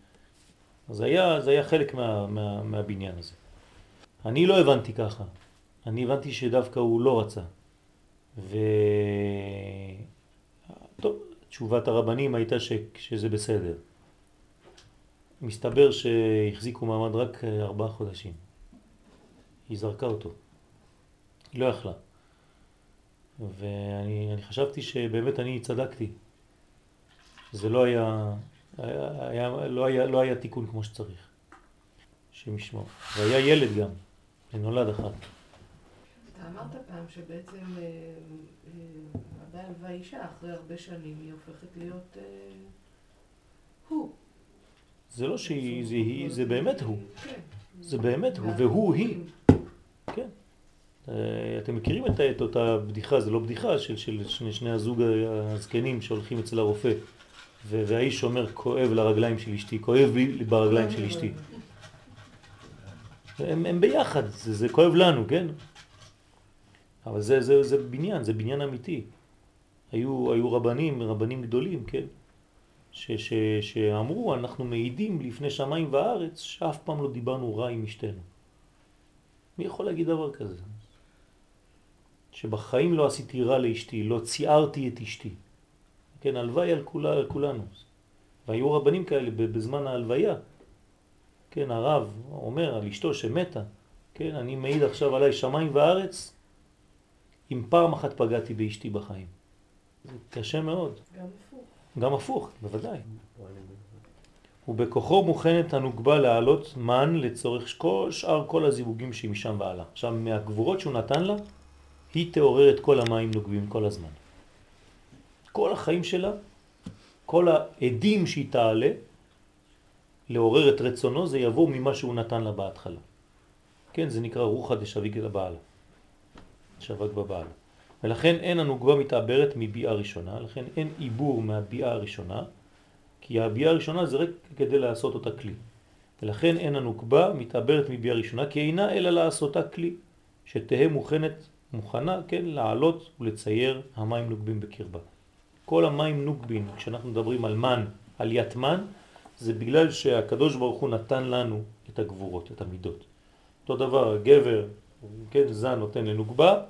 אז היה, זה היה חלק מה, מה, מהבניין הזה. אני לא הבנתי ככה, אני הבנתי שדווקא הוא לא רצה. ו... טוב, תשובת הרבנים הייתה ש... שזה בסדר. מסתבר שהחזיקו מעמד רק ארבעה חודשים. היא זרקה אותו. היא לא יכלה. ואני חשבתי שבאמת אני צדקתי. זה לא היה, היה, היה, לא, היה, לא היה תיקון כמו שצריך. שמשמור. והיה ילד גם, נולד אחד. אתה אמרת פעם שבעצם אה, אה, הבעל והאישה אחרי הרבה שנים היא הופכת להיות אה, הוא. זה לא שהיא, זה היא, זה באמת הוא. כן. זה באמת הוא, והוא היא. כן. אתם מכירים את, את אותה בדיחה, זה לא בדיחה, של, של שני, שני הזוג הזקנים שהולכים אצל הרופא והאיש אומר כואב לרגליים של אשתי, כואב לי ברגליים של אשתי. הם, הם ביחד, זה, זה כואב לנו, כן? אבל זה, זה, זה בניין, זה בניין אמיתי. היו, היו רבנים, רבנים גדולים, כן? ש, ש, שאמרו, אנחנו מעידים לפני שמיים וארץ, שאף פעם לא דיברנו רע עם אשתנו. מי יכול להגיד דבר כזה? שבחיים לא עשיתי רע לאשתי, לא ציערתי את אשתי. כן, הלוואי על, כולה, על כולנו. והיו רבנים כאלה בזמן ההלוויה. כן, הרב אומר על אשתו שמתה, כן, אני מעיד עכשיו עליי שמיים וארץ, אם פעם אחת פגעתי באשתי בחיים. זה קשה מאוד. גם הפוך. גם הפוך, בוודאי. ובכוחו מוכנת הנוגבה להעלות מן לצורך כל שאר כל הזיווגים שהיא משם ועלה. עכשיו, מהגבורות שהוא נתן לה, היא תעורר את כל המים נוגבים כל הזמן. כל החיים שלה, כל העדים שהיא תעלה, לעורר את רצונו, זה יבוא ממה שהוא נתן לה בהתחלה. כן, זה נקרא רוחא דשביג לבעל. שווק בבעל. ולכן אין הנוגבה מתעברת מביאה ראשונה, לכן אין עיבור מהביאה הראשונה, כי הביאה הראשונה זה רק כדי לעשות אותה כלי. ולכן אין הנוקבה מתעברת מביאה ראשונה, כי אינה אלא לעשותה כלי, שתהא מוכנת, מוכנה, כן, לעלות ולצייר המים נוקבים בקרבה. כל המים נוקבים, כשאנחנו מדברים על מן, על יתמן, זה בגלל שהקדוש ברוך הוא נתן לנו את הגבורות, את המידות. אותו דבר, גבר, כן, זן נותן לנוקבה,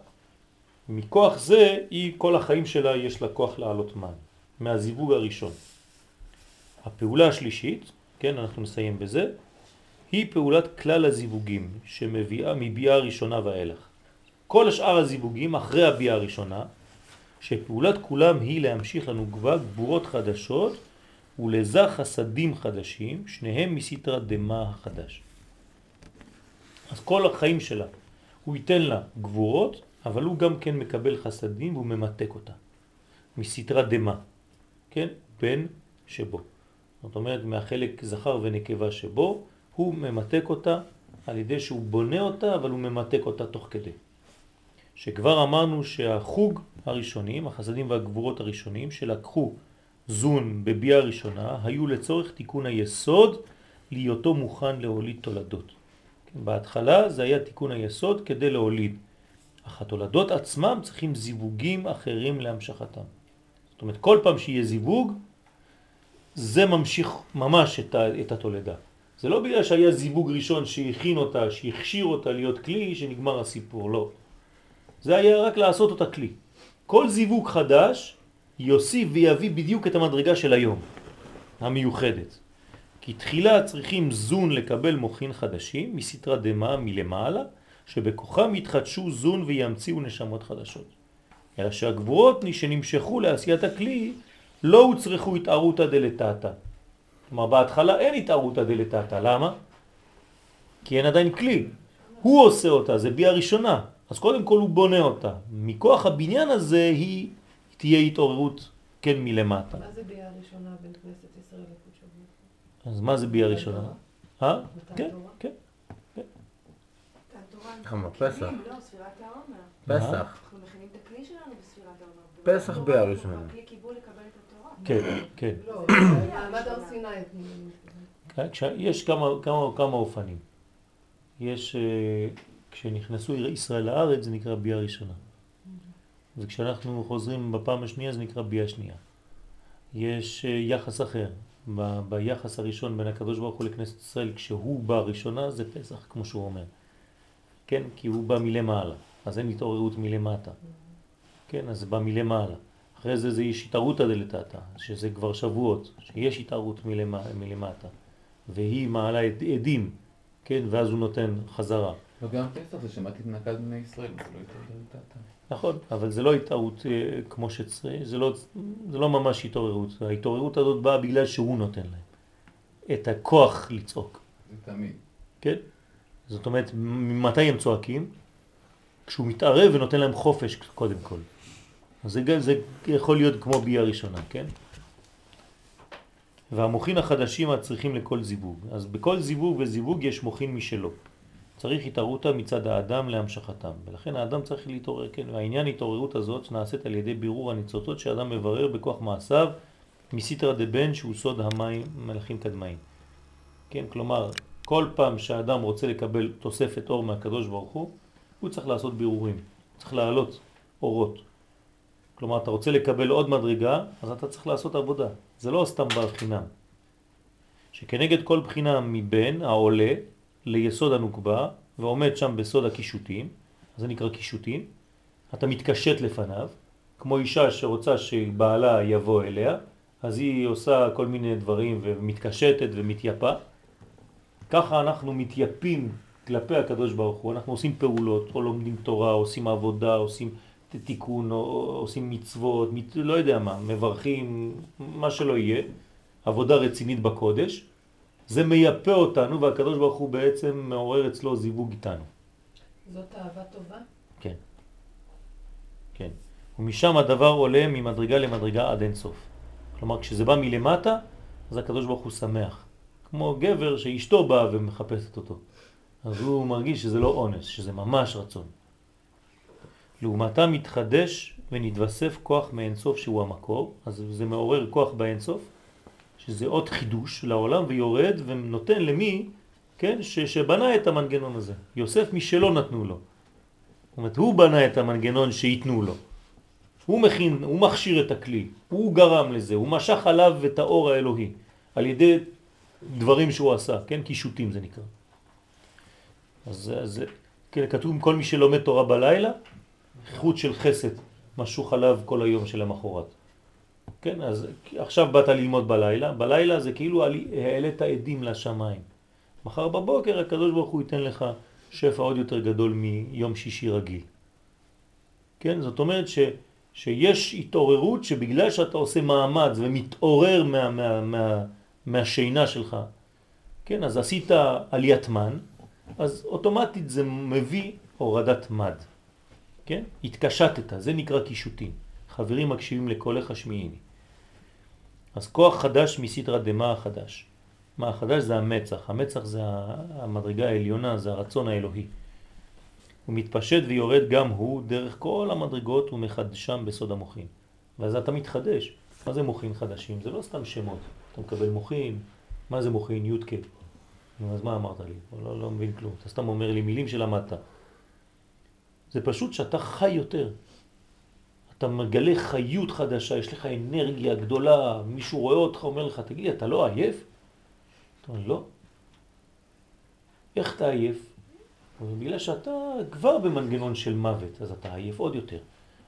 מכוח זה היא, כל החיים שלה יש לה כוח לעלות מן, מהזיווג הראשון. הפעולה השלישית, כן, אנחנו נסיים בזה, היא פעולת כלל הזיווגים שמביאה מביאה הראשונה ואילך. כל השאר הזיווגים אחרי הביאה הראשונה, שפעולת כולם היא להמשיך לנו כבר גבורות חדשות ולזה חסדים חדשים, שניהם מסתרה דמה החדש. אז כל החיים שלה, הוא ייתן לה גבורות, אבל הוא גם כן מקבל חסדים והוא ממתק אותה. מסתרה דמה, כן? בן שבו. זאת אומרת, מהחלק זכר ונקבה שבו, הוא ממתק אותה על ידי שהוא בונה אותה, אבל הוא ממתק אותה תוך כדי. שכבר אמרנו שהחוג הראשונים, החסדים והגבורות הראשונים, שלקחו זון בביאה הראשונה, היו לצורך תיקון היסוד להיותו מוכן להוליד תולדות. כן, בהתחלה זה היה תיקון היסוד כדי להוליד. אך התולדות עצמם צריכים זיווגים אחרים להמשכתם. זאת אומרת, כל פעם שיהיה זיווג, זה ממשיך ממש את, ה, את התולדה. זה לא בגלל שהיה זיווג ראשון שהכין אותה, שהכשיר אותה להיות כלי, שנגמר הסיפור, לא. זה היה רק לעשות אותה כלי. כל זיווג חדש יוסיף ויביא בדיוק את המדרגה של היום, המיוחדת. כי תחילה צריכים זון לקבל מוכין חדשים מסתרה דמה מלמעלה, שבכוחם יתחדשו זון וימציאו נשמות חדשות. אלא שהגבורות שנמשכו לעשיית הכלי לא הוצרכו התערותא דלתתא. כלומר בהתחלה אין התערותא דלתתא, למה? כי אין עדיין כלי. הוא עושה אותה, זה בי הראשונה. אז קודם כל הוא בונה אותה. מכוח הבניין הזה היא תהיה התעוררות כן מלמטה. מה זה ביאה הראשונה בין כנסת ישראל לקודש אז מה זה ביאה ראשונה? אה? כן? כן. כמה? פסח. לא, ספירת העומר. פסח. אנחנו מכינים את הכלי שלנו בספירת העומר. פסח ביאה ראשונה. כן, כן. לא, סיני. כן, יש כמה, כמה, כמה אופנים. יש, אה, כשנכנסו ישראל לארץ זה נקרא ביאה ראשונה. וכשאנחנו חוזרים בפעם השנייה זה נקרא ביאה שנייה. יש אה, יחס אחר. ב- ביחס הראשון בין הקדוש ברוך הוא לכנסת ישראל, כשהוא בא ראשונה זה פסח, כמו שהוא אומר. כן? כי הוא בא מלמעלה, אז אין התעוררות מלמטה. כן? אז זה בא מלמעלה. אחרי זה זה יש התערותא דלתתא, שזה כבר שבועות, שיש התערות מלמע- מלמטה. והיא מעלה עדים, כן? ואז הוא נותן חזרה. וגם פסח זה שמעתי את נקד בני ישראל, זה לא יותר דלתתא. נכון, אבל זה לא התערות אה, כמו שצריך, זה לא, זה לא ממש התעוררות. ההתעוררות הזאת באה בגלל שהוא נותן להם את הכוח לצעוק, זה תמיד. כן? זאת אומרת, מתי הם צועקים? כשהוא מתערב ונותן להם חופש קודם כל. אז זה, זה יכול להיות כמו ביאה ראשונה, כן? והמוחין החדשים הצריכים לכל זיווג. אז בכל זיווג וזיווג יש מוחין משלו. צריך התערותא מצד האדם להמשכתם, ולכן האדם צריך להתעורר, כן, והעניין התעוררות הזאת נעשית על ידי בירור הניצוצות שאדם מברר בכוח מעשיו מסיתרא דבן שהוא סוד המים מלאכים קדמאים. כן, כלומר, כל פעם שהאדם רוצה לקבל תוספת אור מהקדוש ברוך הוא, הוא צריך לעשות בירורים, צריך להעלות אורות. כלומר, אתה רוצה לקבל עוד מדרגה, אז אתה צריך לעשות עבודה. זה לא סתם בא חינם. שכנגד כל בחינה מבין העולה ליסוד הנוקבה ועומד שם בסוד הקישוטים, זה נקרא קישוטים, אתה מתקשט לפניו, כמו אישה שרוצה שבעלה יבוא אליה, אז היא עושה כל מיני דברים ומתקשטת ומתייפה. ככה אנחנו מתייפים כלפי הקדוש ברוך הוא, אנחנו עושים פעולות, או לומדים תורה, עושים עבודה, עושים תיקון, או עושים מצוות, מת, לא יודע מה, מברכים, מה שלא יהיה, עבודה רצינית בקודש, זה מייפה אותנו והקדוש ברוך הוא בעצם מעורר אצלו זיווג איתנו. זאת אהבה טובה? כן. כן. ומשם הדבר עולה ממדרגה למדרגה עד אין סוף. כלומר, כשזה בא מלמטה, אז הקדוש ברוך הוא שמח. כמו גבר שאשתו באה ומחפשת אותו. אז הוא מרגיש שזה לא אונס, שזה ממש רצון. לעומתה מתחדש ונתווסף כוח מאינסוף שהוא המקור, אז זה מעורר כוח באינסוף, שזה עוד חידוש לעולם ויורד ונותן למי, כן, ש, שבנה את המנגנון הזה. יוסף משלו נתנו לו. זאת אומרת, הוא בנה את המנגנון שיתנו לו. הוא מכין, הוא מכשיר את הכלי, הוא גרם לזה, הוא משך עליו את האור האלוהי, על ידי דברים שהוא עשה, כן? קישוטים זה נקרא. אז זה, כן, כתוב כל מי שלומד תורה בלילה, חוט של חסד משוך עליו כל היום של המחורת. כן, אז עכשיו באת ללמוד בלילה, בלילה זה כאילו העלית עדים לשמיים. מחר בבוקר הקדוש ברוך הוא ייתן לך שפע עוד יותר גדול מיום שישי רגיל. כן, זאת אומרת ש, שיש התעוררות שבגלל שאתה עושה מאמץ ומתעורר מה, מה, מה, מהשינה שלך, כן, אז עשית עליית מן, אז אוטומטית זה מביא הורדת מד. כן? התקשטת, זה נקרא קישוטים. חברים מקשיבים לקולך שמיעיני. אז כוח חדש מסתרא דמה החדש. מה החדש? זה המצח. המצח זה המדרגה העליונה, זה הרצון האלוהי. הוא מתפשט ויורד גם הוא דרך כל המדרגות ומחדשם בסוד המוחין. ואז אתה מתחדש. מה זה מוחין חדשים? זה לא סתם שמות. אתה מקבל מוחין, מה זה מוחין? י' כ'. אז מה אמרת לי? לא, לא מבין כלום. אתה סתם אומר לי מילים שלמדת. זה פשוט שאתה חי יותר. אתה מגלה חיות חדשה, יש לך אנרגיה גדולה, מישהו רואה אותך, אומר לך, תגיד, אתה לא עייף? אתה אומר, לא. איך אתה עייף? בגלל שאתה כבר במנגנון של מוות, אז אתה עייף עוד יותר.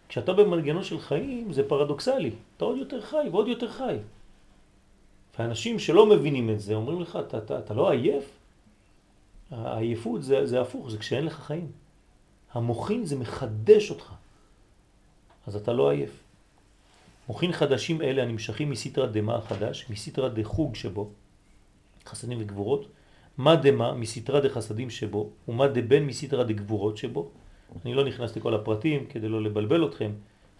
כשאתה במנגנון של חיים זה פרדוקסלי, אתה עוד יותר חי ועוד יותר חי. ואנשים שלא מבינים את זה אומרים לך, אתה, אתה, אתה לא עייף? העייפות זה, זה הפוך, זה כשאין לך חיים. המוחין זה מחדש אותך, אז אתה לא עייף. מוחין חדשים אלה הנמשכים מסתרא דמה החדש, מסתרא דחוג שבו, חסדים וגבורות, מה דמה מסתרא דחסדים שבו, ומה דבן מסתרא דגבורות שבו. אני לא נכנס לכל הפרטים כדי לא לבלבל אתכם,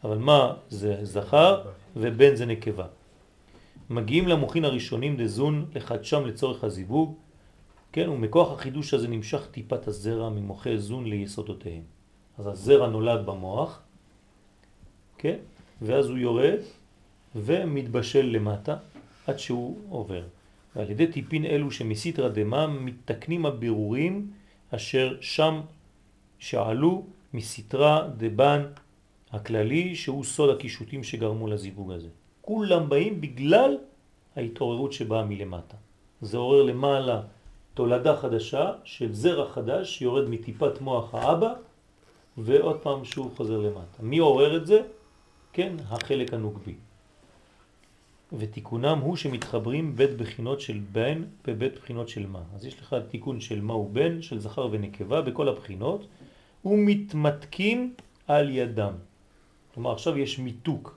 אבל מה זה זכר ובן זה נקבה. מגיעים למוחין הראשונים דזון לחדשם לצורך הזיווג, כן, ומכוח החידוש הזה נמשך טיפת הזרע ממוחי זון ליסודותיהם. אז הזרע נולד במוח, כן, ואז הוא יורד ומתבשל למטה עד שהוא עובר. ועל ידי טיפין אלו שמסיתרא דמה מתקנים הבירורים אשר שם שעלו מסיתרא דבן הכללי שהוא סוד הקישוטים שגרמו לזיווג הזה. כולם באים בגלל ההתעוררות שבאה מלמטה. זה עורר למעלה תולדה חדשה של זרע חדש שיורד מטיפת מוח האבא ועוד פעם שוב חוזר למטה. מי עורר את זה? כן, החלק הנוגבי. ותיקונם הוא שמתחברים בית בחינות של בן בבית בחינות של מה. אז יש לך תיקון של מה הוא בן, של זכר ונקבה בכל הבחינות, ומתמתקים על ידם. כלומר עכשיו יש מיתוק.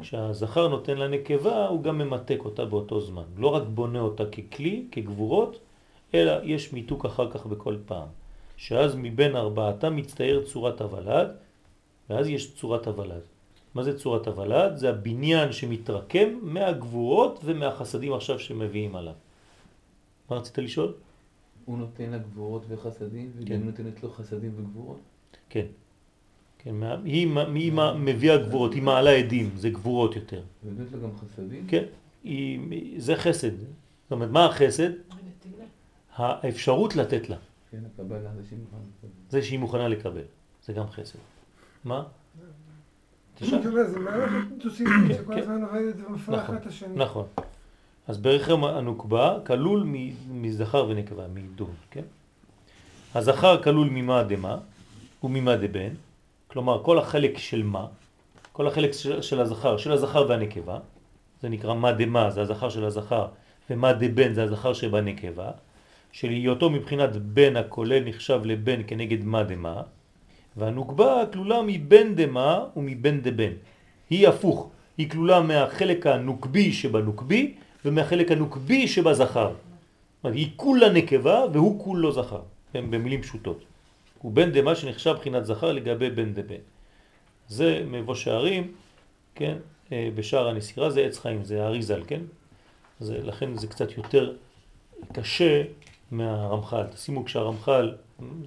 כשהזכר נותן לנקבה הוא גם ממתק אותה באותו זמן. לא רק בונה אותה ככלי, כגבורות, אלא יש מיתוק אחר כך בכל פעם. שאז מבין ארבעתה מצטייר צורת הוולד, ואז יש צורת הוולד. מה זה צורת הוולד? זה הבניין שמתרקם מהגבורות ומהחסדים עכשיו שמביאים עליו. מה רצית לשאול? הוא נותן לה גבורות וחסדים, וגם כן. נותנת לו חסדים וגבורות? כן. כן, היא, היא מביאה גבורות, היא מעלה עדים, זה גבורות יותר. ונותנת לו גם חסדים? כן, היא, זה חסד. זאת אומרת, מה החסד? האפשרות לתת לה. כן, הקבלה זה שהיא מוכנה לקבל. זה שהיא מוכנה לקבל, זה גם חסד. מה? כן, נכון. נכון. אז ברחם הנוקבה כלול מזכר ונקבה, מדון, כן? הזכר כלול ממה דמה וממה דבן, כלומר כל החלק של מה, כל החלק של הזכר, של הזכר והנקבה, זה נקרא מה דמה, זה הזכר של הזכר, ומה דבן זה הזכר שבנקבה, של היותו מבחינת בן הכולל נחשב לבן כנגד מה דמה, והנוקבה כלולה מבן דמה ומבן דבן. היא הפוך, היא כלולה מהחלק הנוקבי שבנוקבי ומהחלק הנוקבי שבזכר. היא כולה נקבה והוא כולו זכר, במילים פשוטות. הוא בן דמה שנחשב בחינת זכר לגבי בן דבן. זה מבוא שערים, כן, אה, בשער הנסירה זה עץ חיים, זה אריזל, כן? זה, לכן זה קצת יותר קשה מהרמח"ל. תשימו כשהרמח"ל,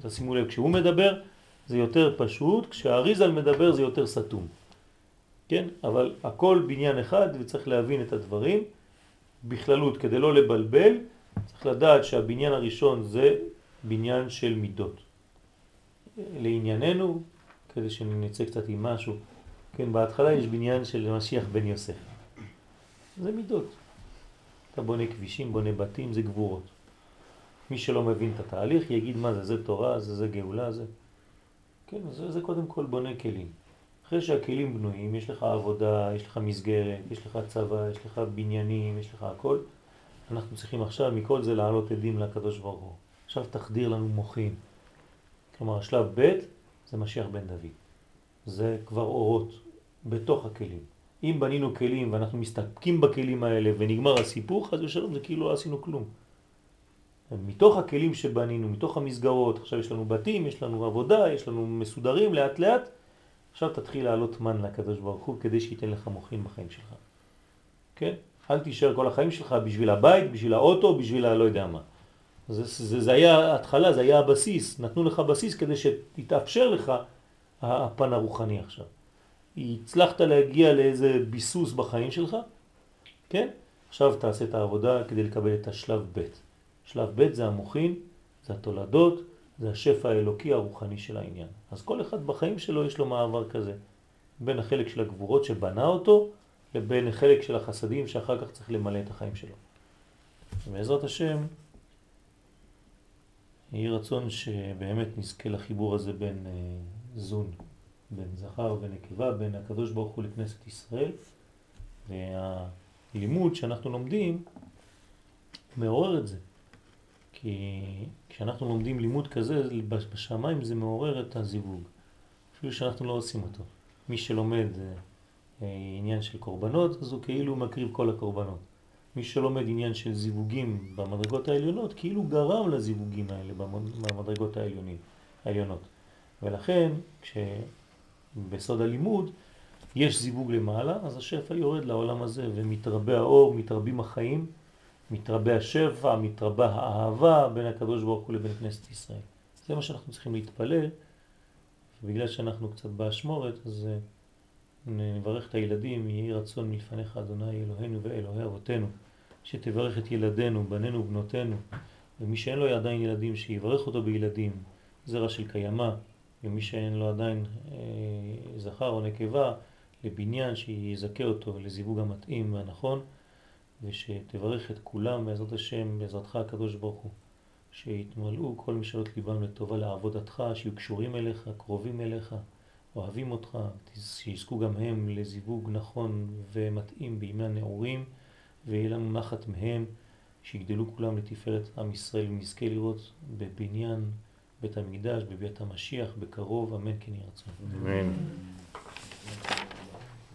תשימו לב, כשהוא מדבר, זה יותר פשוט, כשהאריזל מדבר זה יותר סתום. כן? אבל הכל בניין אחד וצריך להבין את הדברים בכללות כדי לא לבלבל, צריך לדעת שהבניין הראשון זה בניין של מידות. לענייננו, כדי שנצא קצת עם משהו, כן, בהתחלה יש בניין של משיח בן יוסף. זה מידות. אתה בונה כבישים, בונה בתים, זה גבורות. מי שלא מבין את התהליך יגיד מה זה, זה תורה, זה, זה גאולה, זה... כן, זה, זה קודם כל בונה כלים. אחרי שהכלים בנויים, יש לך עבודה, יש לך מסגרת, יש לך צבא, יש לך בניינים, יש לך הכל. אנחנו צריכים עכשיו מכל זה לעלות עדים לקדוש ברוך הוא. עכשיו תחדיר לנו מוחים. כלומר, השלב ב' זה משיח בן דוד. זה כבר אורות בתוך הכלים. אם בנינו כלים ואנחנו מסתפקים בכלים האלה ונגמר הסיפור, חס ושלום זה כאילו לא עשינו כלום. מתוך הכלים שבנינו, מתוך המסגרות, עכשיו יש לנו בתים, יש לנו עבודה, יש לנו מסודרים לאט לאט, עכשיו תתחיל לעלות מן לקדוש ברוך הוא כדי שייתן לך מוכין בחיים שלך. כן? אל תישאר כל החיים שלך בשביל הבית, בשביל האוטו, בשביל הלא יודע מה. זה, זה, זה היה התחלה, זה היה הבסיס, נתנו לך בסיס כדי שתתאפשר לך הפן הרוחני עכשיו. הצלחת להגיע לאיזה ביסוס בחיים שלך, כן? עכשיו תעשה את העבודה כדי לקבל את השלב ב'. שלב ב' זה המוכין, זה התולדות, זה השפע האלוקי הרוחני של העניין. אז כל אחד בחיים שלו יש לו מעבר כזה, בין החלק של הגבורות שבנה אותו, לבין החלק של החסדים שאחר כך צריך למלא את החיים שלו. בעזרת השם, יהי רצון שבאמת נזכה לחיבור הזה בין אה, זון, בין זכר ונקבה, בין הקדוש ברוך הוא לכנסת ישראל, והלימוד שאנחנו לומדים מעורר את זה. כי כשאנחנו לומדים לימוד כזה, בשמיים זה מעורר את הזיווג, אפילו שאנחנו לא עושים אותו. מי שלומד אה, עניין של קורבנות, אז הוא כאילו מקריב כל הקורבנות. מי שלומד עניין של זיווגים במדרגות העליונות, כאילו גרם לזיווגים האלה במדרגות העליונים, העליונות. ולכן, כשבסוד הלימוד יש זיווג למעלה, אז השפע יורד לעולם הזה ומתרבה האור, מתרבים החיים, מתרבה השפע, מתרבה האהבה בין הקדוש ברוך הוא לבין כנסת ישראל. זה מה שאנחנו צריכים להתפלל, ובגלל שאנחנו קצת באשמורת, אז אה, נברך את הילדים, יהי רצון מלפניך אדוני אלוהינו ואלוהי אבותינו, שתברך את ילדינו, בנינו ובנותינו, ומי שאין לו עדיין ילדים, שיברך אותו בילדים, זרע של קיימה, ומי שאין לו עדיין אה, זכר או נקבה, לבניין שיזכה אותו לזיווג המתאים והנכון. ושתברך את כולם בעזרת השם, בעזרתך הקדוש ברוך הוא, שיתמלאו כל משאלות ליבם לטובה לעבודתך, שיהיו קשורים אליך, קרובים אליך, אוהבים אותך, שיזכו גם הם לזיווג נכון ומתאים בימי הנעורים, ויהיה לנו נחת מהם, שיגדלו כולם לתפארת עם ישראל ונזכה לראות בבניין בית המקדש, בבית המשיח, בקרוב, אמן כן ירצון. אמן.